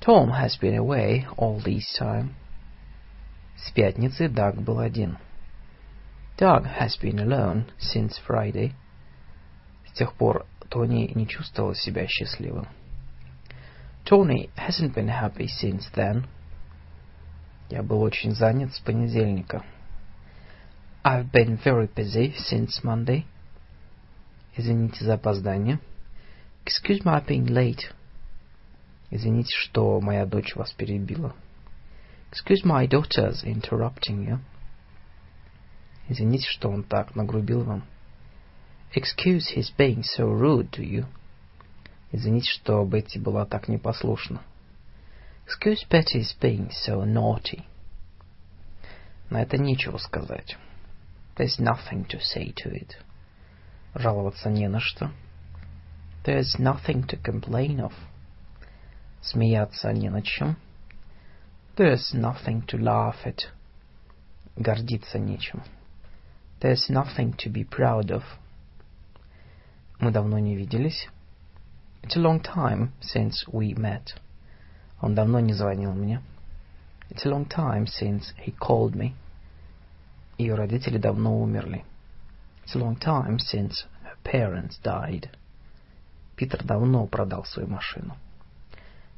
Tom has been away all this time. С пятницы Даг был один. Doug has been alone since Friday. С тех пор Тони не чувствовал себя счастливым. Tony hasn't been happy since then. Я был очень занят с понедельника. I've been very busy since Monday. Извините за опоздание. Excuse my being late. Извините, что моя дочь вас перебила. Excuse my daughter's interrupting you. Извините, что он так нагрубил вам. Excuse his being so rude to you. Извините, что Бетти была так непослушна. Excuse Betty's being so naughty. На это нечего сказать. There's nothing to say to it. Жаловаться не на что. There's nothing to complain of. Смеяться не над чем. There's nothing to laugh at. Гордиться нечем. There's nothing to be proud of. Мы давно не виделись. It's a long time since we met. Он давно не звонил мне. It's a long time since he called me. Ее родители давно умерли. It's a long time since her parents died. Питер давно продал свою машину.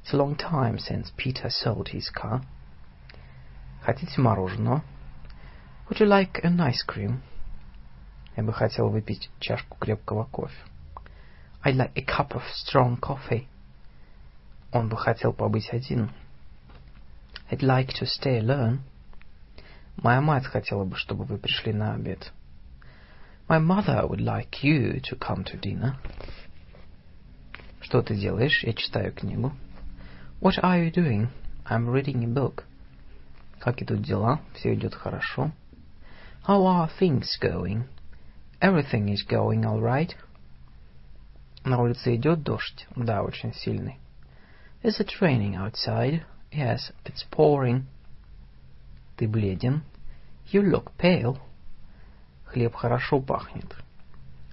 It's a long time since Peter sold his car. Хотите мороженого? Would you like an ice cream? Я бы хотел выпить чашку крепкого кофе. I'd like a cup of strong coffee. Он бы хотел побыть один. I'd like to stay alone. Моя мать хотела бы, чтобы вы пришли на обед. My mother would like you to come to dinner. Что ты делаешь? Я читаю книгу. What are you doing? I'm reading a book. Как идут дела? Все идет хорошо. How are things going? Everything is going all right. На улице идет дождь? Да, очень сильный. Is it raining outside? Yes, it's pouring. Ты бледен. You look pale. Хлеб хорошо пахнет.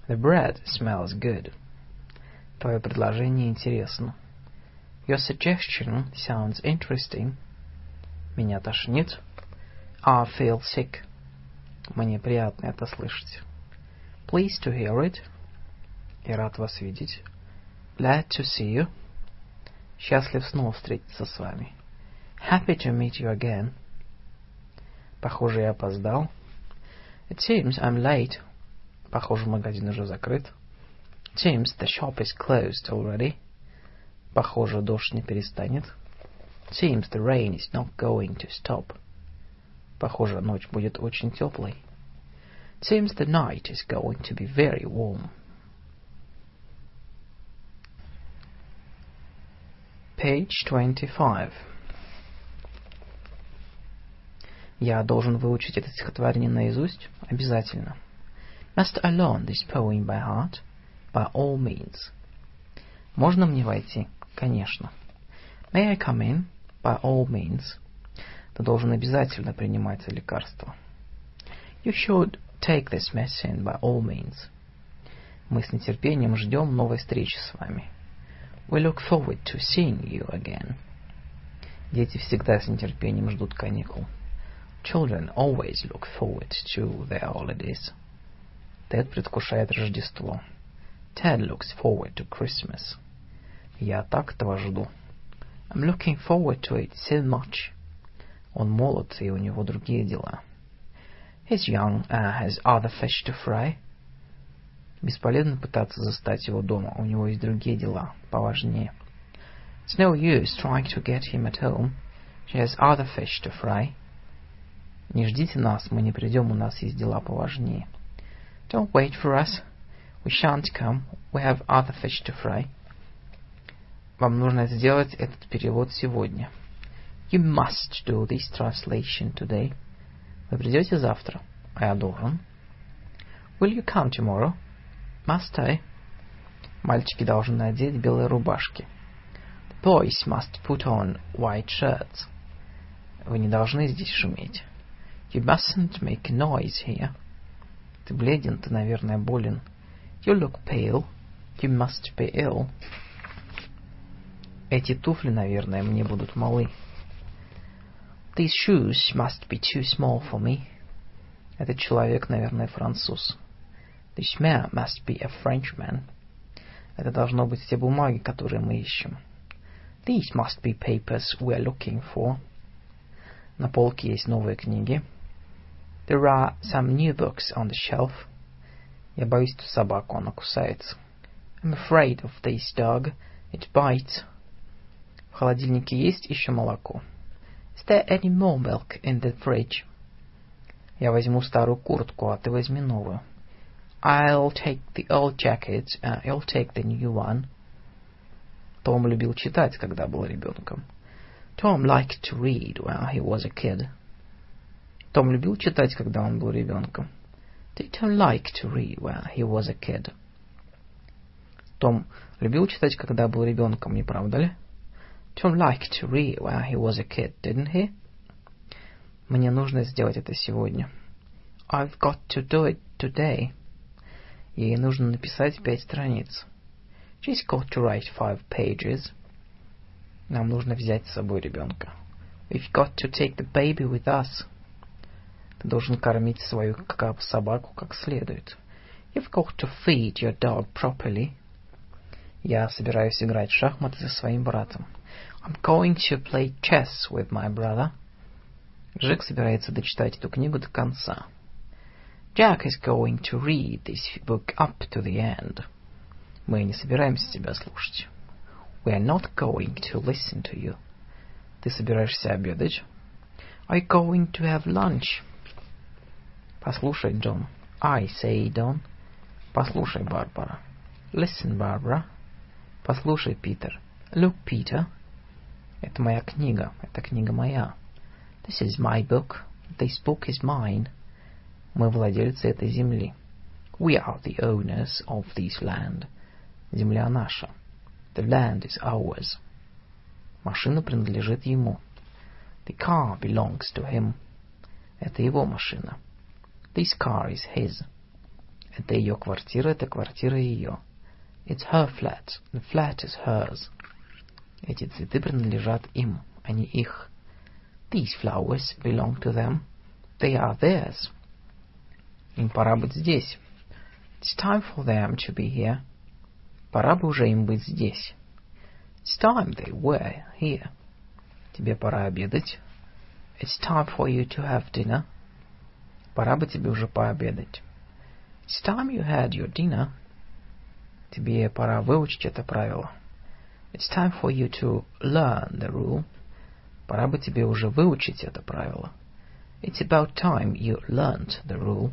The bread smells good. Твое предложение интересно. Your suggestion sounds interesting. Меня тошнит. I feel sick. Мне приятно это слышать. Pleased to hear it. И рад вас видеть. Glad to see you. Счастлив снова встретиться с вами. Happy to meet you again. Похоже, я опоздал. It seems I'm late. Похоже, магазин уже закрыт. It seems the shop is closed already. Похоже, дождь не перестанет. It seems the rain is not going to stop. Похоже, ночь будет очень теплой. It seems the night is going to be very warm. Page 25. Я должен выучить это стихотворение наизусть? Обязательно. Must I learn this poem by heart? By all means. Можно мне войти? Конечно. May I come in? By all means. Ты должен обязательно принимать это лекарство. You should take this medicine by all means. Мы с нетерпением ждем новой встречи с вами. We look forward to seeing you again. Дети всегда с нетерпением ждут каникул. Children always look forward to their holidays. Тед предвкушает Рождество. Ted looks forward to Christmas. Я так этого жду. I'm looking forward to it so much. Он молод, и у него другие дела. He's young and has other fish to fry. Бесполезно пытаться застать его дома, у него есть другие дела, поважнее. It's no use trying to get him at home. He has other fish to fry. Не ждите нас, мы не придем, у нас есть дела поважнее. Don't wait for us. We shan't come. We have other fish to fry. Вам нужно сделать этот перевод сегодня. You must do this translation today. Вы придете завтра? А я должен. Will you come tomorrow? Must I? Мальчики должны надеть белые рубашки. The boys must put on white shirts. Вы не должны здесь шуметь. You mustn't make noise here. Ты бледен, ты, наверное, болен. You look pale. You must be ill. Эти туфли, наверное, мне будут малы. These shoes must be too small for me. Этот человек, наверное, француз. This man must be a Frenchman. Это должно быть те бумаги, которые мы ищем. These must be papers we are looking for. На полке есть новые книги. There are some new books on the shelf. Я боюсь эту собаку, она кусается. I'm afraid of this dog. It bites. В холодильнике есть еще молоко? Is there any more milk in the fridge? Я возьму старую куртку, а ты возьми новую. I'll take the old jacket, uh, you'll take the new one. Том любил читать, когда был ребенком. Tom liked to read when he was a kid. Том любил читать, когда он был ребенком. Did Tom like to read when he was a kid? Том любил читать, когда был ребенком, не правда ли? Tom liked to read when he was a kid, didn't he? Мне нужно сделать это сегодня. I've got to do it today. Ей нужно написать пять страниц. She's got to write five pages. Нам нужно взять с собой ребенка. We've got to take the baby with us. Ты должен кормить свою собаку как следует. You've got to feed your dog properly. Я собираюсь играть в шахматы со своим братом. I'm going to play chess with my brother. Джек собирается дочитать эту книгу до конца. Jack is going to read this book up to the end. Мы не собираемся тебя слушать. We are not going to listen to you. Ты собираешься обедать? Are you going to have lunch? Послушай, Джон. I say, Don. Послушай, Барбара. Listen, Barbara. Послушай, Питер. Look, Peter. Это моя книга. Это книга моя. This is my book. This book is mine. Мы владельцы этой земли. We are the owners of this land. Земля наша. The land is ours. Машина принадлежит ему. The car belongs to him. Это его машина. This car is his. Это ее квартира, это квартира ее. It's her flat. The flat is hers. Эти цветы принадлежат им, а не их. These flowers belong to them. They are theirs. Им пора быть здесь. It's time for them to be here. Пора бы уже им быть здесь. It's time they were here. Тебе пора обедать. It's time for you to have dinner. Пора бы тебе уже пообедать. It's time you had your dinner. Тебе пора выучить это правило. It's time for you to learn the rule. Пора бы тебе уже выучить это правило. It's about time you learned the rule.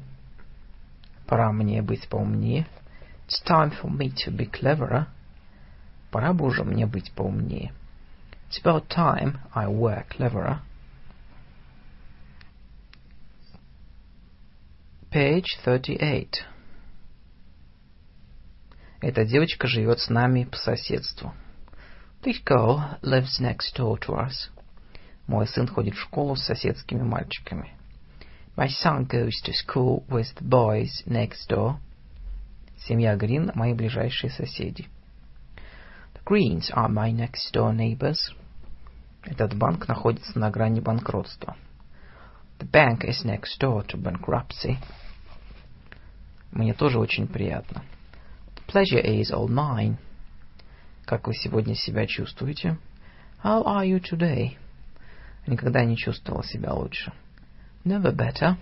Пора мне быть поумнее. It's time for me to be cleverer. Пора бы уже мне быть поумнее. It's about time I were cleverer. Page 38. Эта девочка живет с нами по соседству. This girl lives next door to us. Мой сын ходит в школу с соседскими мальчиками. My son goes to school with the boys next door. Семья Грин – мои ближайшие соседи. The Greens are my next door neighbors. Этот банк находится на грани банкротства. The bank is next door to bankruptcy. Мне тоже очень приятно. The pleasure is all mine. Как вы сегодня себя чувствуете? How are you today? Никогда не чувствовал себя лучше. Never better.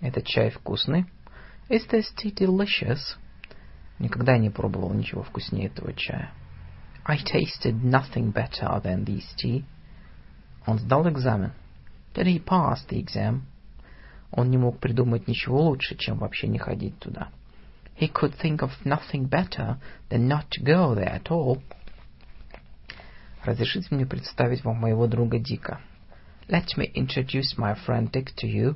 Этот чай вкусный? Is this tea delicious? Никогда не пробовал ничего вкуснее этого чая. I tasted nothing better than this tea. Он сдал экзамен. Did he pass the exam? Он не мог придумать ничего лучше, чем вообще не ходить туда. He could think of nothing better than not to go there at all. Разрешите мне представить вам моего друга Дика. Let me introduce my friend Dick to you.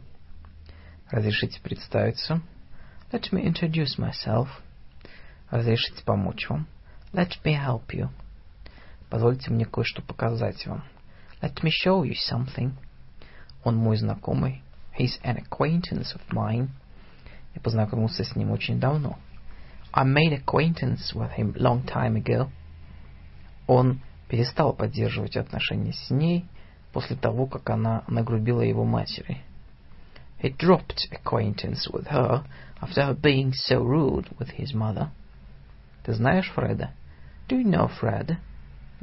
Разрешите представиться. Let me introduce myself. Разрешите помочь вам. Let me help you. Позвольте мне кое-что показать вам. Let me show you something. Он мой знакомый. He's an acquaintance of mine. Я познакомился с ним очень давно. I made acquaintance with him long time ago. Он перестал поддерживать отношения с ней после того, как она нагрубила его матери. He dropped acquaintance with her after her being so rude with his mother. Ты знаешь Фреда? Do you know Fred?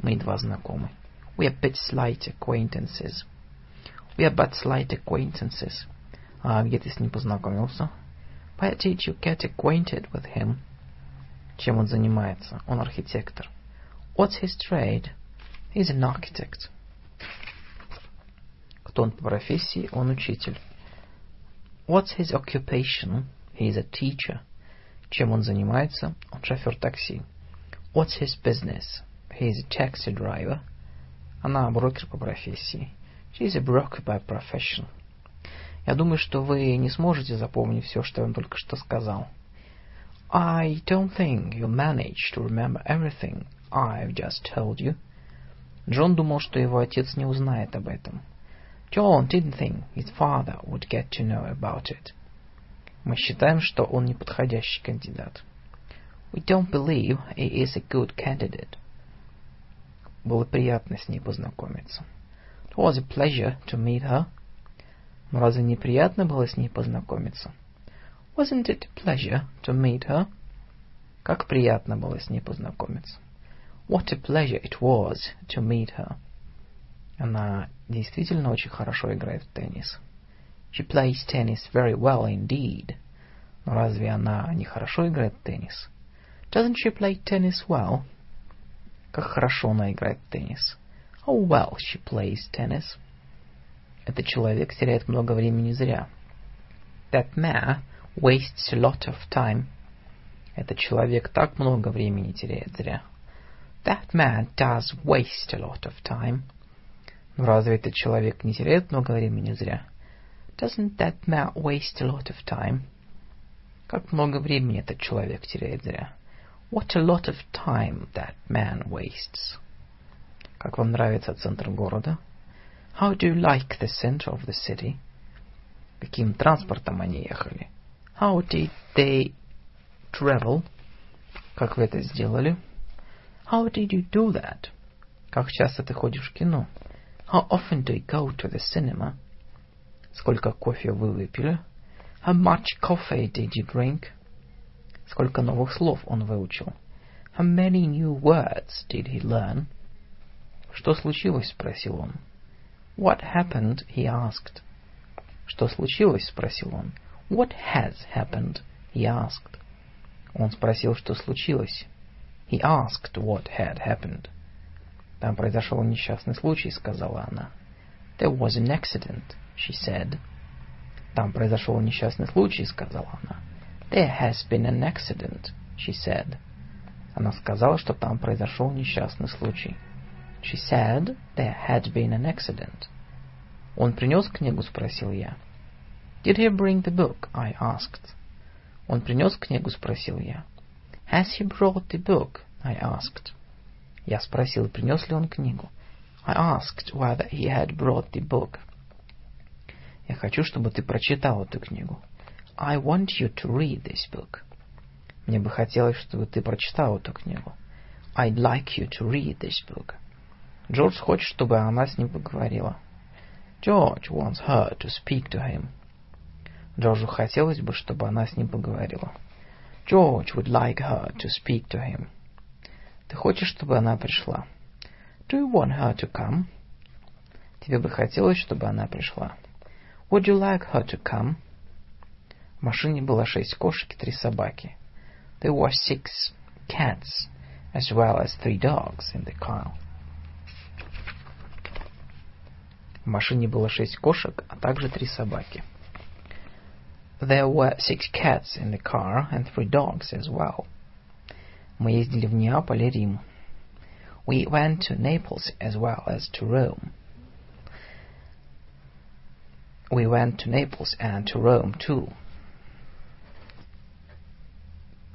Мы едва знакомы. We are but slight acquaintances. We are but slight acquaintances. А где ты с ним познакомился? Where did you get acquainted with him? Чем он занимается? Он архитектор. What's his trade? He's an architect. Кто он по профессии? Он учитель. What's his occupation? He is a teacher. Чем он занимается? Он шофер такси. What's his business? He is a taxi driver. Она брокер по профессии. She is a broker by profession. Я думаю, что вы не сможете запомнить все, что вам только что сказал. I don't think you'll manage to remember everything I've just told you. Джон думал, что его отец не узнает об этом. John didn't think his father would get to know about it. Мы считаем, что он неподходящий кандидат. We don't believe he is a good candidate. Было приятно с ней познакомиться. It was a pleasure to meet her. Но разве не приятно было с ней познакомиться? Wasn't it a pleasure to meet her? Как приятно было с ней познакомиться. What a pleasure it was to meet her. Она действительно очень хорошо играет в теннис. She plays tennis very well indeed. Но разве она не хорошо играет в теннис? Doesn't she play tennis well? Как хорошо она играет в теннис. How well she plays tennis. Этот человек теряет много времени зря. That man wastes a lot of time. Этот человек так много времени теряет зря. That man does waste a lot of time. Но разве этот человек не теряет много времени зря? Doesn't that man waste a lot of time? Как много времени этот человек теряет зря? What a lot of time that man wastes. Как вам нравится центр города? How do you like the center of the city? Каким транспортом они ехали? How did they travel? Как вы это сделали? How did you do that? Как часто ты ходишь в кино? How often do you go to the cinema? Сколько кофе вы выпили? How much coffee did you drink? Сколько новых слов он выучил? How many new words did he learn? Что случилось? спросил он. What happened? he asked. Что случилось? спросил он. What has happened? he asked. Он спросил, что случилось. He asked what had happened. Там произошел несчастный случай, сказала она. There was an accident, she said. Там произошел несчастный случай, сказала она. There has been an accident, she said. Она сказала, что там произошел несчастный случай. She said there had been an accident. Он принес книгу, спросил я. Did he bring the book? I asked. Он принес книгу, спросил я. Has he brought the book? I asked. Я спросил, принес ли он книгу. I asked whether he had brought the book. Я хочу, чтобы ты прочитал эту книгу. I want you to read this book. Мне бы хотелось, чтобы ты прочитал эту книгу. I'd like you to read this book. Джордж хочет, чтобы она с ним поговорила. George wants her to speak to him. Джорджу хотелось бы, чтобы она с ним поговорила. George would like her to speak to him. Ты хочешь, чтобы она пришла? Do you want her to come? Тебе бы хотелось, чтобы она пришла. Would you like her to come? В машине было шесть кошек и три собаки. There were six cats, as well as three dogs in the car. В машине было шесть кошек, а также три собаки. There were six cats in the car and three dogs as well. Мы ездили в Неаполь и Рим. We went to Naples as well as to Rome. We went to Naples and to Rome too.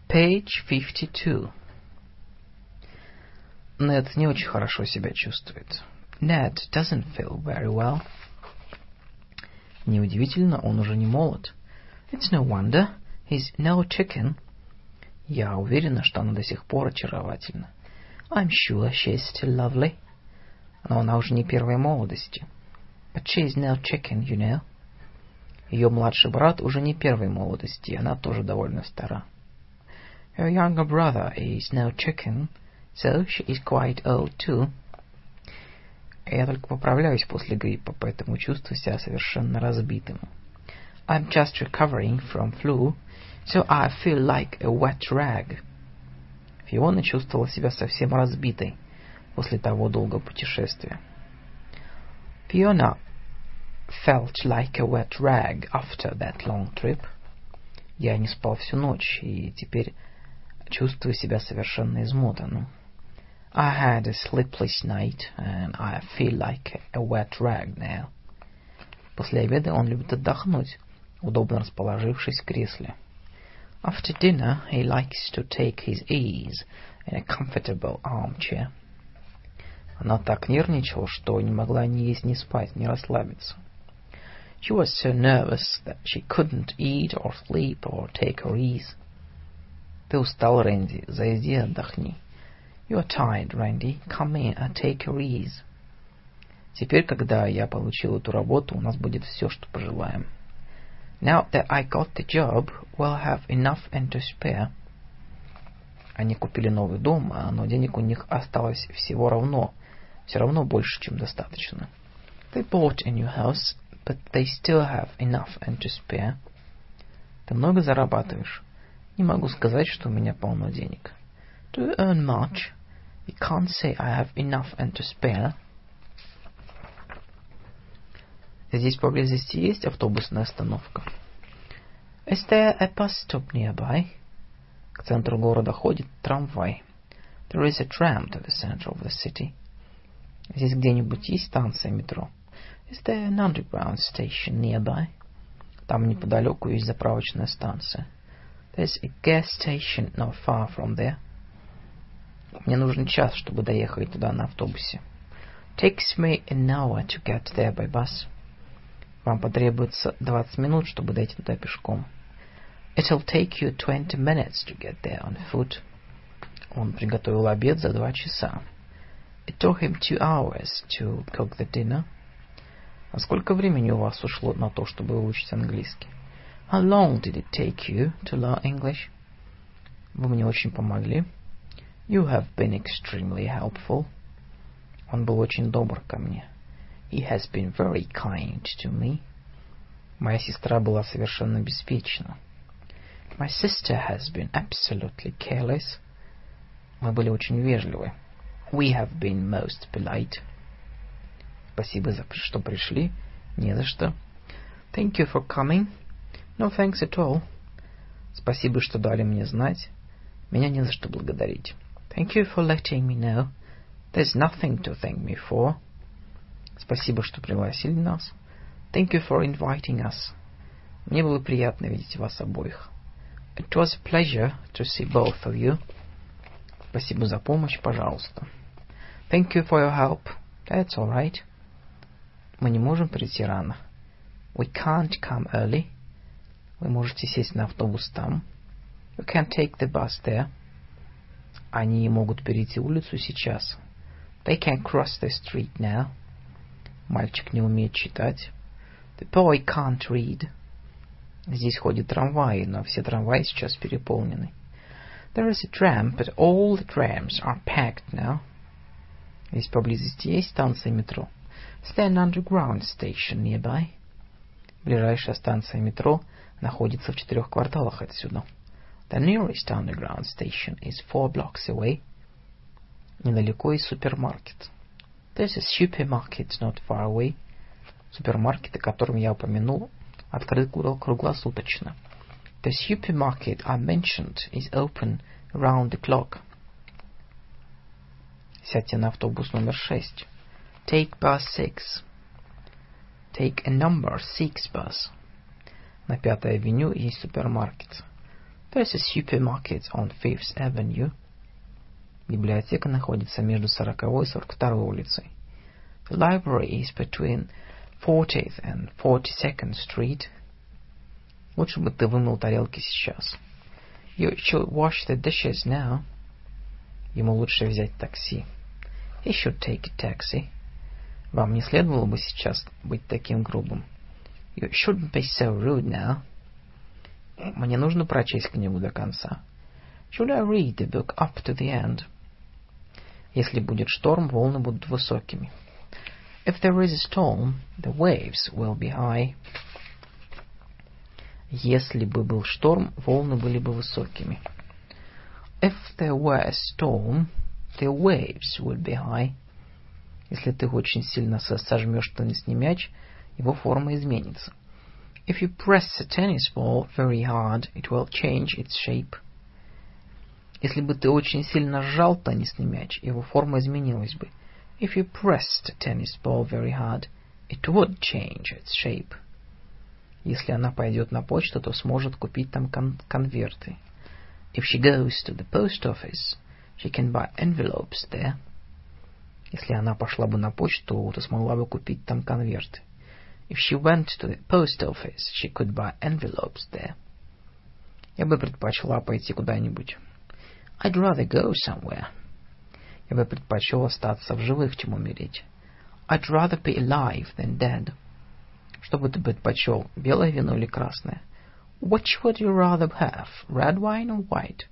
Page 52. Нед не очень хорошо себя чувствует. Ned doesn't feel very well. Неудивительно, он уже не молод. It's no wonder. He's no chicken. Я уверена, что она до сих пор очаровательна. I'm sure she's still lovely. Но она уже не первой молодости. But she's no chicken, you know. Ее младший брат уже не первой молодости, она тоже довольно стара. Her younger brother is no chicken, so she is quite old too. Я только поправляюсь после гриппа, поэтому чувствую себя совершенно разбитым. I'm just recovering from flu, so I feel like a wet rag. Фиона чувствовала себя совсем разбитой после того долгого путешествия. Fiona felt like a wet rag after that long trip. Я не спал всю ночь, и теперь чувствую себя совершенно измотанным. I had a sleepless night, and I feel like a wet rag now. После обеда он любит отдохнуть, удобно расположившись в кресле. After dinner, he likes to take his ease in a comfortable armchair. Она так нервничала, что не могла ни есть, ни спать, ни расслабиться. She was so nervous that she couldn't eat or sleep or take her ease. Ты устал, Рэнди. Зайди и отдохни. You are tired, Randy. Come in and take your ease. Теперь, когда я получил эту работу, у нас будет все, что пожелаем. Now that I got the job, we'll have enough and to spare. Они купили новый дом, но денег у них осталось всего равно, все равно больше, чем достаточно. They bought a new house, but they still have enough and to spare. Ты много зарабатываешь? Не могу сказать, что у меня полно денег. Do you earn much? You can't say I have enough and to spare. Здесь поблизости есть автобусная остановка? Is there a bus stop nearby? К центру города ходит трамвай. There is a tram to the center of the city. Здесь где-нибудь есть станция метро? Is there an underground station nearby? Там неподалеку есть заправочная станция. There's a gas station not far from there. Мне нужен час, чтобы доехать туда на автобусе. Takes me an hour to get there by bus. Вам потребуется 20 минут, чтобы дойти туда пешком. It'll take you 20 minutes to get there on foot. Он приготовил обед за два часа. It took him two hours to cook the dinner. А сколько времени у вас ушло на то, чтобы выучить английский? How long did it take you to learn English? Вы мне очень помогли. You have been extremely helpful. Он был очень добр ко мне. He has been very kind to me. Моя сестра была совершенно беспечна. My sister has been absolutely careless. Мы были очень вежливы. We have been most polite. Спасибо за что пришли. Не за что. Thank you for coming. No thanks at all. Спасибо, что дали мне знать. Меня не за что благодарить. Thank you for letting me know. There's nothing to thank me for. Спасибо, что пригласили нас. Thank you for inviting us. Мне было приятно видеть вас обоих. It was a pleasure to see both of you. Спасибо за помощь, пожалуйста. Thank you for your help. That's all right. Мы не можем прийти рано. We can't come early. Вы можете сесть на автобус там. You can take the bus there. Они могут перейти улицу сейчас. They can cross the street now. Мальчик не умеет читать. The boy can't read. Здесь ходят трамваи, но все трамваи сейчас переполнены. There is a tram, but all the trams are packed now. Здесь поблизости есть станция метро. Is an underground station nearby? Ближайшая станция метро находится в четырех кварталах отсюда. The nearest underground station is four blocks away. Недалеко есть супермаркет. There's a supermarket not far away. Супермаркет, о котором я упомянул, открыт круглосуточно. The supermarket I mentioned is open round the clock. Сядьте на автобус номер шесть. Take bus six. Take a number six bus. На Пятой авеню есть супермаркет. There's a supermarket on Fifth Avenue. Библиотека находится между 40 и 42 улицей. The library is between 40th and 42nd Street. Лучше бы ты вымыл тарелки сейчас. You should wash the dishes now. Ему лучше взять такси. He should take a taxi. Вам не следовало бы сейчас быть таким грубым. You shouldn't be so rude now. Мне нужно прочесть книгу до конца. Should I read the book up to the end? Если будет шторм, волны будут высокими. If there is a storm, the waves will be high. Если бы был шторм, волны были бы высокими. If there were a storm, the waves would be high. Если ты очень сильно сожмешь теннисный мяч, его форма изменится. If you press a tennis ball very hard, it will change its shape. Если бы ты очень сильно сжал теннисный мяч, его форма изменилась бы. If you pressed a tennis ball very hard, it would change its shape. Если она пойдет на почту, то сможет купить там кон конверты. If she goes to the post office, she can buy envelopes there. Если она пошла бы на почту, то смогла бы купить там конверты. If she went to the post office, she could buy envelopes there. Я бы предпочла пойти куда-нибудь. I'd rather go somewhere. Я бы предпочел остаться в живых, чем умереть. I'd rather be alive than dead. Что бы ты предпочел, белое вино или красное? Which would you rather have, red wine or white?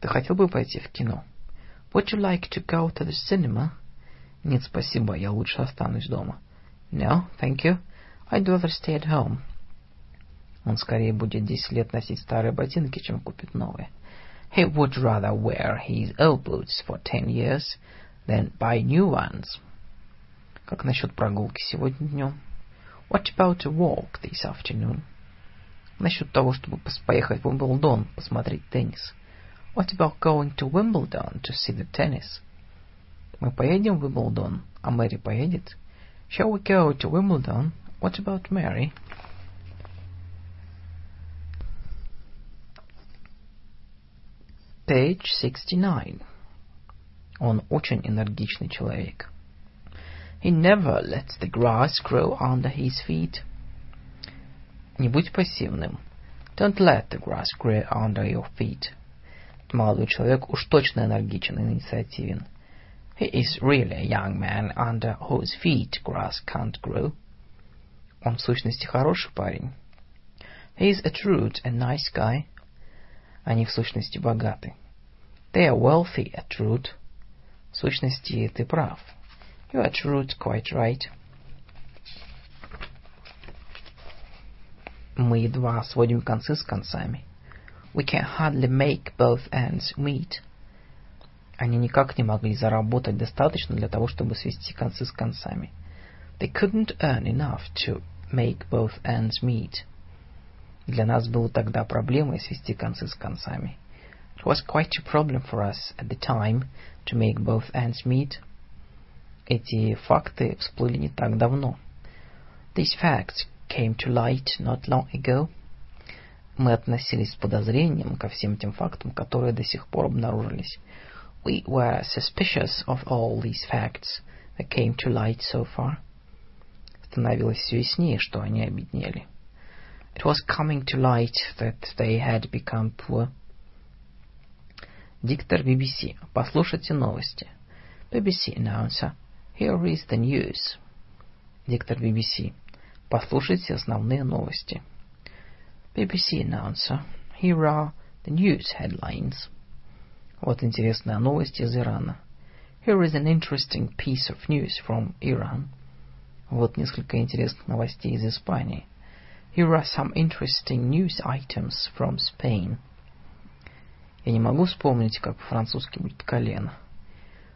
Ты хотел бы пойти в кино? Would you like to go to the cinema? Нет, спасибо, я лучше останусь дома. No, thank you. I'd rather stay at home. Он скорее будет десять лет носить старые ботинки, чем купит новые. He would rather wear his old boots for ten years than buy new ones. Как насчет прогулки сегодня днем? What about a walk this afternoon? Насчет того, чтобы поехать в Уимблдон посмотреть теннис. What about going to Wimbledon to see the tennis? Мы поедем в Уимблдон, а Мэри поедет? Shall we go to Wimbledon? What about Mary? Page 69. Он очень энергичный человек. He never lets the grass grow under his feet. Не будь пассивным. Don't let the grass grow under your feet. Молодой человек уж точно энергичен и инициативен. He is really a young man under whose feet grass can't grow. Он в сущности хороший парень. He is a truth and nice guy. Они в сущности богаты. They are wealthy at root. В сущности, ты прав. You are truth quite right. Мы едва сводим концы с концами. We can hardly make both ends meet. Они никак не могли заработать достаточно для того, чтобы свести концы с концами. They couldn't earn enough to make both ends meet. Для нас было тогда проблемой свести концы с концами. It was quite a problem for us at the time to make both ends meet. Эти факты всплыли не так давно. These facts came to light not long ago. Мы относились с подозрением ко всем тем фактам, которые до сих пор обнаружились. We were suspicious of all these facts that came to light so far. Становилось все яснее, что они обеднели. It was coming to light that they had become poor. Диктор BBC. Послушайте новости. BBC announcer. Here is the news. Диктор BBC. Послушайте основные новости. BBC announcer. Here are the news headlines. Вот интересная новость из Ирана. Here is an interesting piece of news from Iran. Вот несколько интересных новостей из Испании. Here are some interesting news items from Spain. Я не могу вспомнить, как по-французски будет колено.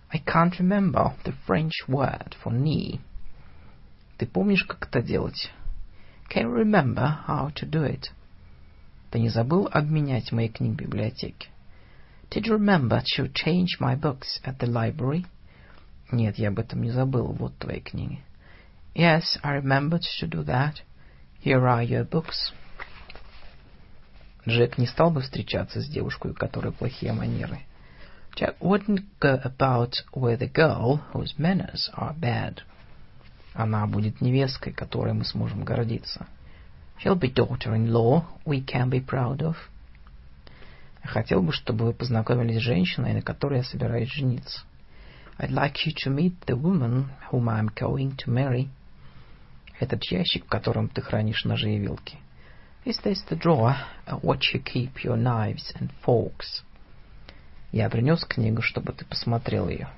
I can't remember the French word for knee. Ты помнишь, как это делать? Can you remember how to do it? Ты не забыл обменять мои книги в библиотеке? Did you remember to change my books at the library? Нет, я об этом не забыл. Вот твои книги. Yes, I remembered to do that. Here are your books. Джек не стал бы встречаться с девушкой, у которой плохие манеры. Jack wouldn't go about with a girl whose manners are bad. Она будет невесткой, которой мы сможем гордиться. She'll be daughter-in-law we can be proud of. Я хотел бы, чтобы вы познакомились с женщиной, на которой я собираюсь жениться. I'd like you to meet the woman whom I'm going to marry. Этот ящик, в котором ты хранишь ножи и вилки. Is this the drawer at which you keep your knives and forks? Я принес книгу, чтобы ты посмотрел ее.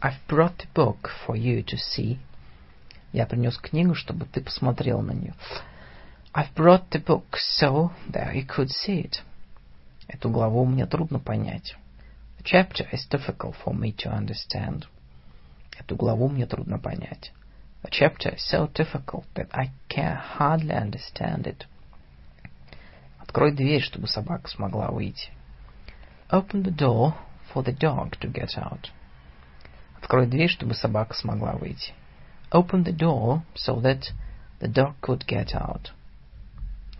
I've brought the book for you to see. Я принес книгу, чтобы ты посмотрел на нее. I've brought the book so that you could see it. Эту главу мне трудно понять. The chapter is difficult for me to understand. Эту главу мне трудно понять. The chapter is so difficult that I can hardly understand it. Открой дверь, чтобы собака смогла выйти. Open the door for the dog to get out. Открой дверь, чтобы собака смогла выйти. Open the door so that the dog could get out.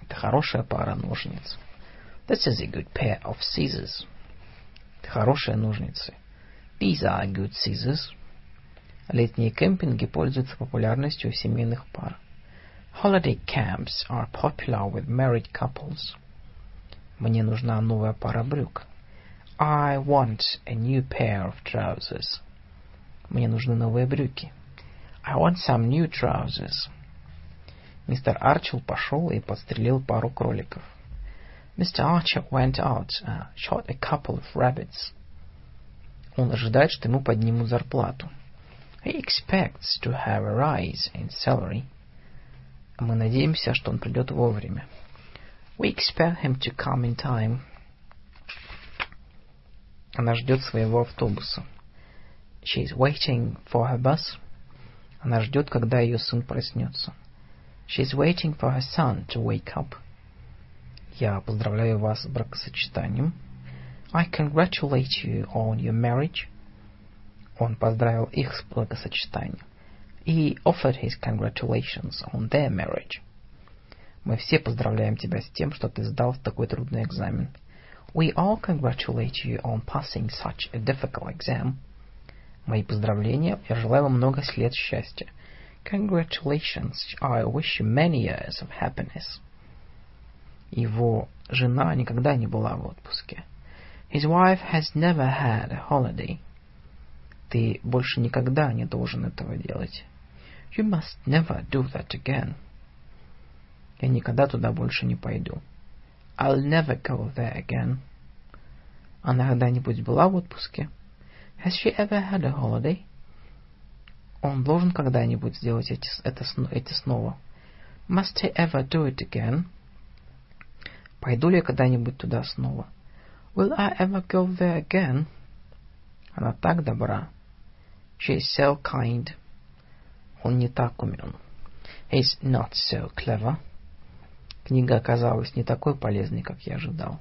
Это хорошая пара ножниц. This is a good pair of scissors. Хорошие ножницы. These are good scissors. Летние кемпинги пользуются популярностью у семейных пар. Holiday camps are popular with married couples. Мне нужна новая пара брюк. I want a new pair of trousers. Мне нужны новые брюки. I want some new trousers. Мистер Арчил пошел и подстрелил пару кроликов. Mr. Archer went out and shot a couple of rabbits. Он ожидает, что ему поднимут зарплату. He expects to have a rise in salary. Мы надеемся, что он придет вовремя. We expect him to come in time. Она ждет своего автобуса. She is waiting for her bus. Она ждет, когда ее сын проснется. She is waiting for her son to wake up. Я поздравляю вас с бракосочетанием. I congratulate you on your marriage. Он поздравил их с бракосочетанием. He offered his congratulations on their marriage. Мы все поздравляем тебя с тем, что ты сдал такой трудный экзамен. We all congratulate you on passing such a difficult exam. Мои поздравления. Я желаю вам много лет счастья. Congratulations. I wish you many years of happiness. Его жена никогда не была в отпуске. His wife has never had a holiday. Ты больше никогда не должен этого делать. You must never do that again. Я никогда туда больше не пойду. I'll never go there again. Она когда-нибудь была в отпуске? Has she ever had a holiday? Он должен когда-нибудь сделать эти, это, эти снова. Must he ever do it again? Пойду ли я когда-нибудь туда снова? Will I ever go there again? Она так добра. She is so kind. Он не так умен. He's not so clever. Книга оказалась не такой полезной, как я ожидал.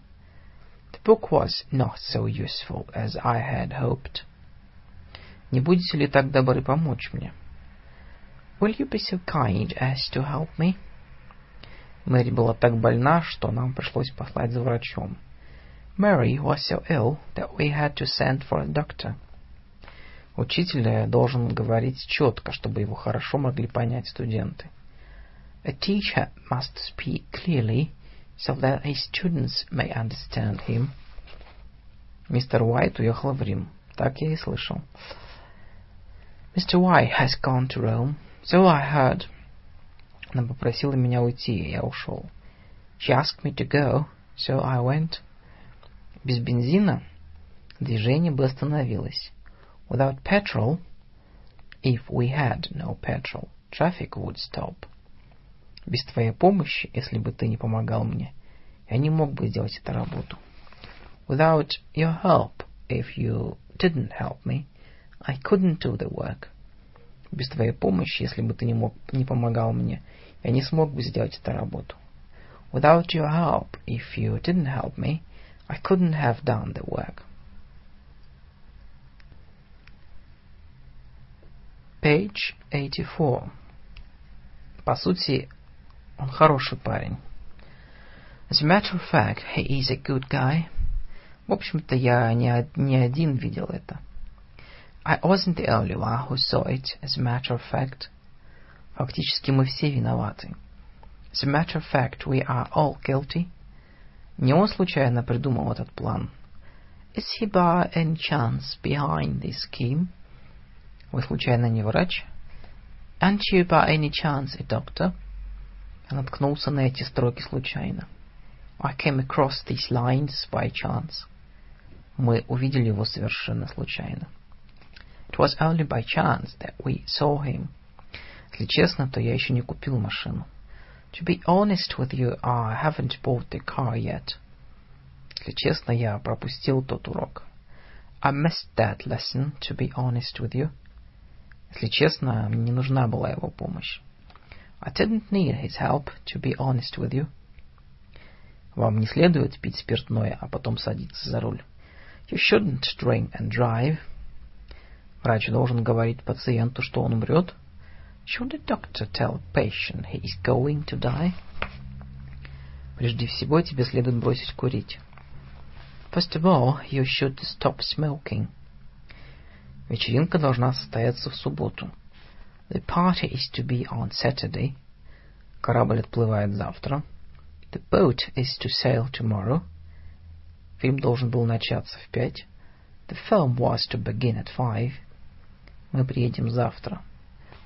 The book was not so useful as I had hoped. Не будете ли так добры помочь мне? Will you be so kind as to help me? Мэри была так больна, что нам пришлось послать за врачом. Mary was so ill that we had to send for a doctor. Учитель должен говорить четко, чтобы его хорошо могли понять студенты. A teacher must speak clearly so that his students may understand him. Мистер Уайт уехал в Рим. Так я и слышал. Mr. White has gone to Rome, so I heard. Она попросила меня уйти, и я ушел. She asked me to go, so I went. Без бензина движение бы остановилось. Without petrol, if we had no petrol, traffic would stop. Без твоей помощи, если бы ты не помогал мне, я не мог бы сделать эту работу. Without your help, if you didn't help me, I couldn't do the work. Без твоей помощи, если бы ты не, мог, не помогал мне, я не смог бы сделать эту работу. Without your help, if you didn't help me, I couldn't have done the work. Page 84. По сути, он хороший парень. As a matter of fact, he is a good guy. В общем-то, я не, не один видел это. I wasn't the only one who saw it, as a matter of fact. Фактически мы все виноваты. As a matter of fact, we are all guilty. Не он случайно придумал этот план. Is he by any chance behind this scheme? Вы случайно не врач? Aren't you by any chance a doctor? Я наткнулся на эти строки случайно. I came across these lines by chance. Мы увидели его совершенно случайно. It was only by chance that we saw him. Если честно, то я еще не купил машину. To be honest with you, I haven't bought the car yet. Если честно, я пропустил тот урок. I missed that lesson, to be honest with you. Если честно, мне не нужна была его помощь. I didn't need his help, to be honest with you. Вам не следует пить спиртное, а потом садиться за руль. You shouldn't drink and drive. Врач должен говорить пациенту, что он умрет. Should the doctor tell patient he is going to die? Прежде всего, тебе следует бросить курить. First of all, you should stop smoking. Вечеринка должна состояться в субботу. The party is to be on Saturday. Корабль отплывает завтра. The boat is to sail tomorrow. Фильм должен был начаться в пять. The film was to begin at five. Мы приедем завтра.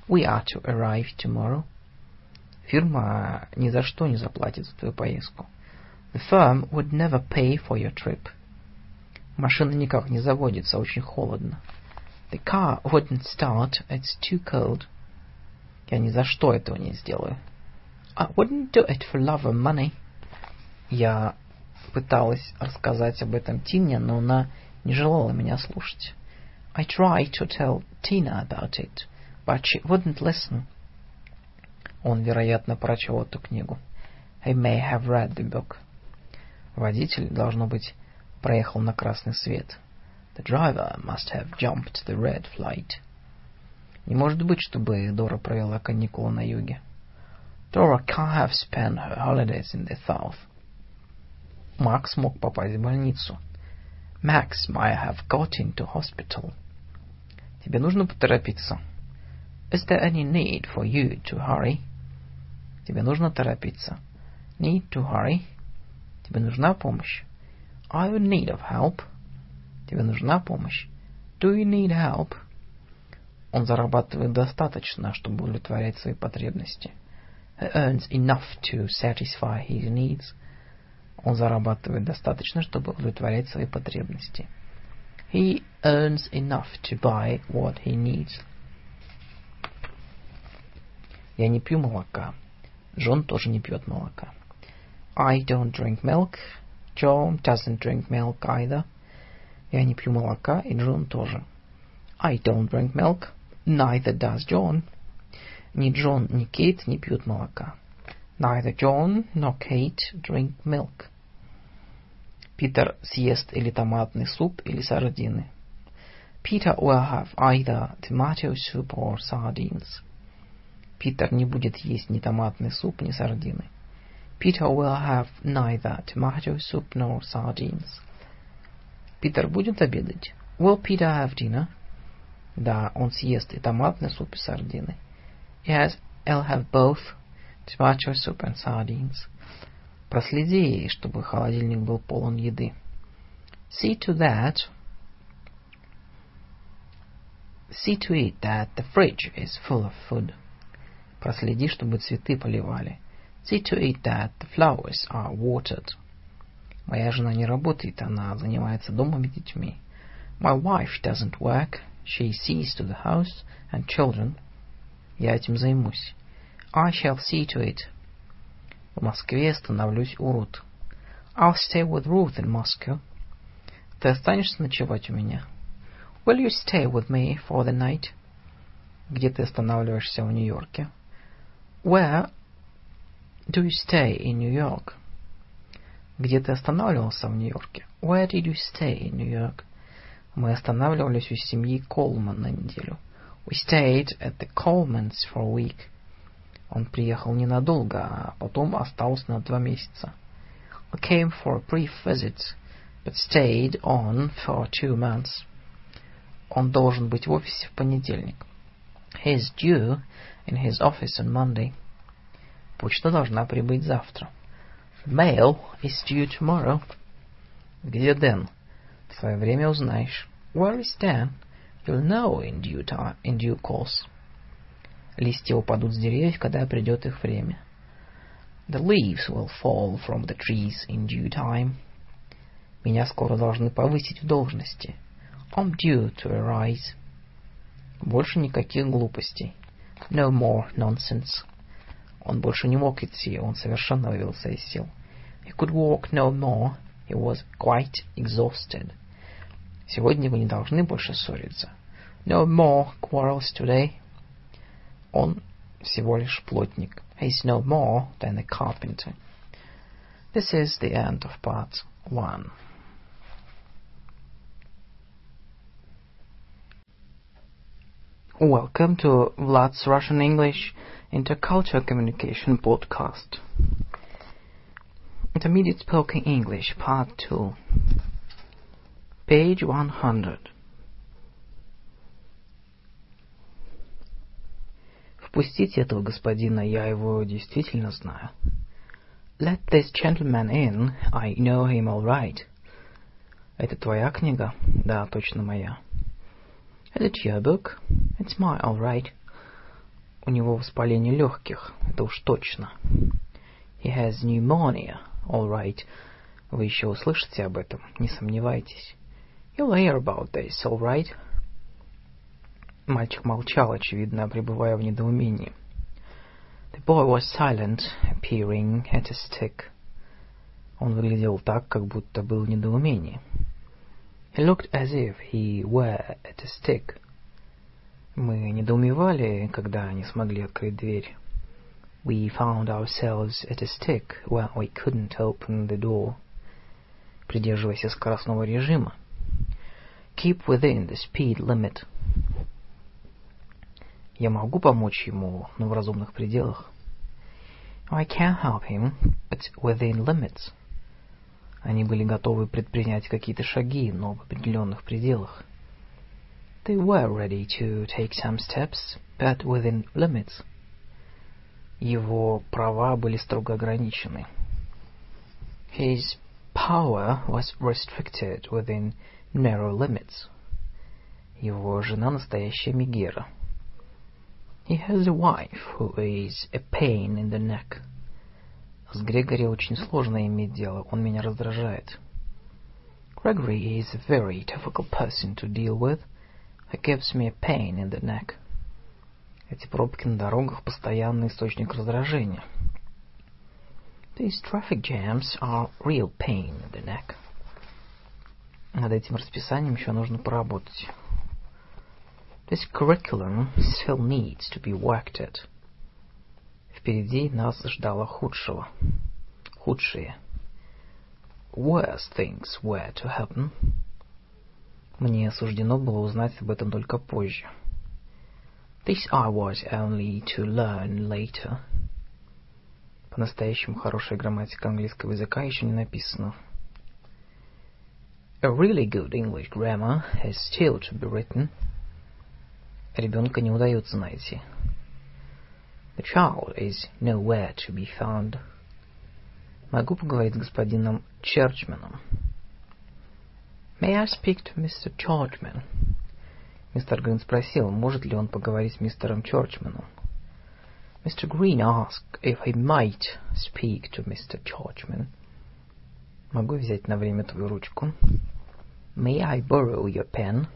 We are to arrive tomorrow. Фирма ни за что не заплатит за твою поездку. The firm would never pay for your trip. Машина никак не заводится, очень холодно. The car wouldn't start, it's too cold. Я ни за что этого не сделаю. I wouldn't do it for love or money. Я пыталась рассказать об этом Тине, но она не желала меня слушать. I tried to tell Tina about it, but she wouldn't listen. Он, вероятно, прочел эту книгу. He may have read the book. Водитель, должно быть, проехал на красный свет. The driver must have jumped the red flight. Не может быть, чтобы Дора провела каникулы на юге. Dora can't have spent her holidays in the south. Макс мог попасть в больницу. Max might have got into hospital. Тебе нужно поторопиться. Is there any need for you to hurry? Тебе нужно торопиться. Need to hurry. Тебе нужна помощь. Are you in need of help? Тебе нужна помощь. Do you need help? Он зарабатывает достаточно, чтобы удовлетворять свои потребности. He earns enough to satisfy his needs. Он зарабатывает достаточно, чтобы удовлетворять свои потребности. He earns enough to buy what he needs. Я не пью молока. Джон тоже не пьет молока. I don't drink milk. John doesn't drink milk either. Я не пью молока, и Джон тоже. I don't drink milk. Neither does John. Ни Джон, ни Кейт не пьют молока. Neither John nor Kate drink milk. Питер съест или томатный суп, или сардины. Peter will have either tomato soup or sardines. Питер не будет есть ни томатный суп, ни сардины. Peter will have neither tomato soup nor sardines. Питер будет обедать? Will Peter have dinner? Да, он съест и томатный суп, и сардины. Yes, I'll have both tomato soup and sardines. Проследи, чтобы холодильник был полон еды. See to that. See to it that the fridge is full of food. Проследи, чтобы цветы поливали. See to it that the flowers are watered. Моя жена не работает, она занимается домом и детьми. My wife doesn't work, she sees to the house and children. Я этим займусь. I shall see to it. В Москве становлюсь у Рут. I'll stay with Ruth in Moscow. Ты останешься ночевать у меня? Will you stay with me for the night? Где ты останавливаешься в Нью-Йорке? Where do you stay in New York? Где ты останавливался в Нью-Йорке? Where did you stay in New York? Мы останавливались у семьи Колман на неделю. We stayed at the Colemans for a week. Он приехал ненадолго, а потом остался на два месяца. came for a brief visit, but stayed on for two months. Он должен быть в офисе в понедельник. He is due in his office on Monday. Почта должна прибыть завтра. Mail is due tomorrow. Где Дэн? В свое время узнаешь. Where is Dan? You'll know in due time, in due course. Листья упадут с деревьев, когда придет их время. The leaves will fall from the trees in due time. Меня скоро должны повысить в должности. I'm due to arise. Больше никаких глупостей. No more nonsense. Он больше не мог идти, он совершенно вывелся из сил. He could walk no more, he was quite exhausted. Сегодня вы не должны больше ссориться. No more quarrels today. Он всего лишь плотник. He's no more than a carpenter. This is the end of part one. Welcome to Vlad's Russian English Intercultural Communication Podcast. Intermediate Spoken English Part 2. Page 100. Впустите этого господина, я его действительно знаю. Let this gentleman in, I know him all right. Это твоя книга? Да, точно моя. It your book? It's my, all right. У него воспаление легких, это уж точно. He has pneumonia, all right. Вы еще услышите об этом, не сомневайтесь. You'll hear about this, all right. Мальчик молчал, очевидно, пребывая в недоумении. The boy was silent, peering at a stick. Он выглядел так, как будто был в недоумении. He looked as if he were at a stick. Мы недоумевали, когда не смогли открыть дверь. We found ourselves at a stick when we couldn't open the door. Придерживайся скоростного режима. Keep within the speed limit. Я могу помочь ему, но в разумных пределах. I can help him, but within limits. Они были готовы предпринять какие-то шаги, но в определенных пределах. They were ready to take some steps, but within limits. Его права были строго ограничены. His power was restricted within narrow limits. Его жена настоящая Мегера. He has a wife who is a pain in the neck. С Грегори очень сложно иметь дело, он меня раздражает. Gregory is a very difficult person to deal with. He gives me a pain in the neck. Эти пробки на дорогах – постоянный источник раздражения. These traffic jams are real pain in the neck. Над этим расписанием еще нужно поработать. This curriculum still needs to be worked at. Впереди нас ждало худшего. Худшие. Worse things were to happen. Мне суждено было узнать об этом только позже. This I was only to learn later. По-настоящему хорошая грамматика английского языка еще не написана. A really good English grammar has still to be written. Ребенка не удается найти. The child is nowhere to be found. Могу поговорить с господином Черчменом? May I speak to Mr. Churchman? Мистер Грин спросил, может ли он поговорить с мистером Чорчманом. Mr. Green asked if he might speak to Mr. Churchman. Могу взять на время твою ручку? May I borrow your pen?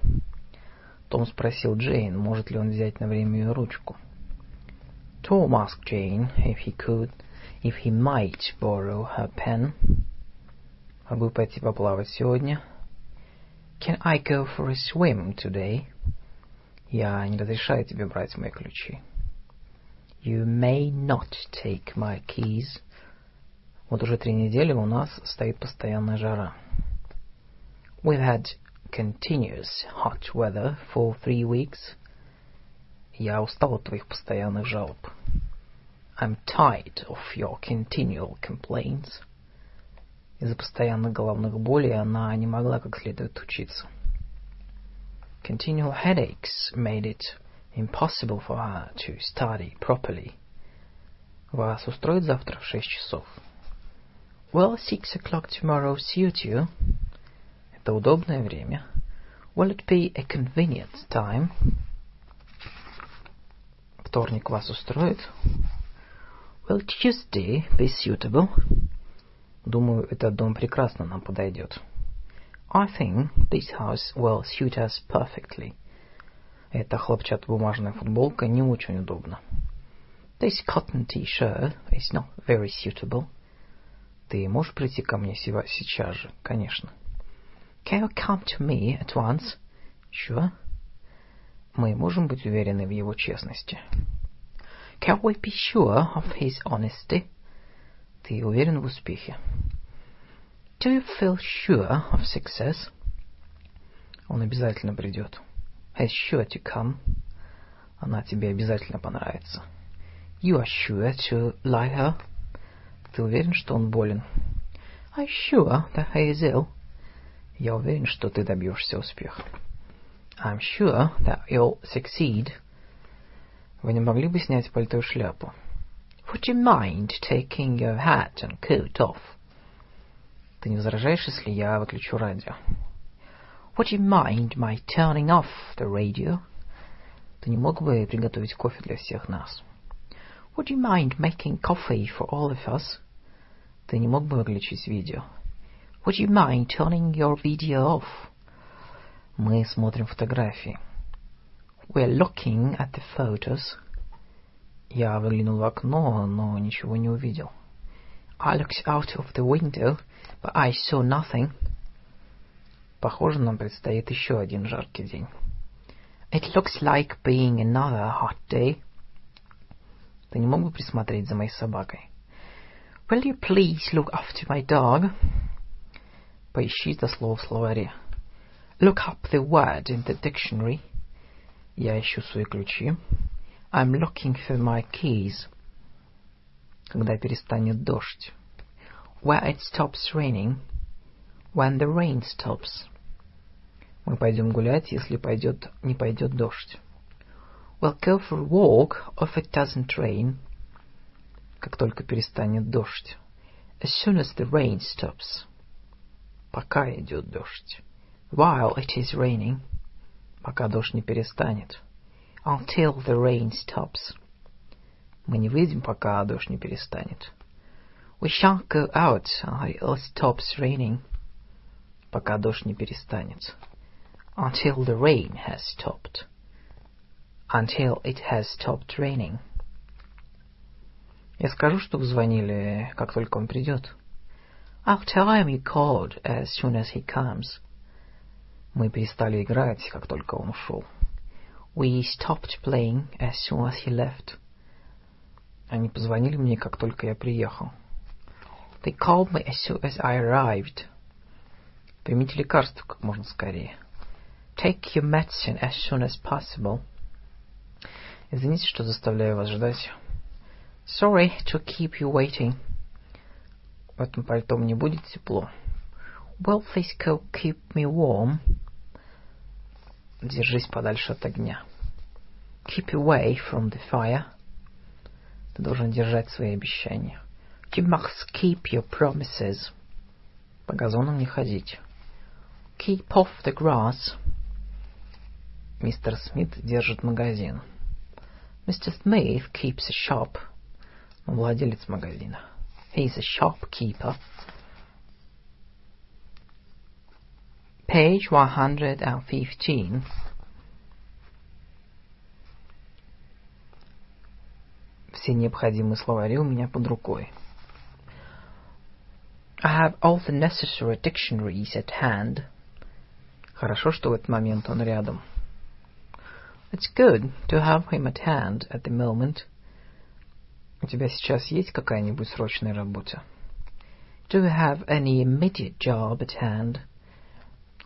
Том спросил Джейн, может ли он взять на время ее ручку. Tom asked Jane if he could, if he might borrow her pen. Могу пойти поплавать сегодня? Can I go for a swim today? Я не разрешаю тебе брать мои ключи. You may not take my keys. Вот уже три недели у нас стоит постоянная жара. We've had continuous hot weather for three weeks. Я устал от твоих постоянных жалоб. I'm tired of your continual complaints. Из-за постоянных головных болей она не могла как следует учиться. Continual headaches made it impossible for her to study properly. Вас устроит завтра в шесть часов? Will six o'clock tomorrow suit you? Это удобное время. Will it be a convenient time? Вторник вас устроит? Will Tuesday be suitable? Думаю, этот дом прекрасно нам подойдет. I think this house will suit us perfectly. Эта хлопчатобумажная футболка не очень удобна. This cotton t-shirt is not very suitable. Ты можешь прийти ко мне сейчас же, конечно. Can you come to me at once? Sure. Мы можем быть уверены в его честности. Can we be sure of his honesty? Ты уверен в успехе? Do you feel sure of success? Он обязательно придет. He's sure to come. Она тебе обязательно понравится. You are sure to like her. Ты уверен, что он болен? You sure that he is ill? Я уверен, что ты добьешься успеха. I'm sure that you'll succeed. Вы не могли бы снять пальто и шляпу? Would you mind taking your hat and coat off? Ты не возражаешь, если я выключу радио? Would you mind my turning off the radio? Ты не мог бы приготовить кофе для всех нас? Would you mind making coffee for all of us? Ты не мог бы выключить видео? Would you mind turning your video off? Мы смотрим фотографии. We're looking at the photos. Я выглянул в окно, но ничего не увидел. I looked out of the window, but I saw nothing. Похоже, нам предстоит еще один жаркий день. It looks like being another hot day. Ты не мог бы присмотреть за моей собакой? Will you please look after my dog? Поищи это слово в словаре. Look up the word in the dictionary. Я ищу свои ключи. I'm looking for my keys. Когда перестанет дождь. Where it stops raining. When the rain stops. Мы пойдем гулять, если пойдет, не пойдет дождь. We'll go for a walk if it doesn't rain. Как только перестанет дождь. As soon as the rain stops пока идет дождь. While it is raining. Пока дождь не перестанет. Until the rain stops. Мы не выйдем, пока дождь не перестанет. We shan't go out until it stops raining. Пока дождь не перестанет. Until the rain has stopped. Until it has stopped raining. Я скажу, чтобы звонили, как только он придет. I'll tell him you called as soon as he comes. Мы перестали играть, как только он ушел. We stopped playing as soon as he left. Они позвонили мне, как только я приехал. They called me as soon as I arrived. Примите лекарство как можно скорее. Take your medicine as soon as possible. Извините, что заставляю вас ждать. Sorry to keep you waiting. В этом пальто мне будет тепло. Will this coat keep me warm? Держись подальше от огня. Keep away from the fire. Ты должен держать свои обещания. You must keep your promises. По газонам не ходить. Keep off the grass. Мистер Смит держит магазин. Mr. Smith keeps a shop. Он владелец магазина. He's a shopkeeper. Page 115. Все необходимые словари у меня под рукой. I have all the necessary dictionaries at hand. Хорошо, что в этот момент он рядом. It's good to have him at hand at the moment. У тебя сейчас есть какая-нибудь срочная работа? Do you have any immediate job at hand?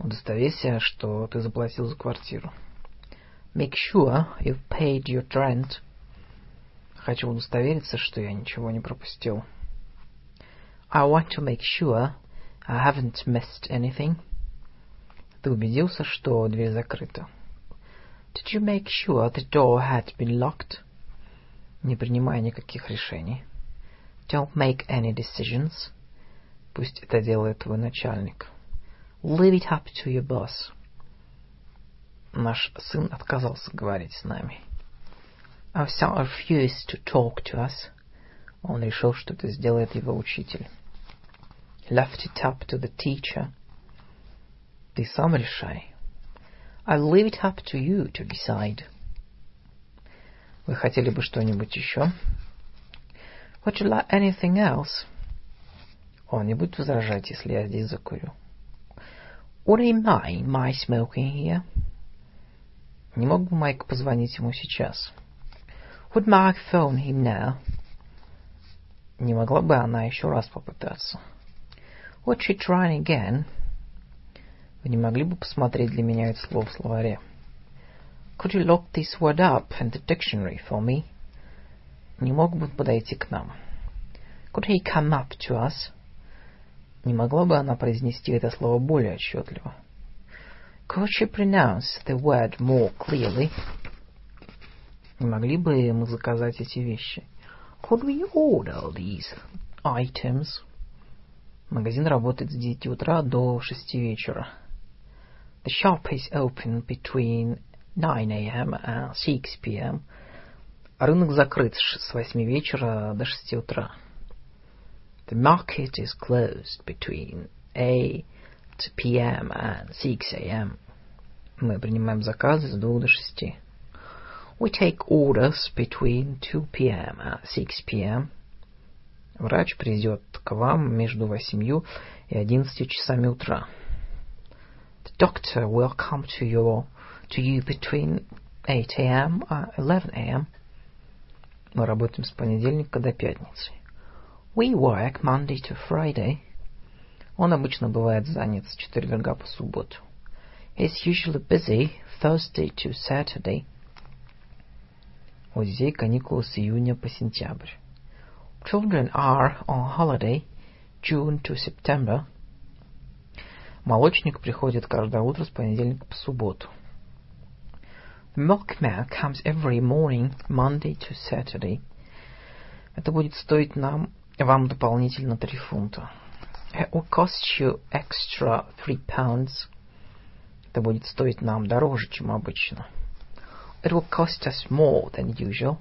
Удостоверься, что ты заплатил за квартиру. Make sure you've paid your rent. Хочу удостовериться, что я ничего не пропустил. I want to make sure I haven't missed anything. Ты убедился, что дверь закрыта? Did you make sure the door had been locked? Не принимай никаких решений. Don't make any decisions. Пусть это делает твой начальник. Leave it up to your boss. Наш сын отказался говорить с нами. Our son refused to talk to us. Он решил, что это сделает его учитель. Left it up to the teacher. Ты сам решай. I'll leave it up to you to decide. Вы хотели бы что-нибудь еще? Would you like anything else? Он не будет возражать, если я здесь закурю. Would he mind my smoking here? Не мог бы Майк позвонить ему сейчас? Would Mark phone him now? Не могла бы она еще раз попытаться? Would she try again? Вы не могли бы посмотреть для меня это слово в словаре? Could you look this word up in the dictionary for me? Не мог бы подойти к нам? Could he come up to us? Не могла бы она произнести это слово более отчетливо? Could she pronounce the word more clearly? Не могли бы мы заказать эти вещи? Could we order these items? Магазин работает с 9 утра до 6 вечера. The shop is open between 9 a.m. and 6 p.m. Рынок закрыт с 8 вечера до 6 утра. The market is closed between 8 p.m. and 6 a.m. Мы принимаем заказы с 2 до 6. We take orders between 2 p.m. and 6 p.m. Врач придет к вам между 8 и 11 часами утра. The doctor will come to your to you between 8 a.m. and 11 a.m. Мы работаем с понедельника до пятницы. We work Monday to Friday. Он обычно бывает занят с четверга по субботу. He's usually busy Thursday to Saturday. У детей каникулы с июня по сентябрь. Children are on holiday June to September. Молочник приходит каждое утро с понедельника по субботу. The milkman comes every morning, Monday to Saturday. Это будет стоить нам, вам дополнительно три фунта. It will cost you extra three pounds. Это будет стоить нам дороже, чем обычно. It will cost us more than usual.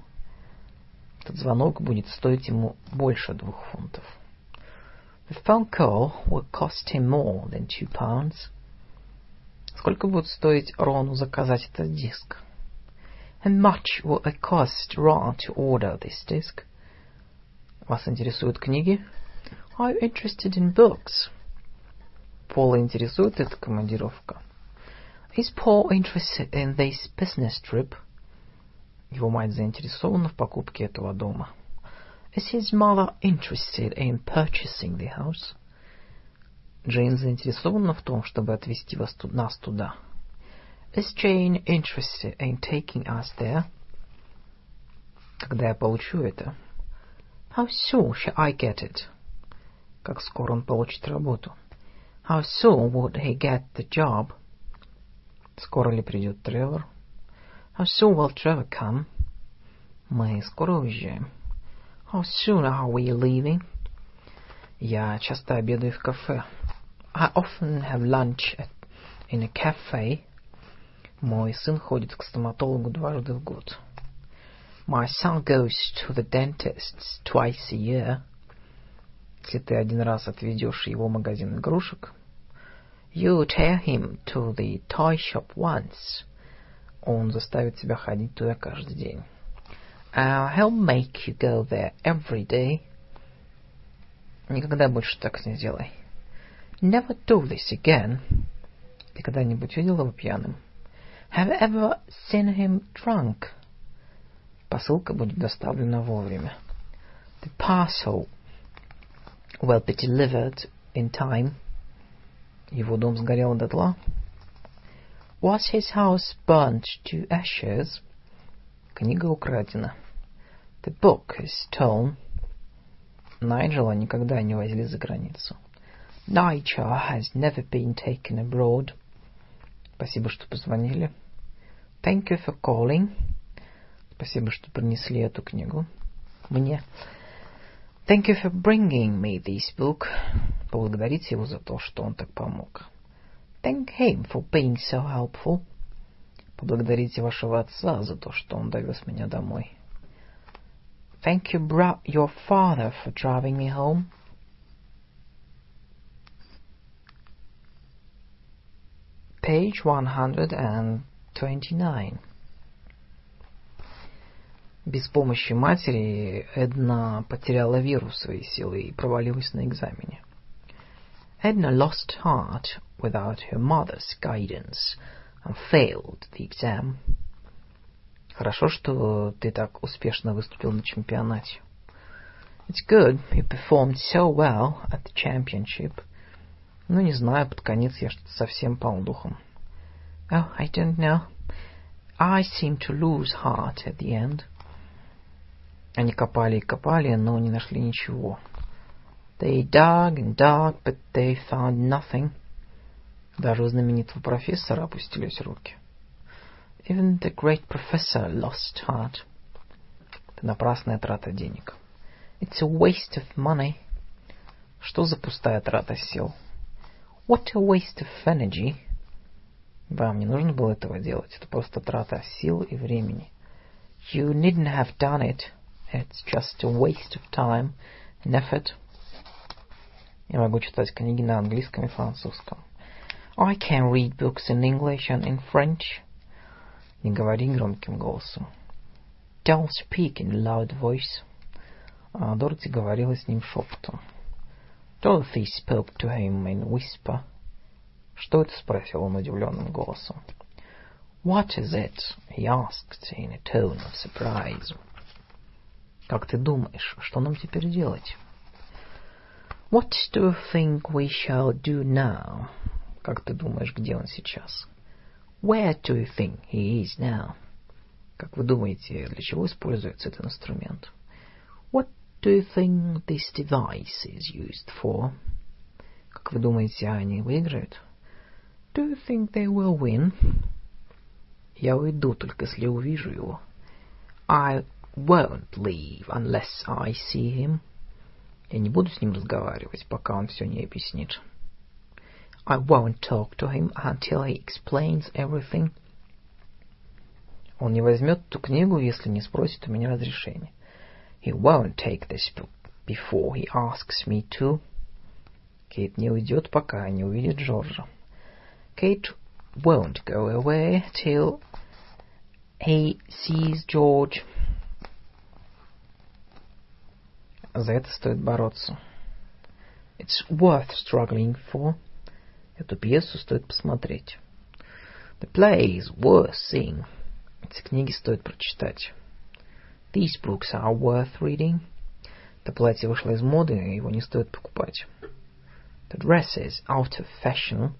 Этот звонок будет стоить ему больше двух фунтов. The phone call will cost him more than two pounds. Сколько будет стоить Рону заказать этот диск? And much will it cost Ron to order this disc? Вас интересуют книги? Are you interested in books? Пола интересует эта командировка? Is Paul interested in this business trip? Его мать заинтересована в покупке этого дома. Is his mother interested in purchasing the house? Джейн заинтересована в том, чтобы отвезти вас, нас туда. Is Jane interested in taking us there? Когда я получу это? How soon shall I get it? Как скоро он получит работу? How soon would he get the job? Скоро ли придет Тревор? How soon will Trevor come? Мы скоро уезжаем. How soon are we leaving? Я часто обедаю в кафе. I often have lunch at, in a cafe. Мой сын ходит к стоматологу дважды в год. My son goes to the dentist twice a year. Если ты один раз отведешь его в магазин игрушек, you take him to the toy shop once. Он заставит тебя ходить туда каждый день. Uh, he'll make you go there every day. Никогда больше так не сделай. Never do this again. Ты когда-нибудь видел его пьяным? Have you ever seen him drunk? Посылка будет доставлена вовремя. The parcel will be delivered in time. Его дом сгорел дотла. Was his house burnt to ashes? Книга украдена. The book is stolen. Найджела никогда не возили за границу. Nigel has never been taken abroad. Спасибо, что позвонили. Thank you for calling. Спасибо, что принесли эту книгу. Мне. Thank you for bringing me this book. Поблагодарите его за то, что он так помог. Thank him for being so helpful. Поблагодарите вашего отца за то, что он довез меня домой. Thank you, bro- your father, for driving me home. Page 129. Без помощи матери Эдна потеряла веру в свои силы и провалилась на экзамене. Edna lost heart without her mother's guidance and failed the exam. Хорошо, что ты так успешно выступил на чемпионате. It's good you performed so well at the championship. Ну, не знаю, под конец я что-то совсем пал духом. Oh, I don't know. I seem to lose heart at the end. Они копали и копали, но не нашли ничего. They dug and dug, but they found nothing. Даже у знаменитого профессора опустились руки. Even the great professor lost heart. Это напрасная трата денег. It's a waste of money. Что за пустая трата сил? What a waste of energy. Вам не нужно было этого делать. Это просто трата сил и времени. You needn't have done it. It's just a waste of time and effort. Я могу читать книги на английском и французском. I can read books in English and in French. Не говори громким голосом. Don't speak in a loud voice. А Дороти говорила с ним шепотом. Dorothy spoke to him in whisper. Что это? спросил он удивленным голосом. What is it? He asked in a tone of surprise. Как ты думаешь, что нам теперь делать? What do you think we shall do now? Как ты думаешь, где он сейчас? Where do you think he is now? Как вы думаете, для чего используется этот инструмент? What do you think this device is used for? Как вы думаете, они выиграют? Do you think they will win? Я уйду, только если увижу его. I won't leave unless I see him. Я не буду с ним разговаривать, пока он все не объяснит. I won't talk to him until he explains everything. Он не возьмет эту книгу, если не спросит у меня разрешения. He won't take this book before he asks me to. Кейт не уйдет, пока не увидит Джорджа. Kate won't go away till he sees George. За это стоит бороться. It's worth struggling for. Эту пьесу стоит посмотреть. The play is worth seeing. Эти книги стоит прочитать. These books are worth reading. Это платье вышло из моды, его не стоит покупать. The dress is out of fashion.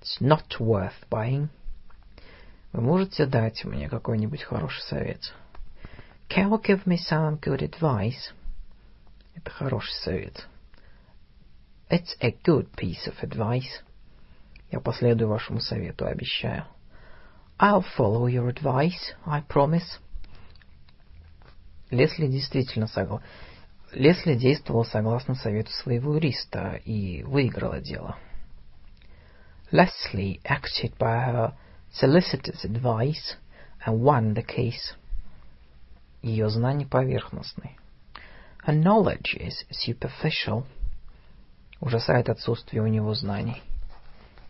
It's not worth buying. Вы можете дать мне какой-нибудь хороший совет? Can you give me some good advice? Это хороший совет. It's a good piece of advice. Я последую вашему совету, обещаю. I'll follow your advice, I promise. Лесли действительно согласен. Лесли действовала согласно совету своего юриста и выиграла дело. Leslie acted by her solicitor's advice and won the case. Ее знания поверхностны. Her knowledge is superficial. Ужасает отсутствие у него знаний.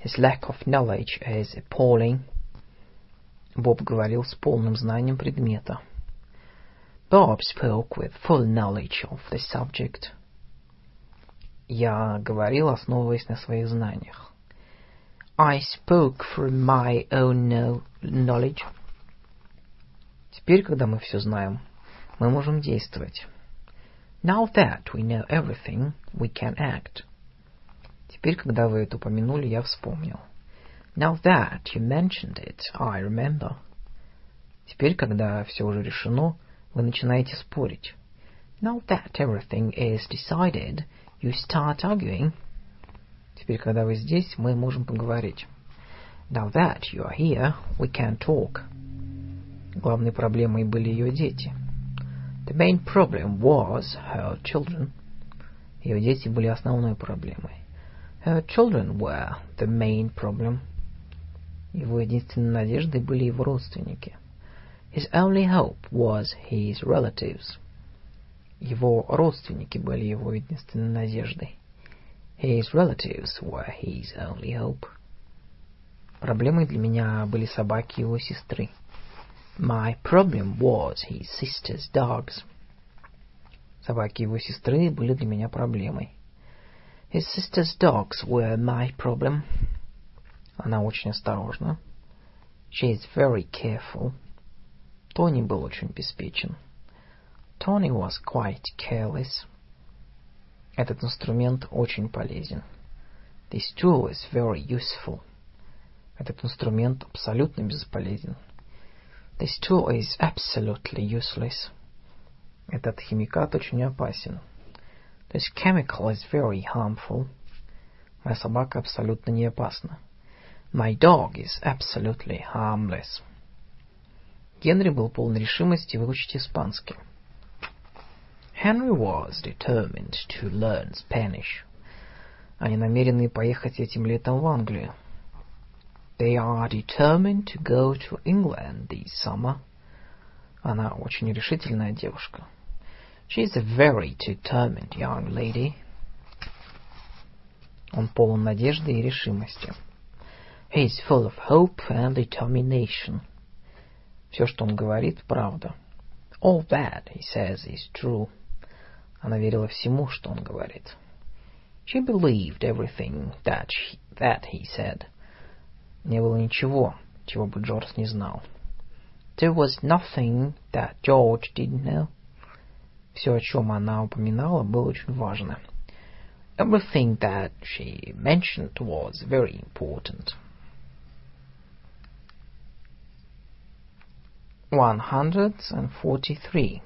His lack of knowledge is appalling. Боб говорил с полным знанием предмета. Bob spoke with full knowledge of the subject. Я говорил, основываясь на своих знаниях. I spoke from my own knowledge. Теперь, когда мы все знаем, мы можем действовать. Now that we know everything, we can act. Теперь, когда вы это упомянули, я вспомнил. Now that you mentioned it, I remember. Теперь, когда все уже решено, вы начинаете спорить. Now that everything is decided, you start arguing. Теперь, когда вы здесь, мы можем поговорить. Now that you are here, we can talk. Главной проблемой были ее дети. The main problem was her children. Ее дети были основной проблемой. Her children were the main problem. Его единственной надеждой были его родственники. His only hope was his relatives. Его родственники были его единственной надеждой. His relatives were his only hope. Проблемой для меня были собаки его сестры. My problem was his sister's dogs. Собаки его сестры были для меня проблемой. His sister's dogs were my problem. Она очень осторожна. She is very careful. Тони был очень беспечен. Tony was quite careless. Этот инструмент очень полезен. This tool is very useful. Этот инструмент абсолютно бесполезен. This tool is absolutely useless. Этот химикат очень опасен. This chemical is very harmful. Моя собака абсолютно не опасна. My dog is absolutely harmless. Генри был полон решимости выучить испанский. Henry was determined to learn Spanish. Они намерены поехать этим летом в Англию. They are determined to go to England this summer. Она очень решительная девушка. She is a very determined young lady. Он полон надежды и решимости. He is full of hope and determination. Все, что он говорит, правда. All that he says is true. Она верила всему, что он говорит. She believed everything that, she, that he said. Не было ничего, чего бы Джордж не знал. There was nothing that George didn't know. Все, о чем она упоминала, было очень важно. Everything that she mentioned was very important. 143.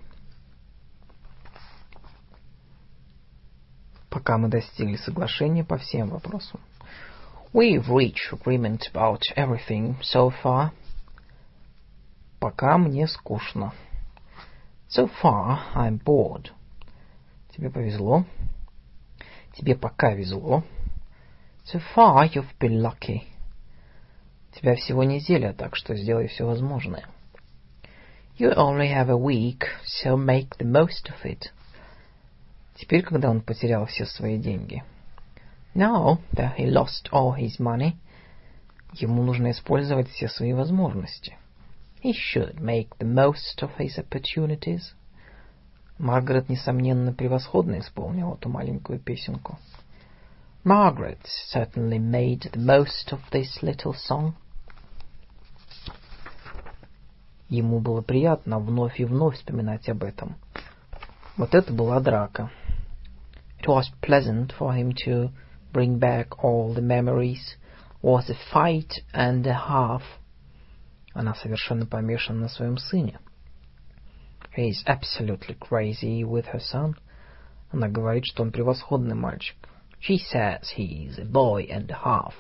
Пока мы достигли соглашения по всем вопросам. We've reached agreement about everything so far. Пока мне скучно. So far, I'm bored. Тебе повезло. Тебе пока везло. So far, you've been lucky. Тебя всего неделя, так что сделай все возможное. You only have a week, so make the most of it. Теперь, когда он потерял все свои деньги. Now that he lost all his money, ему нужно использовать все свои возможности. He should make the most of his opportunities. Маргарет, несомненно, превосходно исполнила эту маленькую песенку. Margaret certainly made the most of this little song. Ему было приятно вновь и вновь вспоминать об этом. Вот это была драка. It was pleasant for him to bring back all the memories. Was a fight and a half. Она совершенно помешана на своем сыне. He is absolutely crazy with her son. Она говорит, что он превосходный мальчик. She says he is a boy and a half.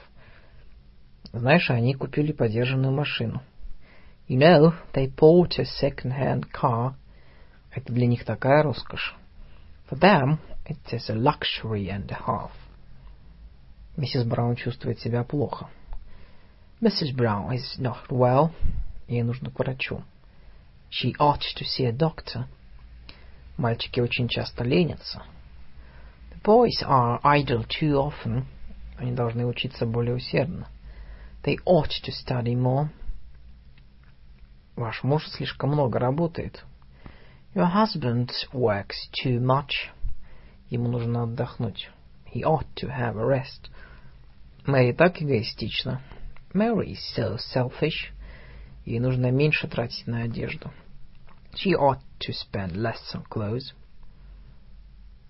Знаешь, они купили подержанную машину. You know, they bought a second-hand car. Это для них такая роскошь. For them, it is a luxury and a half. Миссис Браун чувствует себя плохо. Mrs. Brown is not well. Ей нужно к врачу. She ought to see a doctor. Мальчики очень часто ленятся. The boys are idle too often. Они должны учиться более усердно. They ought to study more. Ваш муж слишком много работает. Your husband works too much. Ему нужно отдохнуть. He ought to have a rest. Мэри так эгоистична. Mary is so selfish. Ей нужно меньше тратить на одежду. She ought to spend less on clothes.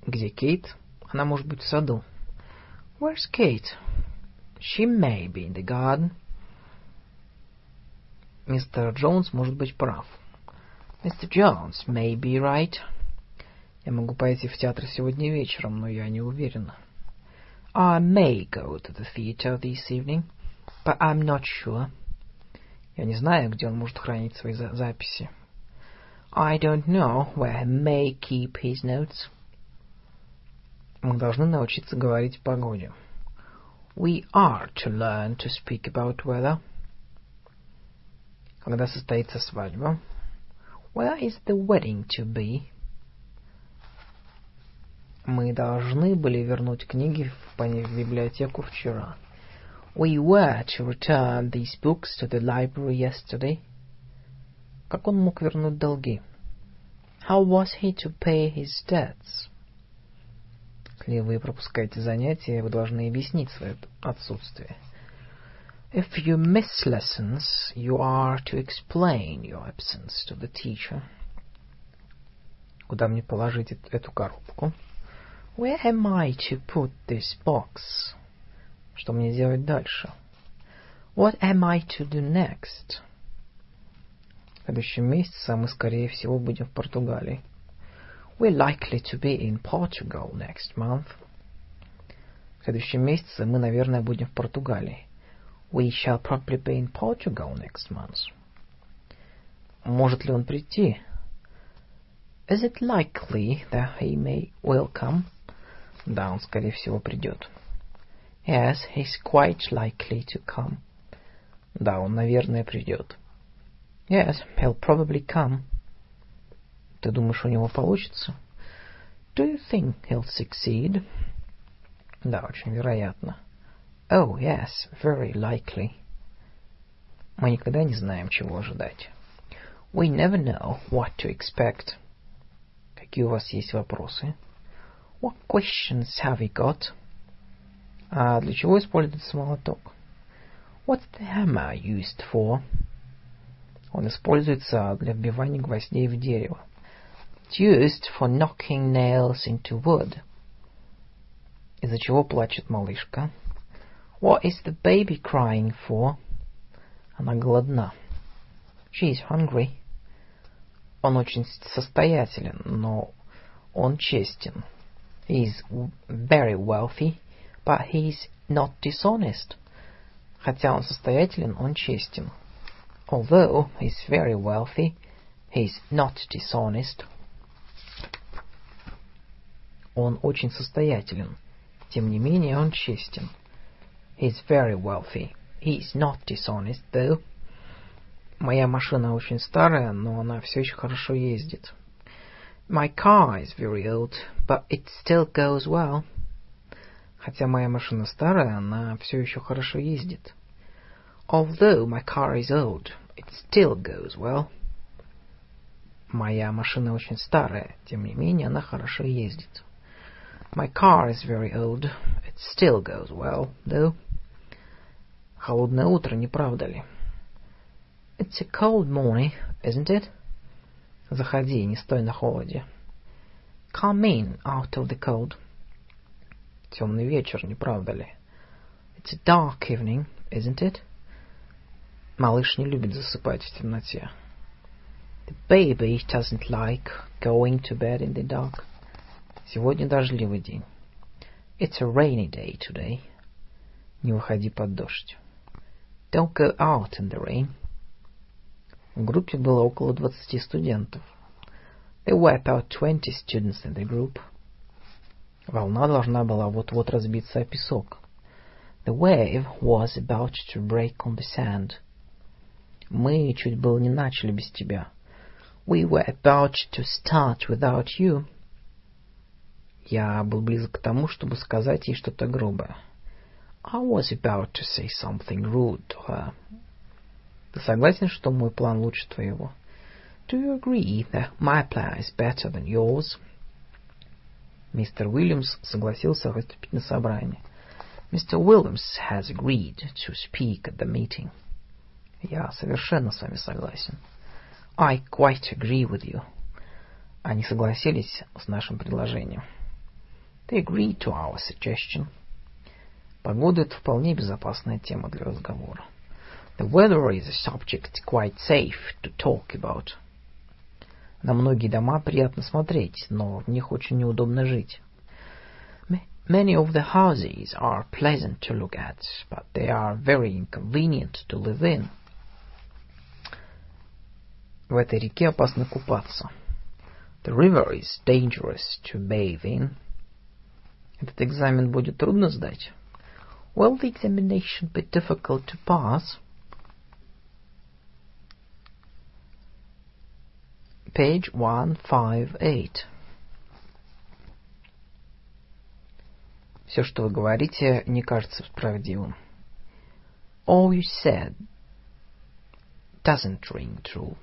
Где Кейт? Она может быть в саду. Where's Kate? She may be in the garden. Мистер Джонс может быть прав. Mr. Jones may be right. Я могу пойти в театр сегодня вечером, но я не уверена. I may go to the theater this evening, but I'm not sure. Я не знаю, где он может хранить свои за записи. I don't know where he may keep his notes. Мы должны научиться говорить о погоде. We are to learn to speak about weather. Когда состоится свадьба? Where is the wedding to be? Мы должны были вернуть книги в библиотеку вчера. We were to return these books to the library yesterday. Как он мог вернуть долги? How was he to pay his debts? Если вы пропускаете занятия, вы должны объяснить свое отсутствие. If you miss lessons, you are to explain your absence to the teacher. Куда мне положить эту коробку? Where am I to put this box? Что мне делать дальше? What am I to do next? В следующем месяце мы, скорее всего, будем в Португалии. We're likely to be in Portugal next month. В следующем месяце мы, наверное, будем в Португалии. We shall probably be in Portugal next month. Может ли он прийти? Is it likely that he may will come? Да, он, скорее всего, придет. Yes, he's quite likely to come. Да, он, наверное, придет. Yes, he'll probably come. Ты думаешь, у него получится? Do you think he'll succeed? Да, очень вероятно. Oh, yes, very likely. Мы никогда не знаем, чего ожидать. We never know what to expect. Какие у вас есть вопросы? What questions have you got? А для чего используется молоток? What's the hammer used for? Он используется для вбивания гвоздей в дерево. It's used for knocking nails into wood. Из-за чего плачет малышка? What is the baby crying for? Она голодна. She is hungry. Он очень состоятелен, но он честен. He is very wealthy, but he is not dishonest. Хотя он состоятелен, он честен. Although he is very wealthy, he is not dishonest. Он очень состоятелен. Тем не менее, он честен. He is very wealthy. He is not dishonest, though. Моя машина очень старая, но она все еще хорошо ездит. My car is very old, but it still goes well. Хотя моя машина старая, она все еще хорошо ездит. Although my car is old, it still goes well. Моя машина очень старая, тем не менее она хорошо ездит. My car is very old. It still goes well, though. Холодное утро, не правда ли? It's a cold morning, isn't it? Заходи, не стой на холоде. Come in out of the cold. Темный вечер, не правда ли? It's a dark evening, isn't it? Малыш не любит засыпать в темноте. The baby doesn't like going to bed in the dark. Сегодня дождливый день. It's a rainy day today. Не выходи под дождь. Don't go out in the rain. В группе было около двадцати студентов. There were about twenty students in the group. Волна должна была вот-вот разбиться о песок. The wave was about to break on the sand. Мы чуть было не начали без тебя. We were about to start without you. Я был близок к тому, чтобы сказать ей что-то грубое. I was about to say something rude to her. Ты согласен, что мой план лучше твоего? Do you agree that my plan is better than yours? Мистер Уильямс согласился выступить на собрании. Mr. Williams has agreed to speak at the meeting. Я совершенно с вами согласен. I quite agree with you. Они согласились с нашим предложением. They agreed to our suggestion. Погода — это вполне безопасная тема для разговора. The weather is a subject quite safe to talk about. На многие дома приятно смотреть, но в них очень неудобно жить. Many of the houses are pleasant to look at, but they are very inconvenient to live in. В этой реке опасно купаться. The river is dangerous to bathe in. Этот экзамен будет трудно сдать. Will the examination be difficult to pass? Page 158. Все, что вы говорите, не кажется правдивым. All you said doesn't ring true.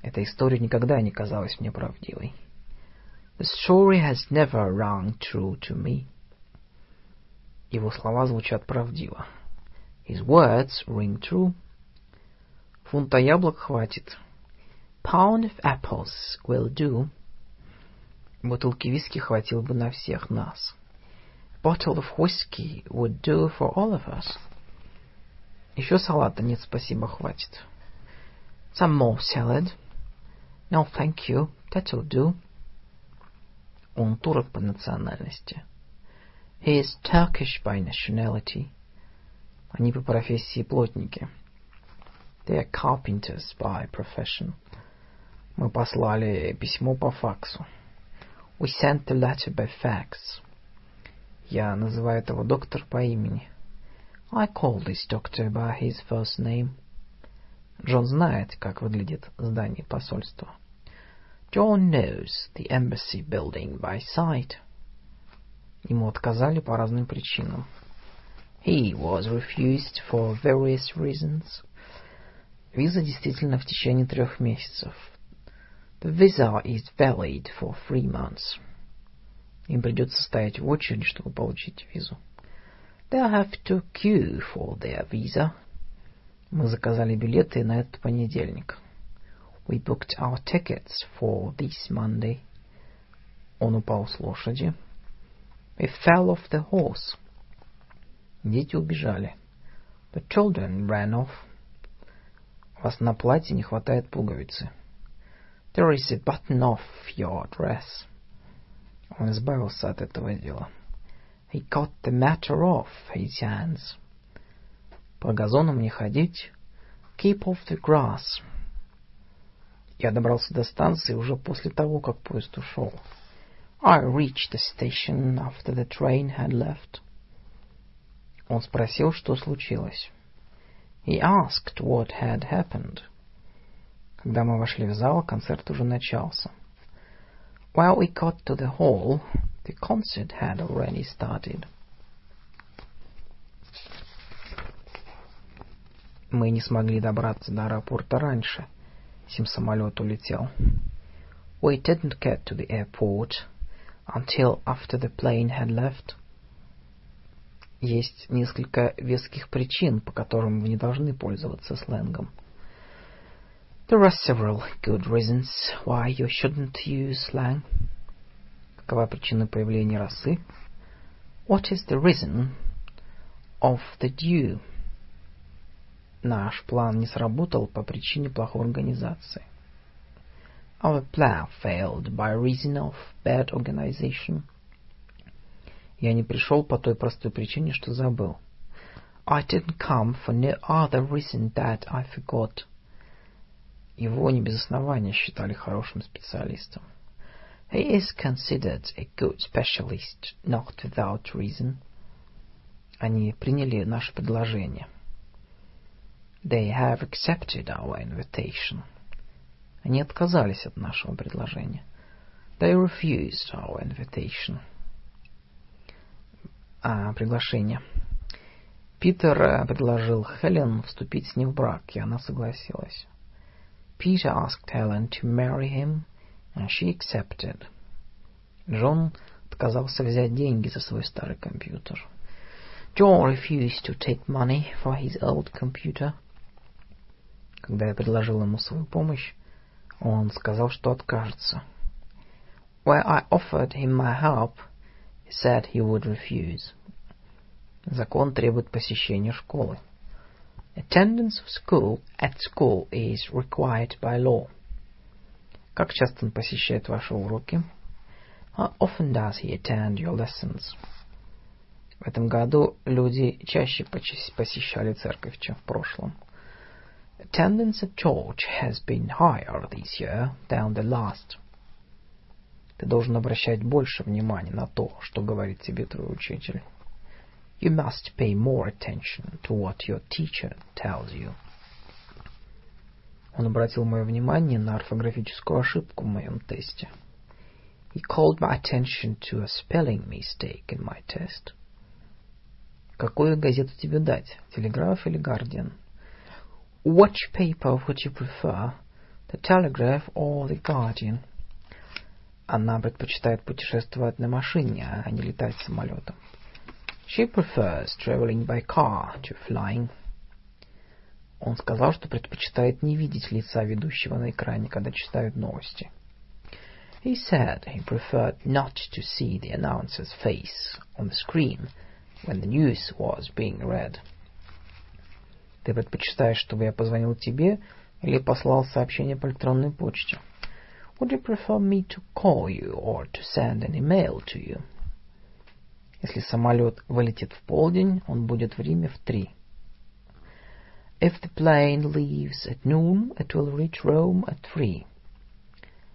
Эта история никогда не казалась мне правдивой. The story has never rung true to me. Его слова звучат правдиво. His words ring true. Фунта яблок хватит. Pound of apples will do. Бутылки виски хватило бы на всех нас. Bottle of whiskey would do for all of us. Еще салата нет, спасибо, хватит. Some more salad. No, thank you. That'll do. Он турок по национальности. He is Turkish by nationality. Они по профессии плотники. They are carpenters by profession. Мы послали письмо по факсу. We sent the letter by fax. Я называю этого доктора по имени. I call this doctor by his first name. Джон знает, как выглядит здание посольства. John knows the embassy building by sight. Ему отказали по разным причинам. He was refused for various reasons. Виза действительно в течение трех месяцев. The visa is valid for three months. Им придется стоять в очереди, чтобы получить визу. They'll have to queue for their visa. Мы заказали билеты на этот понедельник. We booked our tickets for this Monday. Он упал с лошади. He fell off the horse. Дети убежали. The children ran off. У вас на платье не хватает пуговицы. There is a button off your dress. Он избавился от этого дела. He got the matter off his hands. По газонам не ходить. Keep off the grass. Я добрался до станции уже после того, как поезд ушел. I reached the station after the train had left. Он спросил, что случилось. He asked what had happened. Когда мы вошли в зал, концерт уже начался. While we got to the hall, the concert had already started. Мы не смогли добраться до аэропорта раньше. Сим самолет улетел. We didn't get to the airport until after the plane had left. Есть несколько веских причин, по которым вы не должны пользоваться сленгом. There are several good reasons why you shouldn't use slang. Какова причина появления росы? What is the reason of the dew? Наш план не сработал по причине плохой организации. Our plan failed by reason of bad organization. Я не пришел по той простой причине, что забыл. I didn't come for no other reason that I forgot. Его не без основания считали хорошим специалистом. He is considered a good specialist, not without reason. Они приняли наше предложение. They have accepted our invitation. Они отказались от нашего предложения. They refused our invitation. А, приглашение. Питер предложил Хелен вступить с ним в брак, и она согласилась. Peter asked Helen to marry him, and she accepted. Джон отказался взять деньги за свой старый компьютер. John refused to take money for his old computer. Когда я предложил ему свою помощь, он сказал, что откажется. Where I offered him my help, he said he would refuse. Закон требует посещения школы. Attendance of school at school is required by law. Как часто он посещает ваши уроки? How often does he attend your lessons? В этом году люди чаще посещали церковь, чем в прошлом. Attendance at church has been higher this year than the last. Ты должен обращать больше внимания на то, что говорит тебе твой учитель. You must pay more attention to what your teacher tells you. Он обратил мое внимание на орфографическую ошибку в моем тесте. He called my attention to a spelling mistake in my test. Какую газету тебе дать, Телеграф или Guardian? Which paper would you prefer, the Telegraph or the Guardian? Она предпочитает путешествовать на машине, а не летать самолетом. She prefers traveling by car to flying. Он сказал, что предпочитает не видеть лица ведущего на экране, когда читают новости. He said he preferred not to see the announcer's face on the screen when the news was being read. Ты предпочитаешь, чтобы я позвонил тебе или послал сообщение по электронной почте? Would you prefer me to call you or to send an email to you? Если самолет вылетит в полдень, он будет в Риме в три. If the plane leaves at noon, it will reach Rome at three.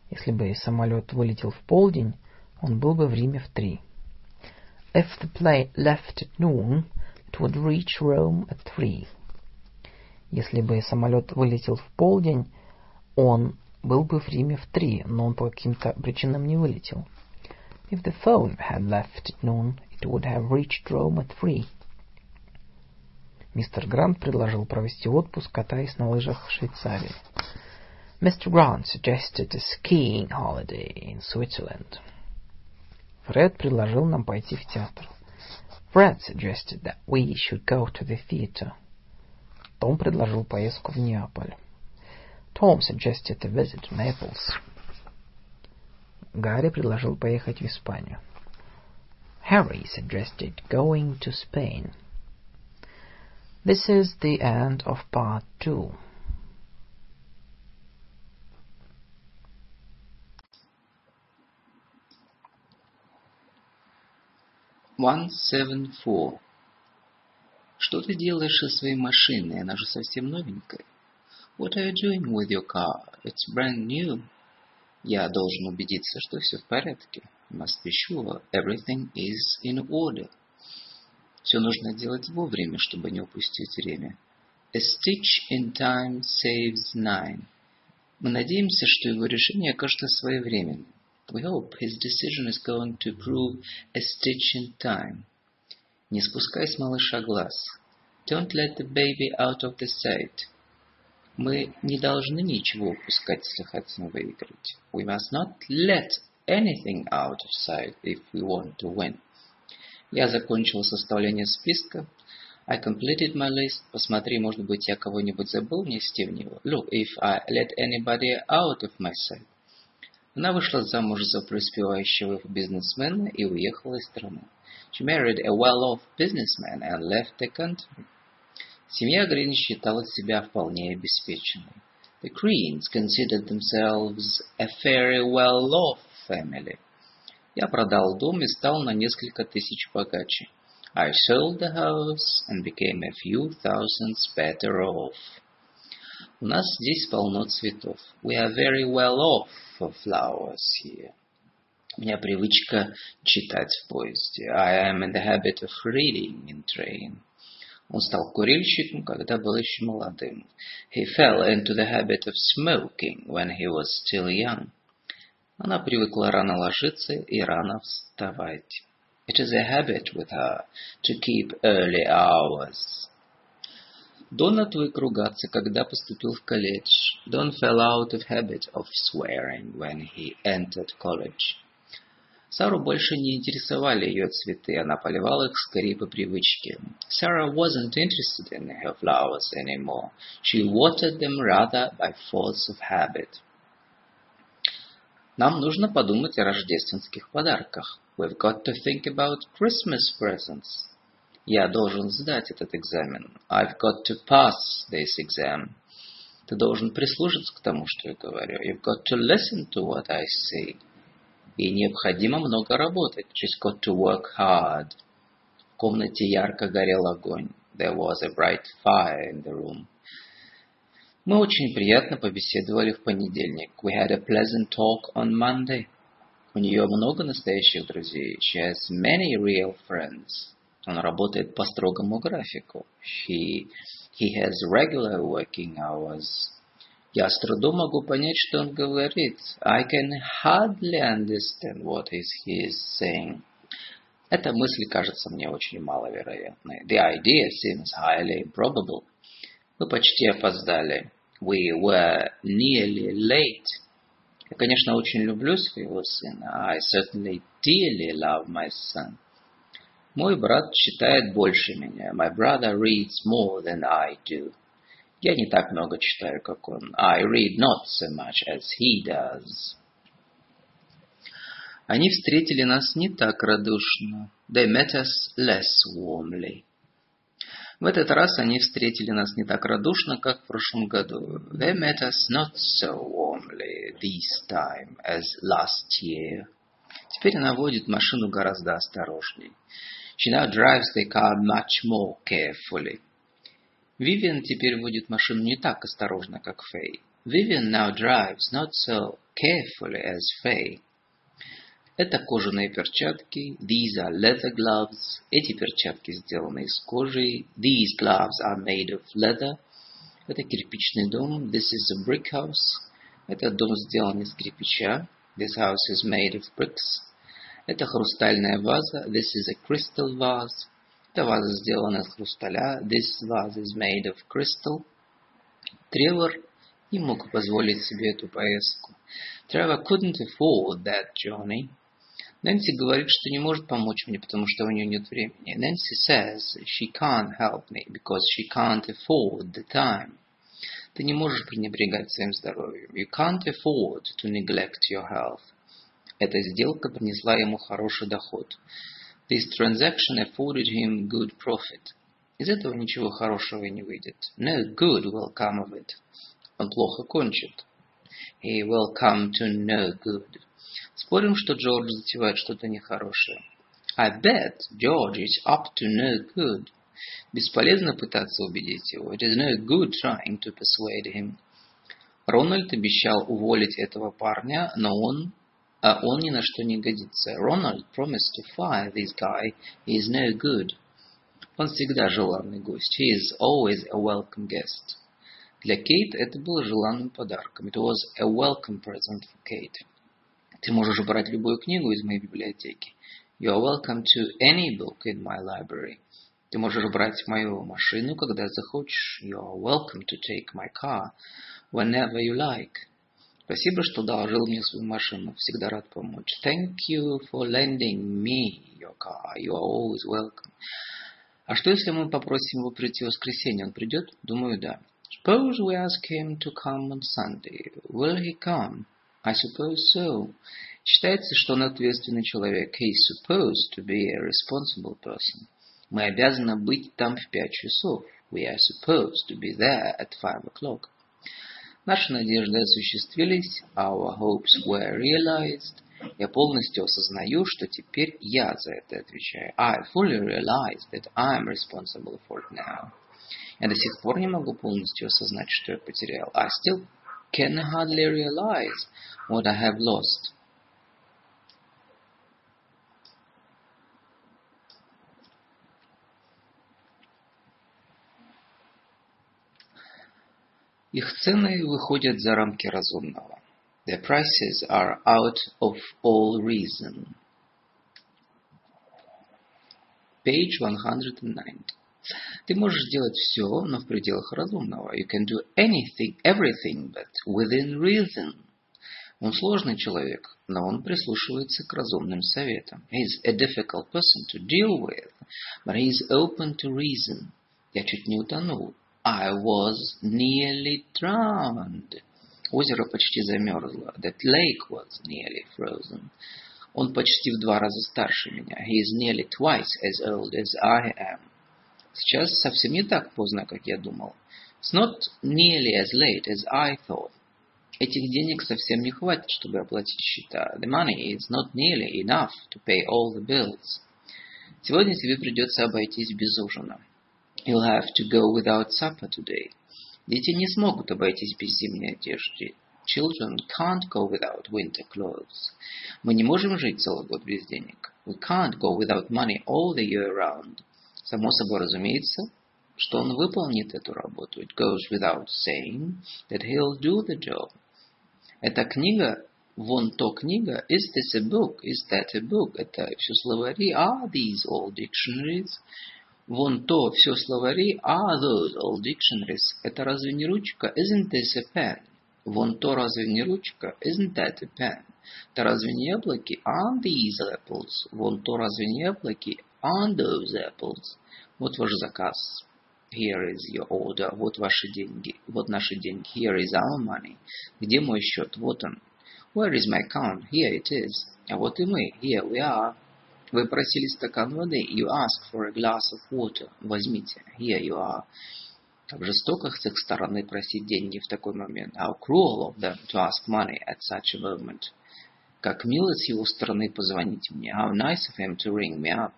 Если бы самолет вылетел в полдень, он был бы в Риме в три. If the plane left at noon, it would reach Rome at three. Если бы самолет вылетел в полдень, он был бы в Риме в три, но он по каким-то причинам не вылетел. If the phone had left at noon, it would have reached Rome at three. Мистер Грант предложил провести отпуск, катаясь на лыжах в Швейцарии. Mr. Grant suggested a skiing holiday in Switzerland. Фред предложил нам пойти в театр. Fred suggested that we should go to the theater. Том предложил поездку в Неаполь. Tom suggested a visit to Naples. Гарри предложил поехать в Испанию. Harry suggested going to Spain. This is the end of part two. One seven four. Что ты делаешь со своей машиной? Она же совсем новенькая. What are you doing with your car? It's brand new. Я должен убедиться, что все в порядке. Must be sure everything is in order. Все нужно делать вовремя, чтобы не упустить время. A stitch in time saves nine. Мы надеемся, что его решение окажется своевременным. We hope his decision is going to prove a stitch in time. Не спускай с малыша глаз. Don't let the baby out of the sight. Мы не должны ничего упускать, если хотим выиграть. We must not let anything out of sight if we want to win. Я закончил составление списка. I completed my list. Посмотри, может быть, я кого-нибудь забыл внести в него. Look, if I let anybody out of my sight. Она вышла замуж за преуспевающего бизнесмена и уехала из страны. She married a well-off businessman and left the country. Семья Грин считала себя вполне обеспеченной. The Greens considered themselves a very well-off family. Я продал дом и стал на несколько тысяч богаче. I sold the house and became a few thousands better off. У нас здесь полно цветов. We are very well off for flowers here. У меня привычка читать в поезде. I am in the habit of reading in train. Он стал курильщиком, когда был еще молодым. He fell into the habit of smoking when he was still young. Она привыкла рано ложиться и рано вставать. It is a habit with her to keep early hours. Дон отвык ругаться, когда поступил в колледж. Don fell out of habit of swearing when he entered college. Сару больше не интересовали ее цветы, она поливала их скорее по привычке. Sarah wasn't interested in her flowers anymore. She watered them rather by force of habit. Нам нужно подумать о рождественских подарках. We've got to think about Christmas presents. Я должен сдать этот экзамен. I've got to pass this exam. Ты должен прислушаться к тому, что я говорю. You've got to listen to what I say. Ей необходимо много работать. She's got to work hard. В комнате ярко горел огонь. There was a bright fire in the room. Мы очень приятно побеседовали в понедельник. We had a pleasant talk on Monday. У нее много настоящих друзей. She has many real friends. Он работает по строгому графику. She, he has regular working hours. Я с трудом могу понять, что он говорит. I can hardly understand what is he is saying. Эта мысль кажется мне очень маловероятной. The idea seems highly improbable. Мы почти опоздали. We were nearly late. Я, конечно, очень люблю своего сына. I certainly dearly love my son. Мой брат читает больше меня. My brother reads more than I do. Я не так много читаю, как он. I read not so much as he does. Они встретили нас не так радушно. They met us less warmly. В этот раз они встретили нас не так радушно, как в прошлом году. They met us not so warmly this time as last year. Теперь она водит машину гораздо осторожней. She now drives the car much more carefully. Вивиан теперь водит машину не так осторожно, как Фэй. Vivian now drives not so carefully as Faye. Это кожаные перчатки. These are leather gloves. Эти перчатки сделаны из кожи. These gloves are made of leather. Это кирпичный дом. This is a brick house. Этот дом сделан из кирпича. This house is made of bricks. Это хрустальная ваза. This is a crystal vase. Эта ваза сделана из хрусталя. This vase is made of crystal. Тревор не мог позволить себе эту поездку. Trevor couldn't afford that journey. Нэнси говорит, что не может помочь мне, потому что у нее нет времени. Нэнси says she can't help me because she can't afford the time. Ты не можешь пренебрегать своим здоровьем. You can't afford to neglect your health. Эта сделка принесла ему хороший доход. This transaction afforded him good profit. Из этого ничего хорошего не выйдет. No good will come of it. Он плохо кончит. He will come to no good. Спорим, что Джордж затевает что-то нехорошее. I bet George is up to no good. Бесполезно пытаться убедить его. It is no good trying to persuade him. Рональд обещал уволить этого парня, но он а он ни на что не годится. Рональд promised to fire this guy. He is no good. Он всегда желанный гость. He is always a welcome guest. Для Кейт это было желанным подарком. It was a welcome present for Kate. Ты можешь брать любую книгу из моей библиотеки. You are welcome to any book in my library. Ты можешь брать мою машину, когда захочешь. You are welcome to take my car whenever you like. Спасибо, что одолжил мне свою машину. Всегда рад помочь. Thank you for lending me your car. You are always welcome. А что, если мы попросим его прийти в воскресенье? Он придет? Думаю, да. Suppose we ask him to come on Sunday. Will he come? I suppose so. Считается, что он ответственный человек. He is supposed to be a responsible person. Мы обязаны быть там в пять часов. We are supposed to be there at five o'clock. Наши надежды осуществились, our hopes were realized. Я полностью осознаю, что теперь я за это отвечаю. I fully realize that I am responsible for it now. Я до сих пор не могу полностью осознать, что я потерял. I still can hardly realize what I have lost. Их цены выходят за рамки разумного. Their prices are out of all reason. Page 109. Ты можешь сделать все, но в пределах разумного. You can do anything, everything, but within reason. Он сложный человек, но он прислушивается к разумным советам. He is a difficult person to deal with, but he is open to reason. Я чуть не утонул. I was nearly drowned. Озеро почти замерзло. That lake was nearly frozen. Он почти в два раза старше меня. He is nearly twice as old as I am. Сейчас совсем не так поздно, как я думал. It's not nearly as late as I thought. Этих денег совсем не хватит, чтобы оплатить счета. The money is not nearly enough to pay all the bills. Сегодня тебе придется обойтись без ужина. You'll have to go without supper today. Дети не смогут обойтись без зимней одежды. Children can't go without winter clothes. Мы не можем жить целый год без денег. We can't go without money all the year round. Само собой разумеется, что он выполнит эту работу. It goes without saying that he'll do the job. Эта книга, вон то книга, is this a book, is that a book, это все словари, are these all dictionaries? Вон то все словари, are those all dictionaries? Это разве не ручка? Isn't this a pen? Вон то разве не ручка? Isn't that a pen? Это разве не яблоки? Aren't these apples? Вон то разве не яблоки? Aren't those apples? Вот ваш заказ. Here is your order. Вот ваши деньги. Вот наши деньги. Here is our money. Где мой счет? Вот он. Where is my account? Here it is. А вот и мы. Here we are. Вы просили стакан воды. You asked for a glass of water. Возьмите. Here you are. Как жестоко с их стороны просить деньги в такой момент. How cruel of them to ask money at such a moment. Как мило с его стороны позвонить мне. How nice of him to ring me up.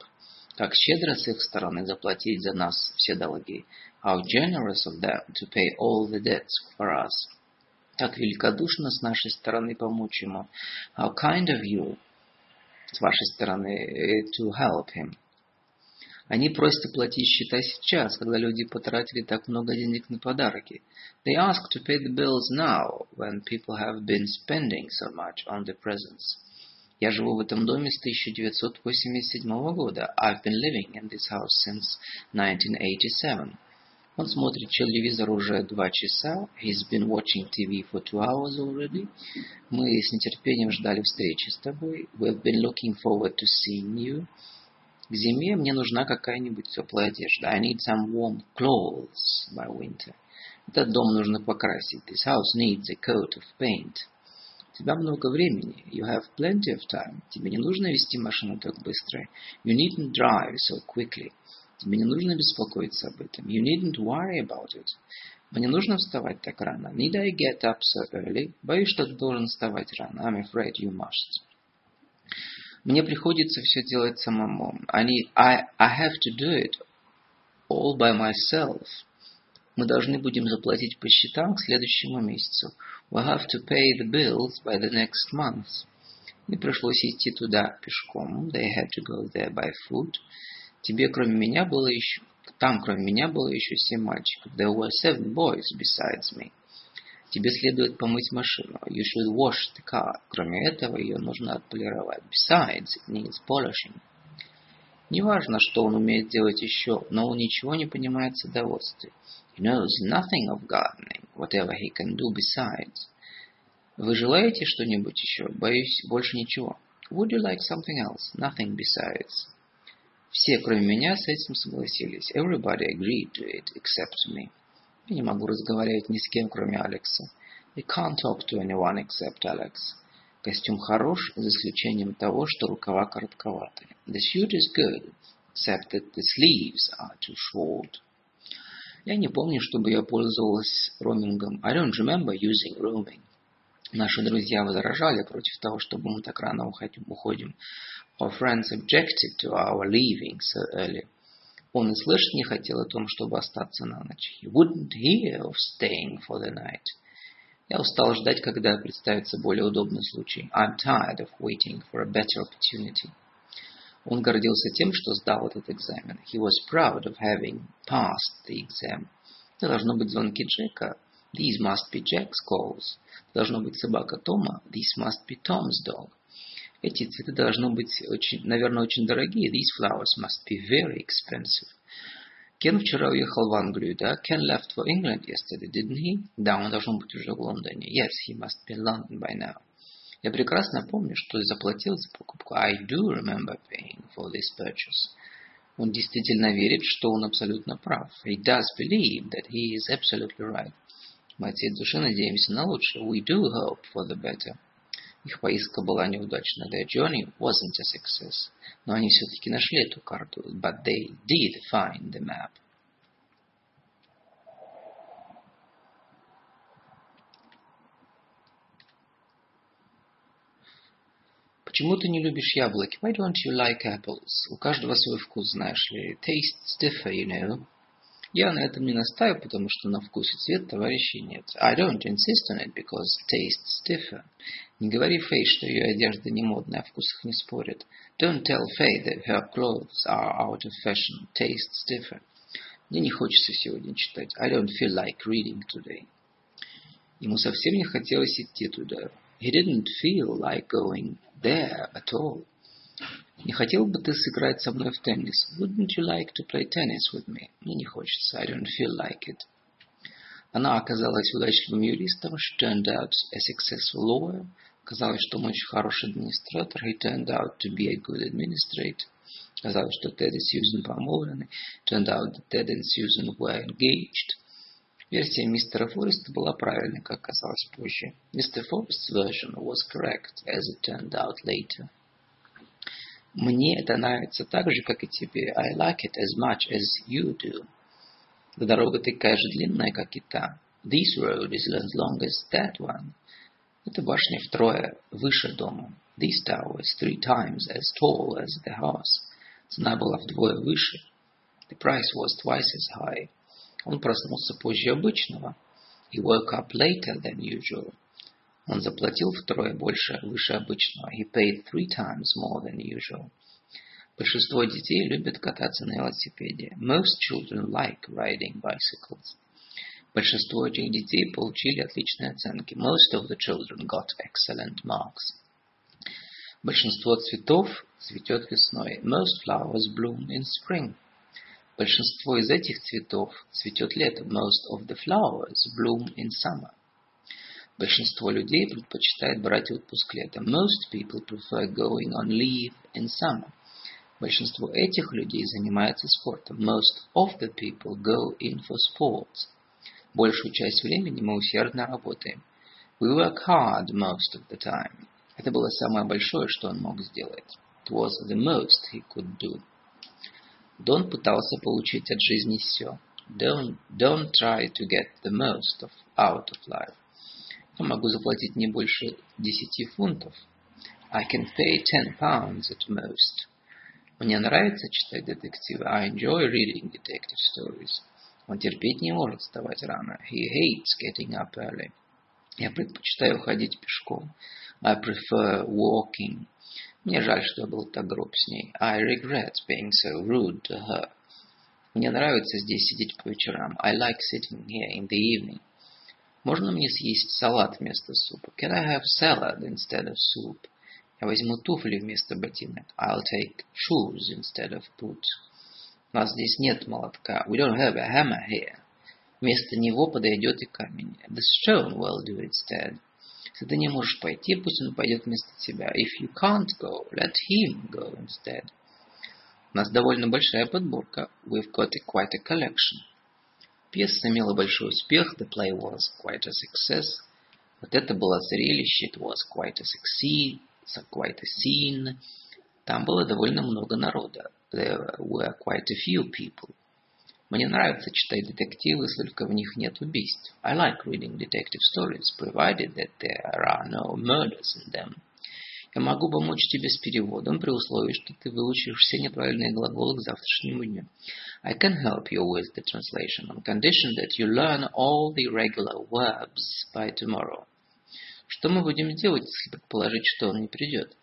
Как щедро с их стороны заплатить за нас все долги. How generous of them to pay all the debts for us. Как великодушно с нашей стороны помочь ему. How kind of you с вашей стороны to help him. Они просят оплатить счета сейчас, когда люди потратили так много денег на подарки. They ask to pay the bills now, when people have been spending so much on the presents. Я живу в этом доме с 1987 года. I've been living in this house since 1987. Он смотрит телевизор уже два часа. He's been watching TV for two hours already. Мы с нетерпением ждали встречи с тобой. We've been looking forward to seeing you. К зиме мне нужна какая-нибудь теплая одежда. I need some warm clothes by winter. Этот дом нужно покрасить. This house needs a coat of paint. У тебя много времени. You have plenty of time. Тебе не нужно вести машину так быстро. You needn't drive so quickly. Тебе не нужно беспокоиться об этом. You needn't worry about it. Мне нужно вставать так рано. Need I get up so early? Боюсь, что ты должен вставать рано. I'm afraid you must. Мне приходится все делать самому. I, need, I, I have to do it all by myself. Мы должны будем заплатить по счетам к следующему месяцу. We'll have to pay the bills by the next month. Мне пришлось идти туда пешком. They had to go there by foot. Тебе, кроме меня, было еще... Там, кроме меня, было еще семь мальчиков. There were seven boys besides me. Тебе следует помыть машину. You should wash the car. Кроме этого, ее нужно отполировать. Besides, it needs polishing. Неважно, что он умеет делать еще, но он ничего не понимает в садоводстве. He knows nothing of gardening, whatever he can do besides. Вы желаете что-нибудь еще? Боюсь, больше ничего. Would you like something else? Nothing besides. Все, кроме меня, с этим согласились. Everybody agreed to it, except me. Я не могу разговаривать ни с кем, кроме Алекса. I can't talk to anyone except Alex. Костюм хорош, за исключением того, что рукава коротковаты. The suit is good, except that the sleeves are too short. Я не помню, чтобы я пользовалась роумингом. I don't remember using roaming. Наши друзья возражали против того, чтобы мы так рано уходим. Our friends objected to our leaving so early. Он и слышать не хотел о том, чтобы остаться на ночь. He wouldn't hear of staying for the night. Я устал ждать, когда представится более удобный случай. I'm tired of waiting for a better opportunity. Он гордился тем, что сдал этот экзамен. He was proud of having passed the exam. Это должно быть звонки Джека. These must be Jack's calls. Должно быть собака Тома. This must be Tom's dog. Эти цветы должны быть, очень, наверное, очень дорогие. These flowers must be very expensive. Кен вчера уехал в Англию, да? Ken left for England yesterday, didn't he? Да, он должен быть уже в Лондоне. Yes, he must be in London by now. Я прекрасно помню, что заплатил за покупку. I do remember paying for this purchase. Он действительно верит, что он абсолютно прав. He does believe that he is absolutely right. Мы от всей души надеемся на лучшее. We do hope for the better. Их поездка была неудачна. Their journey wasn't a success. Но они все-таки нашли эту карту. But they did find the map. Почему ты не любишь яблоки? Why don't you like apples? У каждого свой вкус, знаешь ли. Tastes differ, you know. Я на этом не настаиваю, потому что на вкус и цвет товарищей нет. I don't insist on it because tastes differ. Не говори Фэй, что ее одежда не модная, о вкусах не спорят. Don't tell Faye that her clothes are out of fashion. Tastes differ. Мне не хочется сегодня читать. I don't feel like reading today. Ему совсем не хотелось идти туда. He didn't feel like going there at all. Не хотел бы ты сыграть со мной в теннис? Wouldn't you like to play tennis with me? Мне не хочется. I don't feel like it. Она оказалась удачливым юристом. She turned out a successful lawyer. Казалось, что он очень хороший администратор. He turned out to be a good administrator. Казалось, что Тед и Сьюзен помолвлены. Turned out that Ted and Susan were engaged. Версия мистера Фореста была правильной, как оказалось позже. Mr. Forrest's version was correct, as it turned out later. Мне это нравится так же, как и тебе. I like it as much as you do. Да дорога такая же длинная, как и та. This road is as long as that one. Эта башня втрое выше дома. This tower is three times as tall as the house. Цена была вдвое выше. The price was twice as high. Он проснулся позже обычного. He woke up later than usual. Он заплатил втрое больше, выше обычного. He paid three times more than usual. Большинство детей любят кататься на велосипеде. Most children like riding bicycles. Большинство этих детей получили отличные оценки. Most of the children got excellent marks. Большинство цветов цветет весной. Most flowers bloom in spring. Большинство из этих цветов цветет летом. Most of the flowers bloom in summer. Большинство людей предпочитает брать отпуск летом. Most people prefer going on leave in summer. Большинство этих людей занимается спортом. Most of the people go in for sports. Большую часть времени мы усердно работаем. We work hard most of the time. Это было самое большое, что он мог сделать. It was the most he could do. Дон пытался получить от жизни все. Don't, don't try to get the most of, out of life. Я могу заплатить не больше десяти фунтов. I can pay ten pounds at most. Мне нравится читать детективы. I enjoy reading detective stories. Он терпеть не может вставать рано. He hates getting up early. Я предпочитаю ходить пешком. I prefer walking. Мне жаль, что я был так груб с ней. I regret being so rude to her. Мне нравится здесь сидеть по вечерам. I like sitting here in the evening. Можно мне съесть салат вместо супа? Can I have salad instead of soup? Я возьму туфли вместо ботинок. I'll take shoes instead of boots. У нас здесь нет молотка. We don't have a hammer here. Вместо него подойдет и камень. The stone will do instead. Если ты не можешь пойти, пусть он пойдет вместо тебя. If you can't go, let him go instead. У нас довольно большая подборка. We've got a quite a collection. Пьеса имела большой успех. The play was quite a success. Вот это было зрелище. It was quite a succeed, quite a scene. Там было довольно много народа. There were quite a few people. Мне нравится читать детективы, только в них нет убийств. I like reading detective stories, provided that there are no murders in them. Я могу помочь тебе с переводом при условии, что ты выучишь все неправильные глаголы к завтрашнему дню. I can help you with the translation on condition that you learn all the regular verbs by tomorrow. Что мы будем делать, если предположить, что он не придет?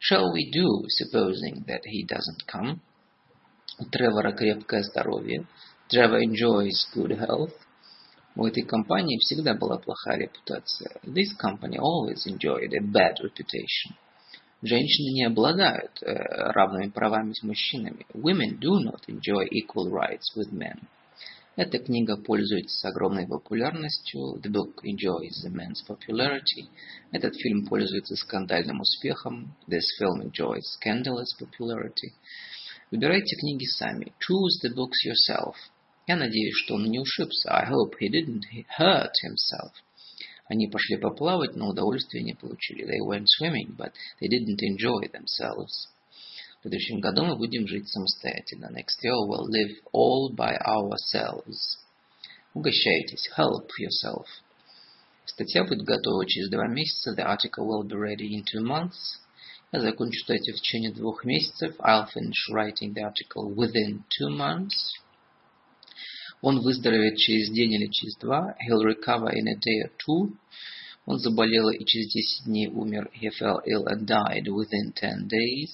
Shall we do, supposing that he doesn't come? У Тревора крепкое здоровье. Trevor enjoys good health. У этой компании всегда была плохая репутация. This company always enjoyed a bad reputation. Женщины не обладают э, равными правами с мужчинами. Women do not enjoy equal rights with men. Эта книга пользуется огромной популярностью. The book enjoys immense popularity. Этот фильм пользуется скандальным успехом. This film enjoys scandalous popularity. Выбирайте книги сами. Choose the books yourself. Я надеюсь, что он не ушибся. I hope he didn't hurt himself. Они пошли поплавать, но удовольствия не получили. They went swimming, but they didn't enjoy themselves. В следующем году мы будем жить самостоятельно. Next year we'll live all by ourselves. Угощайтесь. Help yourself. Статья будет готова через два месяца. The article will be ready in two months. Я закончу статью в течение двух месяцев. I'll finish writing the article within two months. Он выздоровеет через день или через два. He'll recover in a day or two. Он заболел и через 10 дней умер. He fell ill and died within 10 days.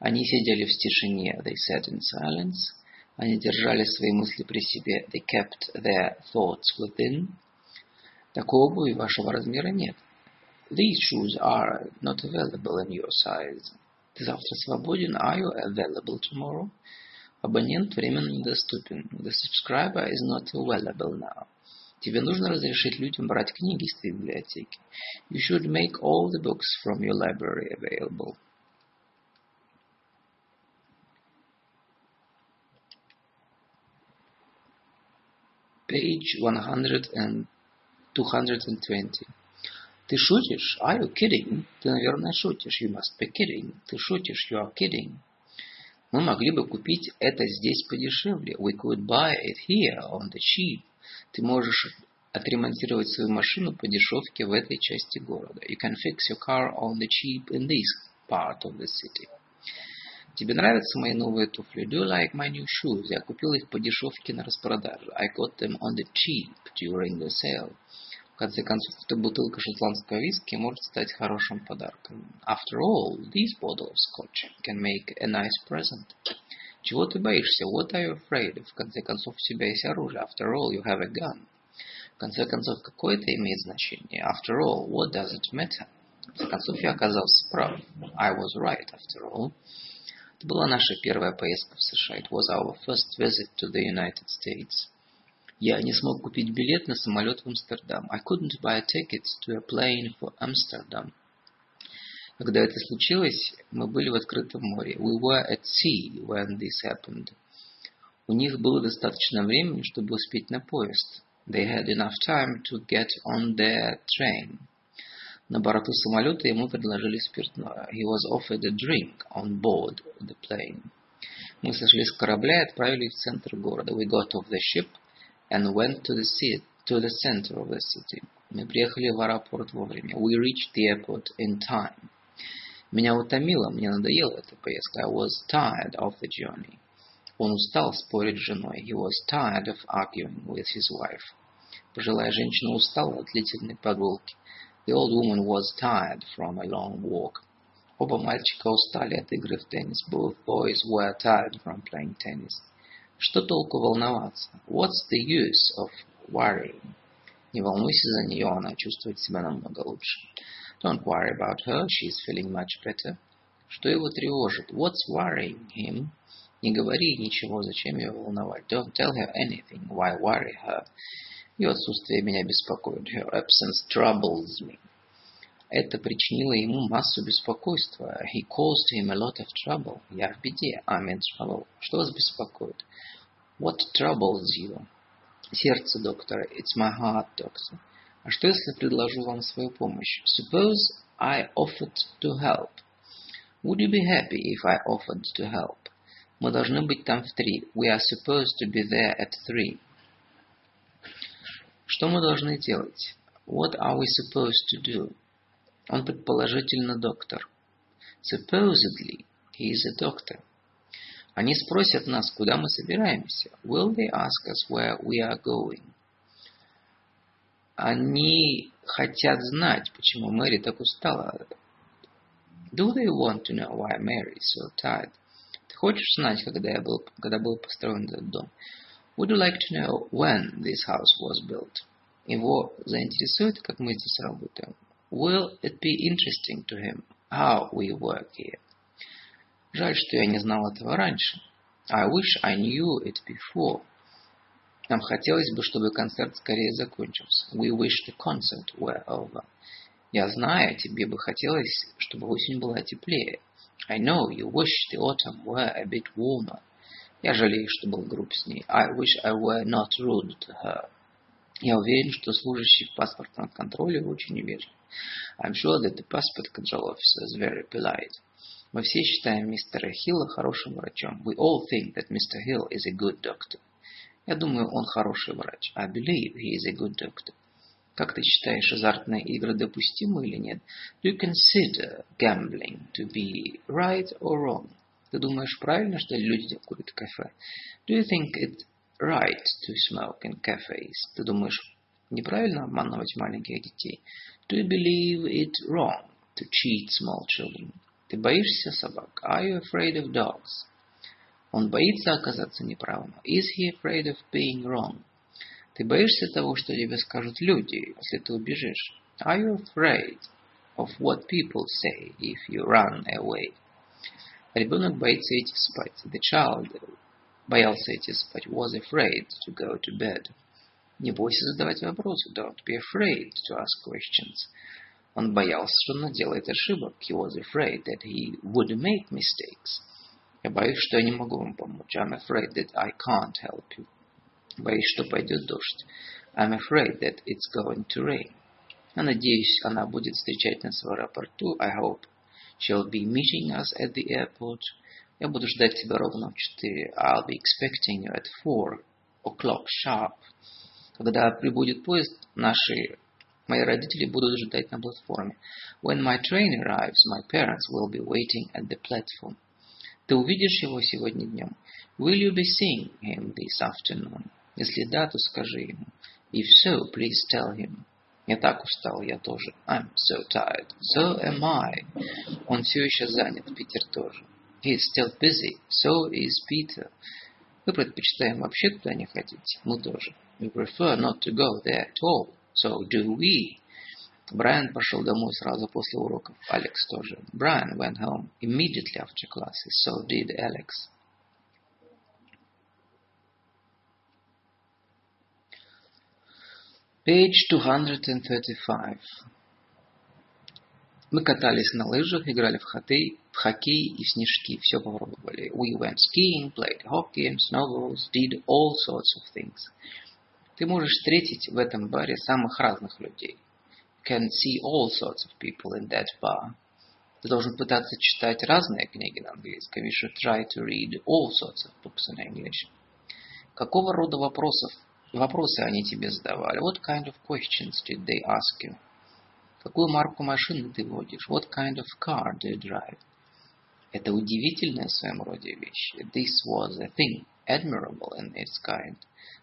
Они сидели в тишине. They sat in silence. Они держали свои мысли при себе. They kept their thoughts within. Такой обуви вашего размера нет. These shoes are not available in your size. Ты завтра свободен? Are you available tomorrow? Абонент временно недоступен. The subscriber is not available now. Тебе нужно разрешить людям брать книги из твоей библиотеки. You should make all the books from your library available. Page 100 and 220. Ты шутишь? Are you kidding? Ты, наверное, шутишь. You must be kidding. Ты шутишь. You are kidding. Мы могли бы купить это здесь подешевле. We could buy it here on the cheap. Ты можешь отремонтировать свою машину по дешевке в этой части города. You can fix your car on the cheap in this part of the city. Тебе нравятся мои новые туфли? Do you like my new shoes? Я купил их по дешевке на распродаже. I got them on the cheap during the sale. В конце концов, эта бутылка шотландского виски может стать хорошим подарком. After all, this bottle of scotch can make a nice present. Чего ты боишься? What are you afraid of? В конце концов, у тебя есть оружие. After all, you have a gun. В конце концов, какое это имеет значение? After all, what does it matter? В конце концов, я оказался прав. I was right, after all. Это была наша первая поездка в США. It was our first visit to the United States. Я не смог купить билет на самолет в Амстердам. I couldn't buy a ticket to a plane for Amsterdam. Когда это случилось, мы были в открытом море. We were at sea when this happened. У них было достаточно времени, чтобы успеть на поезд. They had enough time to get on their train. На борту самолета ему предложили спиртное. He was offered a drink on board the plane. Мы сошли с корабля и отправились в центр города. We got off the ship and went to the, sea, to the center of the city. Мы приехали в аэропорт вовремя. We reached the airport in time. Меня утомило, мне надоела эта поездка. I was tired of the journey. Он устал спорить с женой. He was tired of arguing with his wife. Пожилая женщина устала от длительной прогулки. The old woman was tired from a long walk. Оба мальчика устали от игры в теннис. Both boys were tired from playing tennis. Что толку волноваться? What's the use of worrying? Не волнуйся за нее, она чувствует себя намного лучше. Don't worry about her, she's feeling much better. Что его тревожит? What's worrying him? Не говори ничего, зачем ее волновать. Don't tell her anything, why worry her? Ее отсутствие меня беспокоит. Her absence troubles me. Это причинило ему массу беспокойства. He caused him a lot of trouble. Я в беде. I'm in trouble. Что вас беспокоит? What troubles you? Сердце доктора. It's my heart, doctor. А что если предложу вам свою помощь? Suppose I offered to help. Would you be happy if I offered to help? Мы должны быть там в три. We are supposed to be there at three. Что мы должны делать? What are we supposed to do? Он предположительно доктор. Supposedly, he is a doctor. Они спросят нас, куда мы собираемся. Will they ask us where we are going? Они хотят знать, почему Мэри так устала. Do they want to know why Mary is so tired? Ты хочешь знать, когда, я был, когда был построен этот дом? Would you like to know when this house was built? Его заинтересует, как мы здесь работаем. Will it be interesting to him how we work here? Жаль, что я не знал этого раньше. I wish I knew it before. Нам хотелось бы, чтобы концерт скорее закончился. We wish the concert were over. Я знаю, тебе бы хотелось, чтобы осень была теплее. I know you wish the autumn were a bit warmer. Я жалею, что был груб с ней. I wish I were not rude to her. Я уверен, что служащий в паспортном контроле очень вежлив. I'm sure that the passport control officer is very polite. Мы все считаем мистера Хилла хорошим врачом. We all think that Mr. Hill is a good doctor. Я думаю, он хороший врач. I believe he is a good doctor. Как ты считаешь, азартные игры допустимы или нет? Do you consider gambling to be right or wrong? Ты думаешь, правильно, что люди курят кафе? Do you think it right to smoke in cafes? Ты думаешь, неправильно обманывать маленьких детей? Do you believe it wrong to cheat small children? Ты боишься собак? Are you afraid of dogs? Он боится оказаться неправым. Is he afraid of being wrong? Ты боишься того, что тебе скажут люди, если ты убежишь? Are you afraid of what people say if you run away? Ребенок боится идти спать. The child боялся идти спать. Was afraid to go to bed. Не бойся задавать вопросы. Don't be afraid to ask questions. Он боялся, что наделает ошибок. He was afraid that he would make mistakes. Я боюсь, что я не могу вам помочь. I'm afraid that I can't help you. Боюсь, что пойдет дождь. I'm afraid that it's going to rain. Я надеюсь, она будет встречать нас в аэропорту. I hope she'll be meeting us at the airport. Я буду ждать тебя ровно в четыре. I'll be expecting you at four o'clock sharp. Когда прибудет поезд, наши мои родители будут ждать на платформе. When my train arrives, my parents will be waiting at the platform. Ты увидишь его сегодня днем? Will you be seeing him this afternoon? Если да, то скажи ему. If so, please tell him. Я так устал, я тоже. I'm so tired. So am I. Он все еще занят, Питер тоже. He is still busy. So is Peter. Мы предпочитаем вообще туда не ходить. Мы тоже. We prefer not to go there at all. So do we. Брайан пошел домой сразу после уроков. Алекс тоже. Brian went home immediately after classes. So did Alex. Page 235. Мы катались на лыжах, играли в хоккей, в хоккей и в снежки. Все попробовали. We went skiing, played hockey and snowballs, did all sorts of things. Ты можешь встретить в этом баре самых разных людей. You can see all sorts of people in that bar. Ты должен пытаться читать разные книги на английском. You should try to read all sorts of books in English. Какого рода вопросов вопросы они тебе задавали? What kind of questions did they ask you? Какую марку машины ты водишь? What kind of car do you drive? Это удивительная в своем роде вещь. This was a thing, admirable in its kind.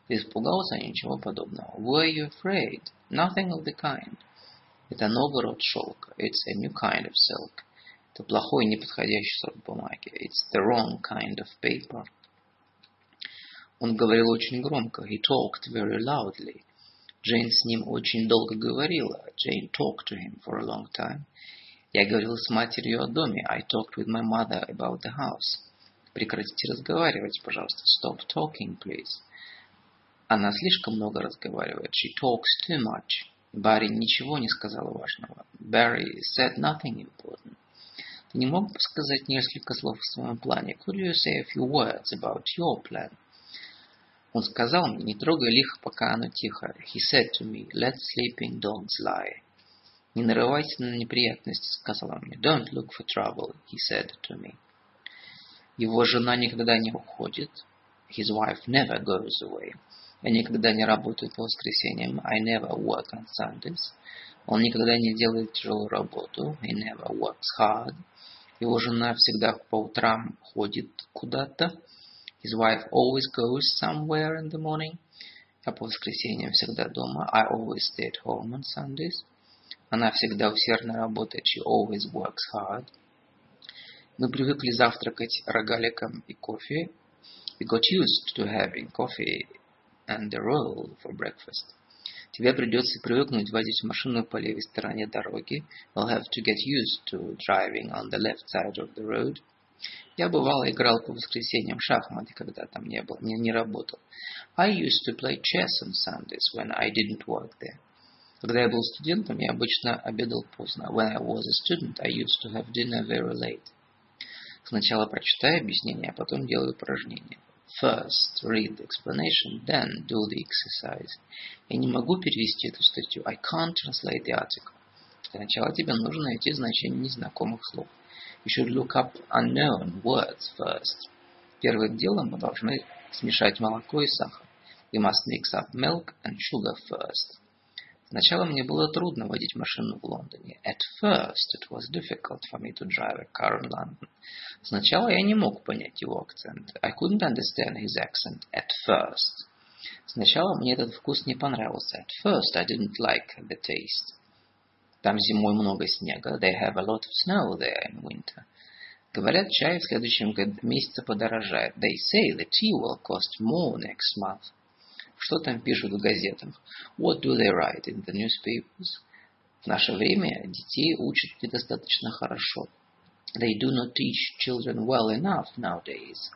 Ты испугался? Ничего подобного. Were you afraid? Nothing of the kind. Это новый род шелка. It's a new kind of silk. Это плохой, неподходящий сорт бумаги. It's the wrong kind of paper. Он говорил очень громко. He talked very loudly. Джейн с ним очень долго говорила. Jane talked to him for a long time. Я говорил с матерью о доме. I talked with my mother about the house. Прекратите разговаривать, пожалуйста. Stop talking, please. Она слишком много разговаривает. She talks too much. Барри ничего не сказал важного. Barry said nothing important. Ты не мог бы сказать несколько слов о своем плане? Could you say a few words about your plan? Он сказал мне, не трогай лихо, пока оно тихо. He said to me, let sleeping dogs lie. Не нарывайся на неприятности, сказал он мне. Don't look for trouble, he said to me. Его жена никогда не уходит. His wife never goes away. Я никогда не работаю по воскресеньям. I never work on Sundays. Он никогда не делает тяжелую работу. He never works hard. Его жена всегда по утрам ходит куда-то. His wife always goes somewhere in the morning. Я по воскресеньям всегда дома. I always stay at home on Sundays. Она всегда усердно работает. She always works hard. Мы привыкли завтракать рогаликом и кофе. We got used to having coffee and a roll for breakfast. Тебе придется привыкнуть водить машину по левой стороне дороги. You'll have to get used to driving on the left side of the road. Я бывало играл по воскресеньям в шахматы, когда там не был, не, не работал. I used to play chess on Sundays when I didn't work there. Когда я был студентом, я обычно обедал поздно. When I was a student, I used to have dinner very late. Сначала прочитай объяснение, а потом делай упражнение. First read the explanation, then do the exercise. Я не могу перевести эту статью. I can't translate the article. Для начала тебе нужно найти значение незнакомых слов. You should look up unknown words first. Первым делом мы должны смешать молоко и сахар. We must mix up milk and sugar first. Сначала мне было трудно водить машину в Лондоне. At first it was difficult for me to drive a car in London. Сначала я не мог понять его акцент. I couldn't understand his accent at first. Сначала мне этот вкус не понравился. At first I didn't like the taste. Там зимой много снега. They have a lot of snow there in winter. Говорят, чай в следующем месяце подорожает. They say the tea will cost more next month. Что там пишут в газетах? What do they write in the newspapers? В наше время детей учат недостаточно хорошо. They do not teach children well enough nowadays.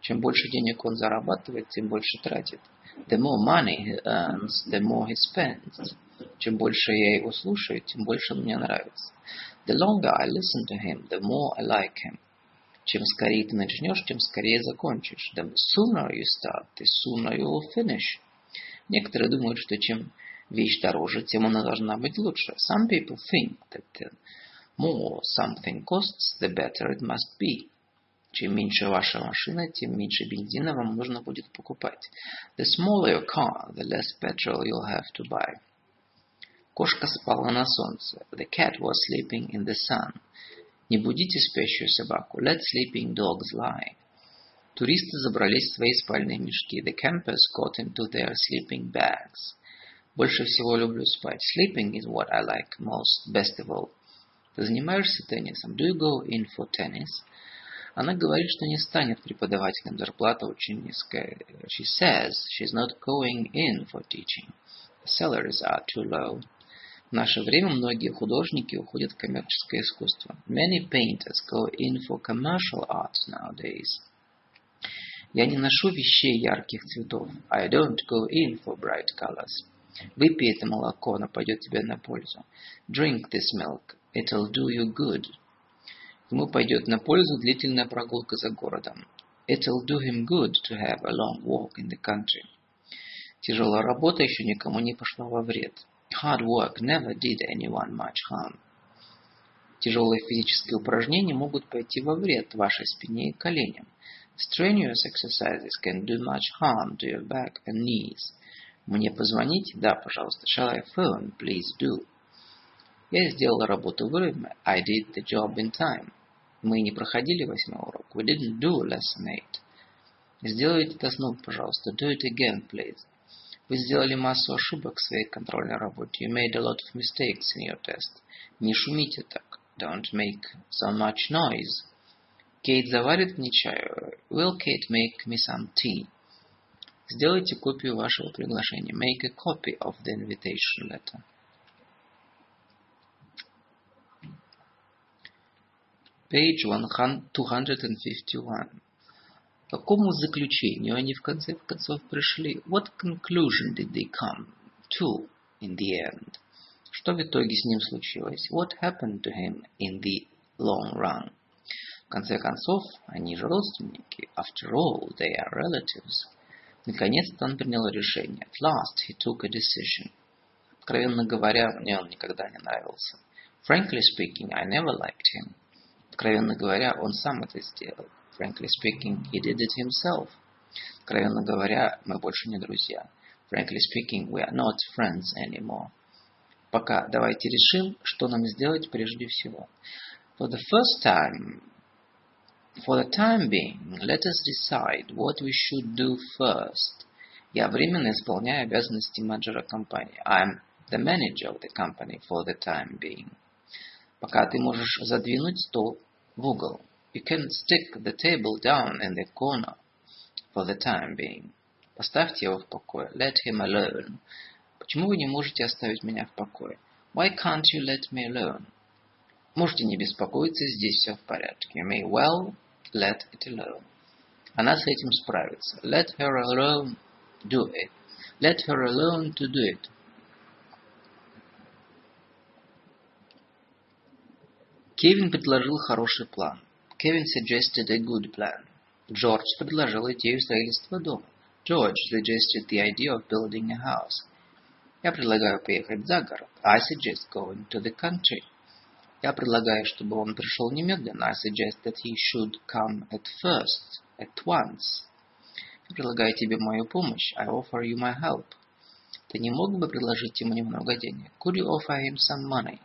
Чем больше денег он зарабатывает, тем больше тратит. The more money he earns, the more he spends. Чем больше я его слушаю, тем больше он мне нравится. The longer I listen to him, the more I like him. Чем скорее ты начнешь, тем скорее закончишь. The sooner you start, the sooner you will finish. Некоторые думают, что чем вещь дороже, тем она должна быть лучше. Some people think that the more something costs, the better it must be. Чем меньше ваша машина, тем меньше бензина вам нужно будет покупать. The smaller your car, the less petrol you'll have to buy. Кошка спала на солнце. The cat was sleeping in the sun. Не будите спящую собаку. Let sleeping dogs lie. Туристы забрались в свои спальные мешки. The campers got into their sleeping bags. Больше всего люблю спать. Sleeping is what I like most, best of all. Ты занимаешься теннисом? Do you go in for tennis? Она говорит, что не станет преподавателем. Зарплата очень низкая. She says she's not going in for teaching. The salaries are too low. В наше время многие художники уходят в коммерческое искусство. Many painters go in for commercial art nowadays. Я не ношу вещей ярких цветов. I don't go in for bright colors. Выпей это молоко, оно пойдет тебе на пользу. Drink this milk. It'll do you good. Ему пойдет на пользу длительная прогулка за городом. It'll do him good to have a long walk in the country. Тяжелая работа еще никому не пошла во вред. Hard work never did anyone much harm. Тяжелые физические упражнения могут пойти во вред вашей спине и коленям. Strenuous exercises can do much harm to your back and knees. Мне позвонить? Да, пожалуйста. Shall I phone? Please do. Я сделал работу вовремя. I did the job in time. Мы не проходили восьмой урок. We didn't do lesson eight. Сделайте это снова, пожалуйста. Do it again, please. Вы сделали массу ошибок в своей контрольной работе. You made a lot of mistakes in your test. Не шумите так. Don't make so much noise. Кейт заварит мне чаю. Will Kate make me some tea? Сделайте копию вашего приглашения. Make a copy of the invitation letter. Page 251. Какому заключению они в конце концов пришли? What conclusion did they come to in the end? Что в итоге с ним случилось? What happened to him in the long run? В конце концов, они же родственники. After all, they are relatives. Наконец-то он принял решение. At last he took a decision. Откровенно говоря, мне он никогда не нравился. Frankly speaking, I never liked him. Откровенно говоря, он сам это сделал. Frankly speaking, he did it himself. Откровенно говоря, мы больше не друзья. Frankly speaking, we are not friends anymore. Пока давайте решим, что нам сделать прежде всего. For the first time, for the time being, let us decide what we should do first. Я временно исполняю обязанности менеджера компании. I'm the manager of the company for the time being. Пока ты можешь задвинуть стол в угол. You can stick the table down in the corner for the time being. Поставьте его в покое. Let him alone. Почему вы не можете оставить меня в покое? Why can't you let me alone? Можете не беспокоиться, здесь все в порядке. You may well let it alone. Она с этим справится. Let her alone do it. Let her alone to do it. Кевин предложил хороший план. Kevin suggested a good plan. Джордж предложил идею строительства дома. George suggested the idea of building a house. Я предлагаю поехать за город. I suggest going to the country. Я предлагаю, чтобы он пришел немедленно. I suggest that he should come at first, at once. Я предлагаю тебе мою помощь. I offer you my help. Ты не мог бы предложить ему немного денег? Could you offer him some money?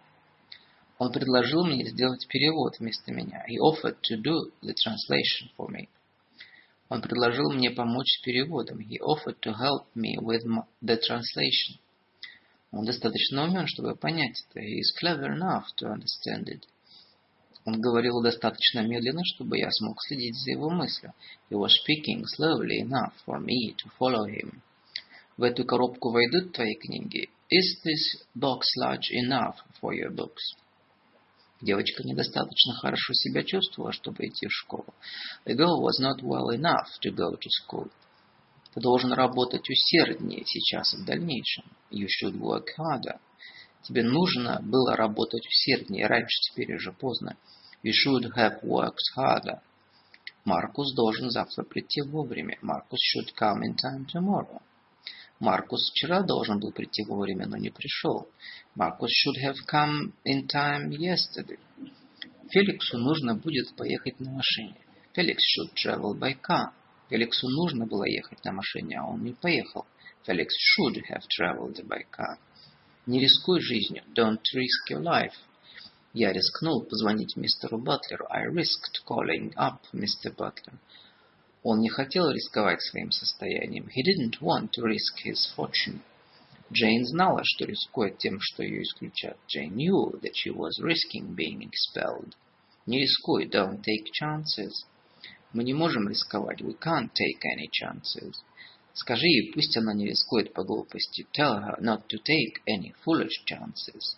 Он предложил мне сделать перевод вместо меня. He offered to do the translation for me. Он предложил мне помочь с переводом. He offered to help me with the translation. Он достаточно умен, чтобы понять это. He is clever enough to understand it. Он говорил достаточно медленно, чтобы я смог следить за его мыслью. He was speaking slowly enough for me to follow him. В эту коробку войдут твои книги? Is this box large enough for your books? Девочка недостаточно хорошо себя чувствовала, чтобы идти в школу. The girl was not well enough to go to school. Ты должен работать усерднее сейчас и в дальнейшем. You should work harder. Тебе нужно было работать усерднее раньше, теперь уже поздно. You should have worked harder. Маркус должен завтра прийти вовремя. Маркус should come in time tomorrow. Маркус вчера должен был прийти вовремя, но не пришел. Маркус should have come in time yesterday. Феликсу нужно будет поехать на машине. Felix should travel by car. Феликсу нужно было ехать на машине, а он не поехал. Felix should have traveled by car. Не рискуй жизнью. Don't risk your life. Я рискнул позвонить мистеру Батлеру. I risked calling up Mr. Butler. Он не хотел рисковать своим состоянием. He didn't want to risk his fortune. Джейн знала, что рискует тем, что ее исключат. Jane knew that she was risking being expelled. Не рискуй, don't take chances. Мы не можем рисковать. We can't take any chances. Скажи ей, пусть она не рискует по глупости. Tell her not to take any foolish chances.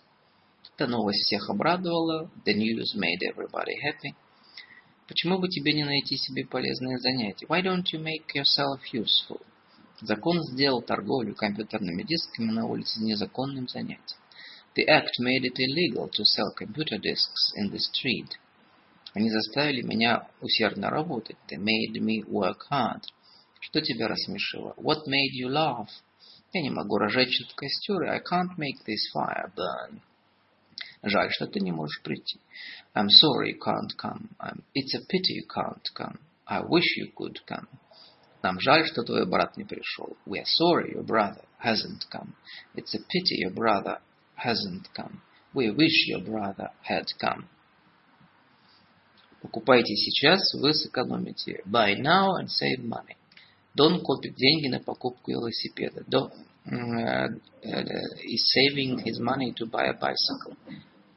Эта новость всех обрадовала. The news made everybody happy. Почему бы тебе не найти себе полезное занятие? Why don't you make yourself useful? Закон сделал торговлю компьютерными дисками на улице незаконным занятием. The act made it illegal to sell computer disks in the street. Они заставили меня усердно работать. They made me work hard. Что тебя рассмешило? What made you laugh? Я не могу разжечь этот костер. I can't make this fire burn. Жаль, что ты не можешь прийти. I'm sorry you can't come. It's a pity you can't come. I wish you could come. Нам жаль, что твой брат не пришел. We are sorry your brother hasn't come. It's a pity your brother hasn't come. We wish your brother had come. Покупайте сейчас, вы сэкономите. Buy now and save money. Дон копит деньги на покупку велосипеда. Дон uh, uh, is saving his money to buy a bicycle.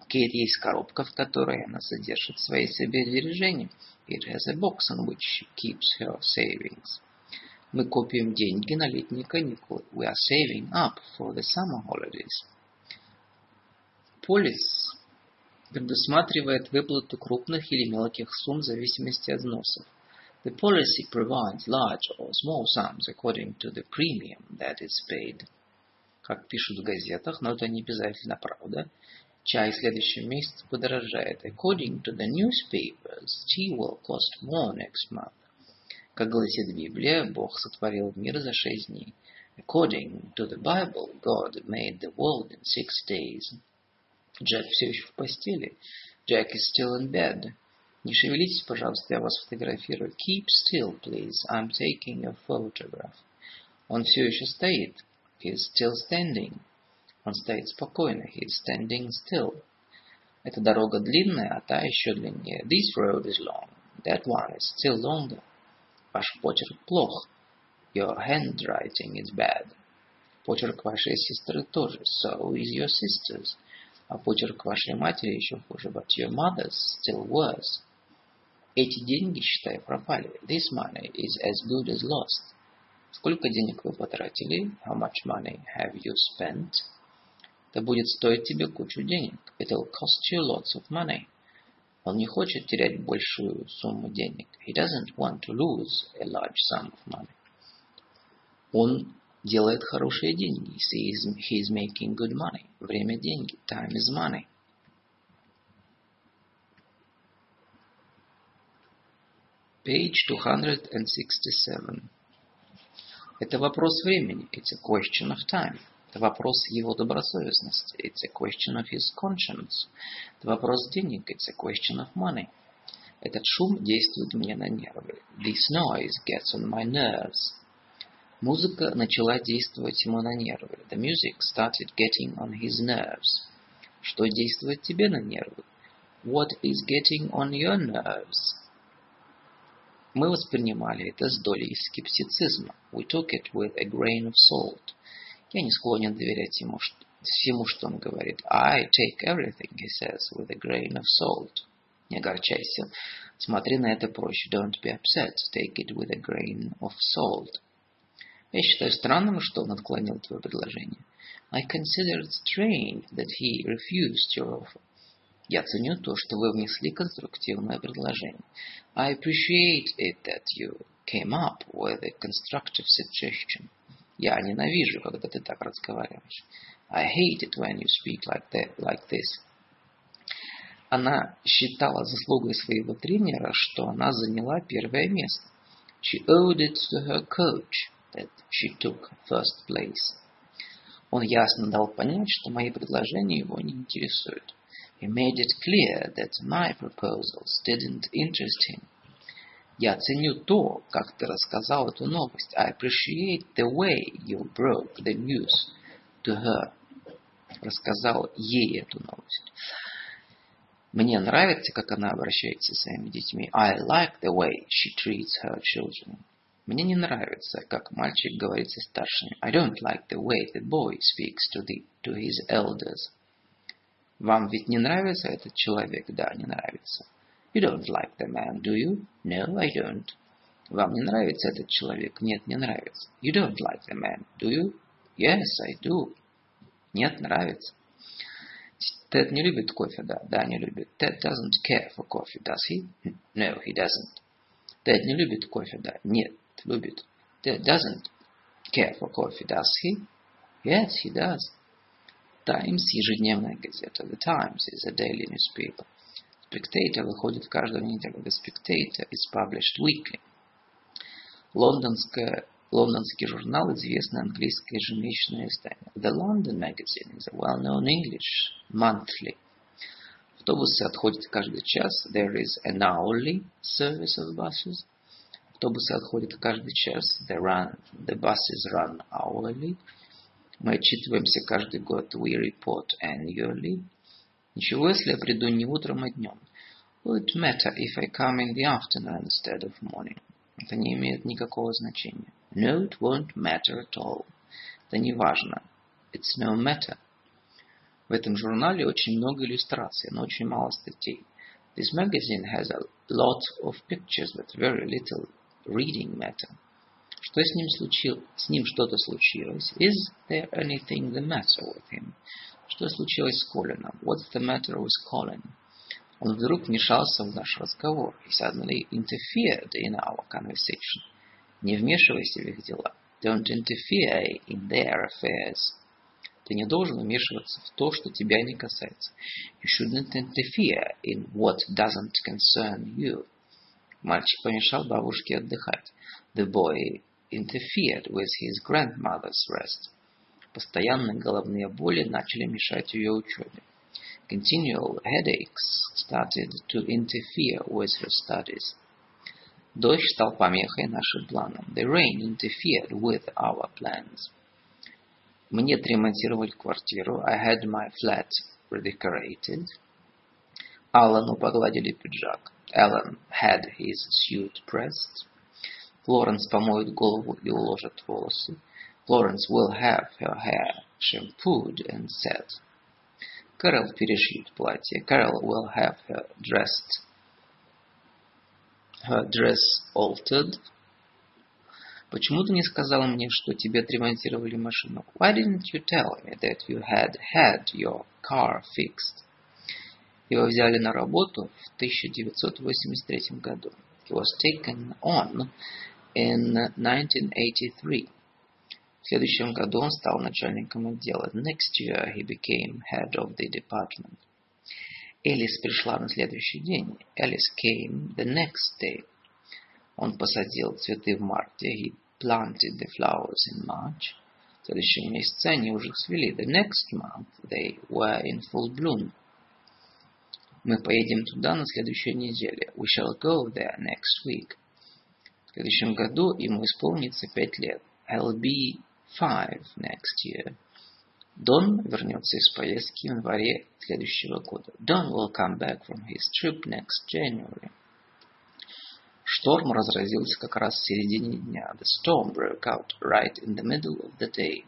Кейт есть коробка, в которой она содержит свои сбережения. It has a box in which she keeps her savings. Мы копим деньги на летние каникулы. We are saving up for the summer holidays. Полис предусматривает выплату крупных или мелких сумм в зависимости от взносов. The policy provides large or small sums according to the premium that is paid. Как пишут в газетах, но это не обязательно правда. Чай в следующем месяце подорожает. According to the newspapers, tea will cost more next month. Как гласит Библия, Бог сотворил мир за шесть дней. According to the Bible, God made the world in six days. Джек все еще в постели. Jack is still in bed. Не шевелитесь, пожалуйста, я вас фотографирую. Keep still, please. I'm taking a photograph. Он все еще стоит. He is still standing. Он стоит спокойно. He is standing still. Эта дорога длинная, а та еще длиннее. This road is long. That one is still longer. Ваш почерк плох. Your handwriting is bad. Почерк вашей сестры тоже. So is your sister's. А почерк вашей матери еще хуже. But your mother's still worse. Эти деньги, считай, пропали. This money is as good as lost. Сколько денег вы потратили? How much money have you spent? Это будет стоить тебе кучу денег. It'll cost you lots of money. Он не хочет терять большую сумму денег. He doesn't want to lose a large sum of money. Он делает хорошие деньги. He is, he is making good money. Время – деньги. Time is money. Page 267. Это вопрос времени. It's a question of time. Это вопрос его добросовестности. It's a question of his conscience. Это вопрос денег. It's a question of money. Этот шум действует мне на нервы. This noise gets on my nerves. Музыка начала действовать ему на нервы. The music started getting on his nerves. Что действует тебе на нервы? What is getting on your nerves? Мы воспринимали это с долей скептицизма. We took it with a grain of salt. Я не склонен доверять ему всему, что он говорит. I take everything he says with a grain of salt. Не огорчайся. Смотри на это проще. Don't be upset. Take it with a grain of salt. Я считаю странным, что он отклонил твое предложение. I consider it strange that he refused your offer. Я ценю то, что вы внесли конструктивное предложение. I appreciate it that you came up with a constructive suggestion. Я ненавижу, когда ты так разговариваешь. I hate it when you speak like, that, like this. Она считала заслугой своего тренера, что она заняла первое место. She owed it to her coach that she took first place. Он ясно дал понять, что мои предложения его не интересуют. He made it clear that my proposals didn't interest him. Я ценю то, как ты рассказал эту новость. I appreciate the way you broke the news to her. Рассказал ей эту новость. Мне нравится, как она обращается с своими детьми. I like the way she treats her children. Мне не нравится, как мальчик говорит со старшими. I don't like the way the boy speaks to, the, to his elders. Вам ведь не нравится этот человек? Да, не нравится. You don't like the man, do you? No, I don't. Вам не нравится этот человек? Нет, не нравится. You don't like the man, do you? Yes, I do. Нет, нравится. Тед не любит кофе, да? Да, не любит. Ted doesn't care for coffee, does he? No, he doesn't. Тед не любит кофе, да? Нет, любит. Ted doesn't care for coffee, does he? Yes, he does. Times – ежедневная газета. The Times is a daily newspaper. Spectator выходит каждую неделю. The Spectator is published weekly. Лондонская, лондонский журнал – известное английское ежемесячное издание. The London Magazine is a well-known English monthly. Автобусы отходят каждый час. There is an hourly service of buses. Автобусы отходят каждый час. They run, the buses run hourly. Мы отчитываемся каждый год. We report annually. Ничего, если я приду не утром, а днем. Will it matter if I come in the afternoon instead of morning? Это не имеет никакого значения. No, it won't matter at all. Это не важно. It's no matter. В этом журнале очень много иллюстраций, но очень мало статей. This magazine has a lot of pictures, but very little reading matter. Что с ним случилось? С ним что-то случилось. Is there anything the matter with him? Что случилось с Колином? What's the matter with Colin? Он вдруг вмешался в наш разговор. He suddenly interfered in our conversation. Не вмешивайся в их дела. Don't interfere in their affairs. Ты не должен вмешиваться в то, что тебя не касается. You shouldn't interfere in what doesn't concern you. Мальчик помешал бабушке отдыхать. The boy interfered with his grandmother's rest. Постоянные головные боли начали мешать ее учебе. Continual headaches started to interfere with her studies. Дождь стал помехой нашим планам. The rain interfered with our plans. Мне отремонтировали квартиру. I had my flat redecorated. Аллану погладили пиджак. Alan had his suit pressed. Флоренс помоет голову и уложит волосы. Florence will have her hair shampooed and set. Carol перешьет платье. Carol will have her dressed, her dress altered. Почему ты не сказала мне, что тебе отремонтировали машину? Why didn't you tell me that you had had your car fixed? Его взяли на работу в 1983 году. He was taken on in 1983. В следующем году он стал начальником отдела. Next year he became head of the department. Элис пришла на следующий день. Alice came the next day. Он посадил цветы в марте. He planted the flowers in March. В следующем месяце они уже цвели. The next month they were in full bloom. Мы поедем туда на следующей неделе. We shall go there next week. Следующем году ему исполнится пять лет. I'll be five next year. Дон вернется из поездки в январе следующего года. Don will come back from his trip next January. Шторм разразился как раз в середине дня. The storm broke out right in the middle of the day.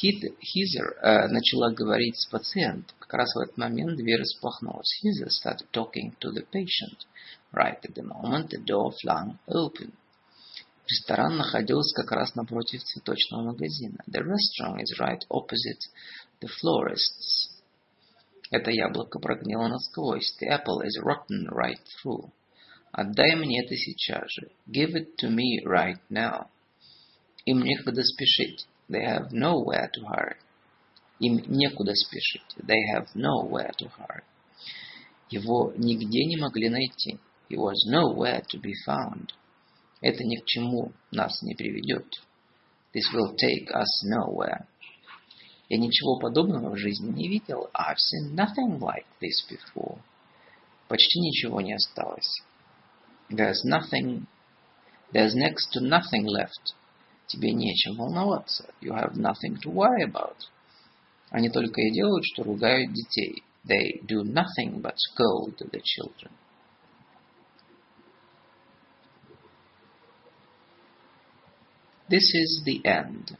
Хизер э, начала говорить с пациентом. Как раз в этот момент дверь распахнулась. Хизер started talking to the patient. Right at the moment the door flung open. Ресторан находился как раз напротив цветочного магазина. The restaurant is right opposite the florist's. Это яблоко прогнило насквозь. The apple is rotten right through. Отдай мне это сейчас же. Give it to me right now. Им некогда спешить. They have nowhere to hurry. Им некуда спешить. They have nowhere to hurry. Его нигде не могли найти. He was nowhere to be found. Это ни к чему нас не приведет. This will take us nowhere. Я ничего подобного в жизни не видел. I've seen nothing like this before. Почти ничего не осталось. There's nothing, there's next to nothing left. Тебе нечем волноваться. You have nothing to worry about. Они только и делают, что ругают детей. They do nothing but scold the children. This is the end.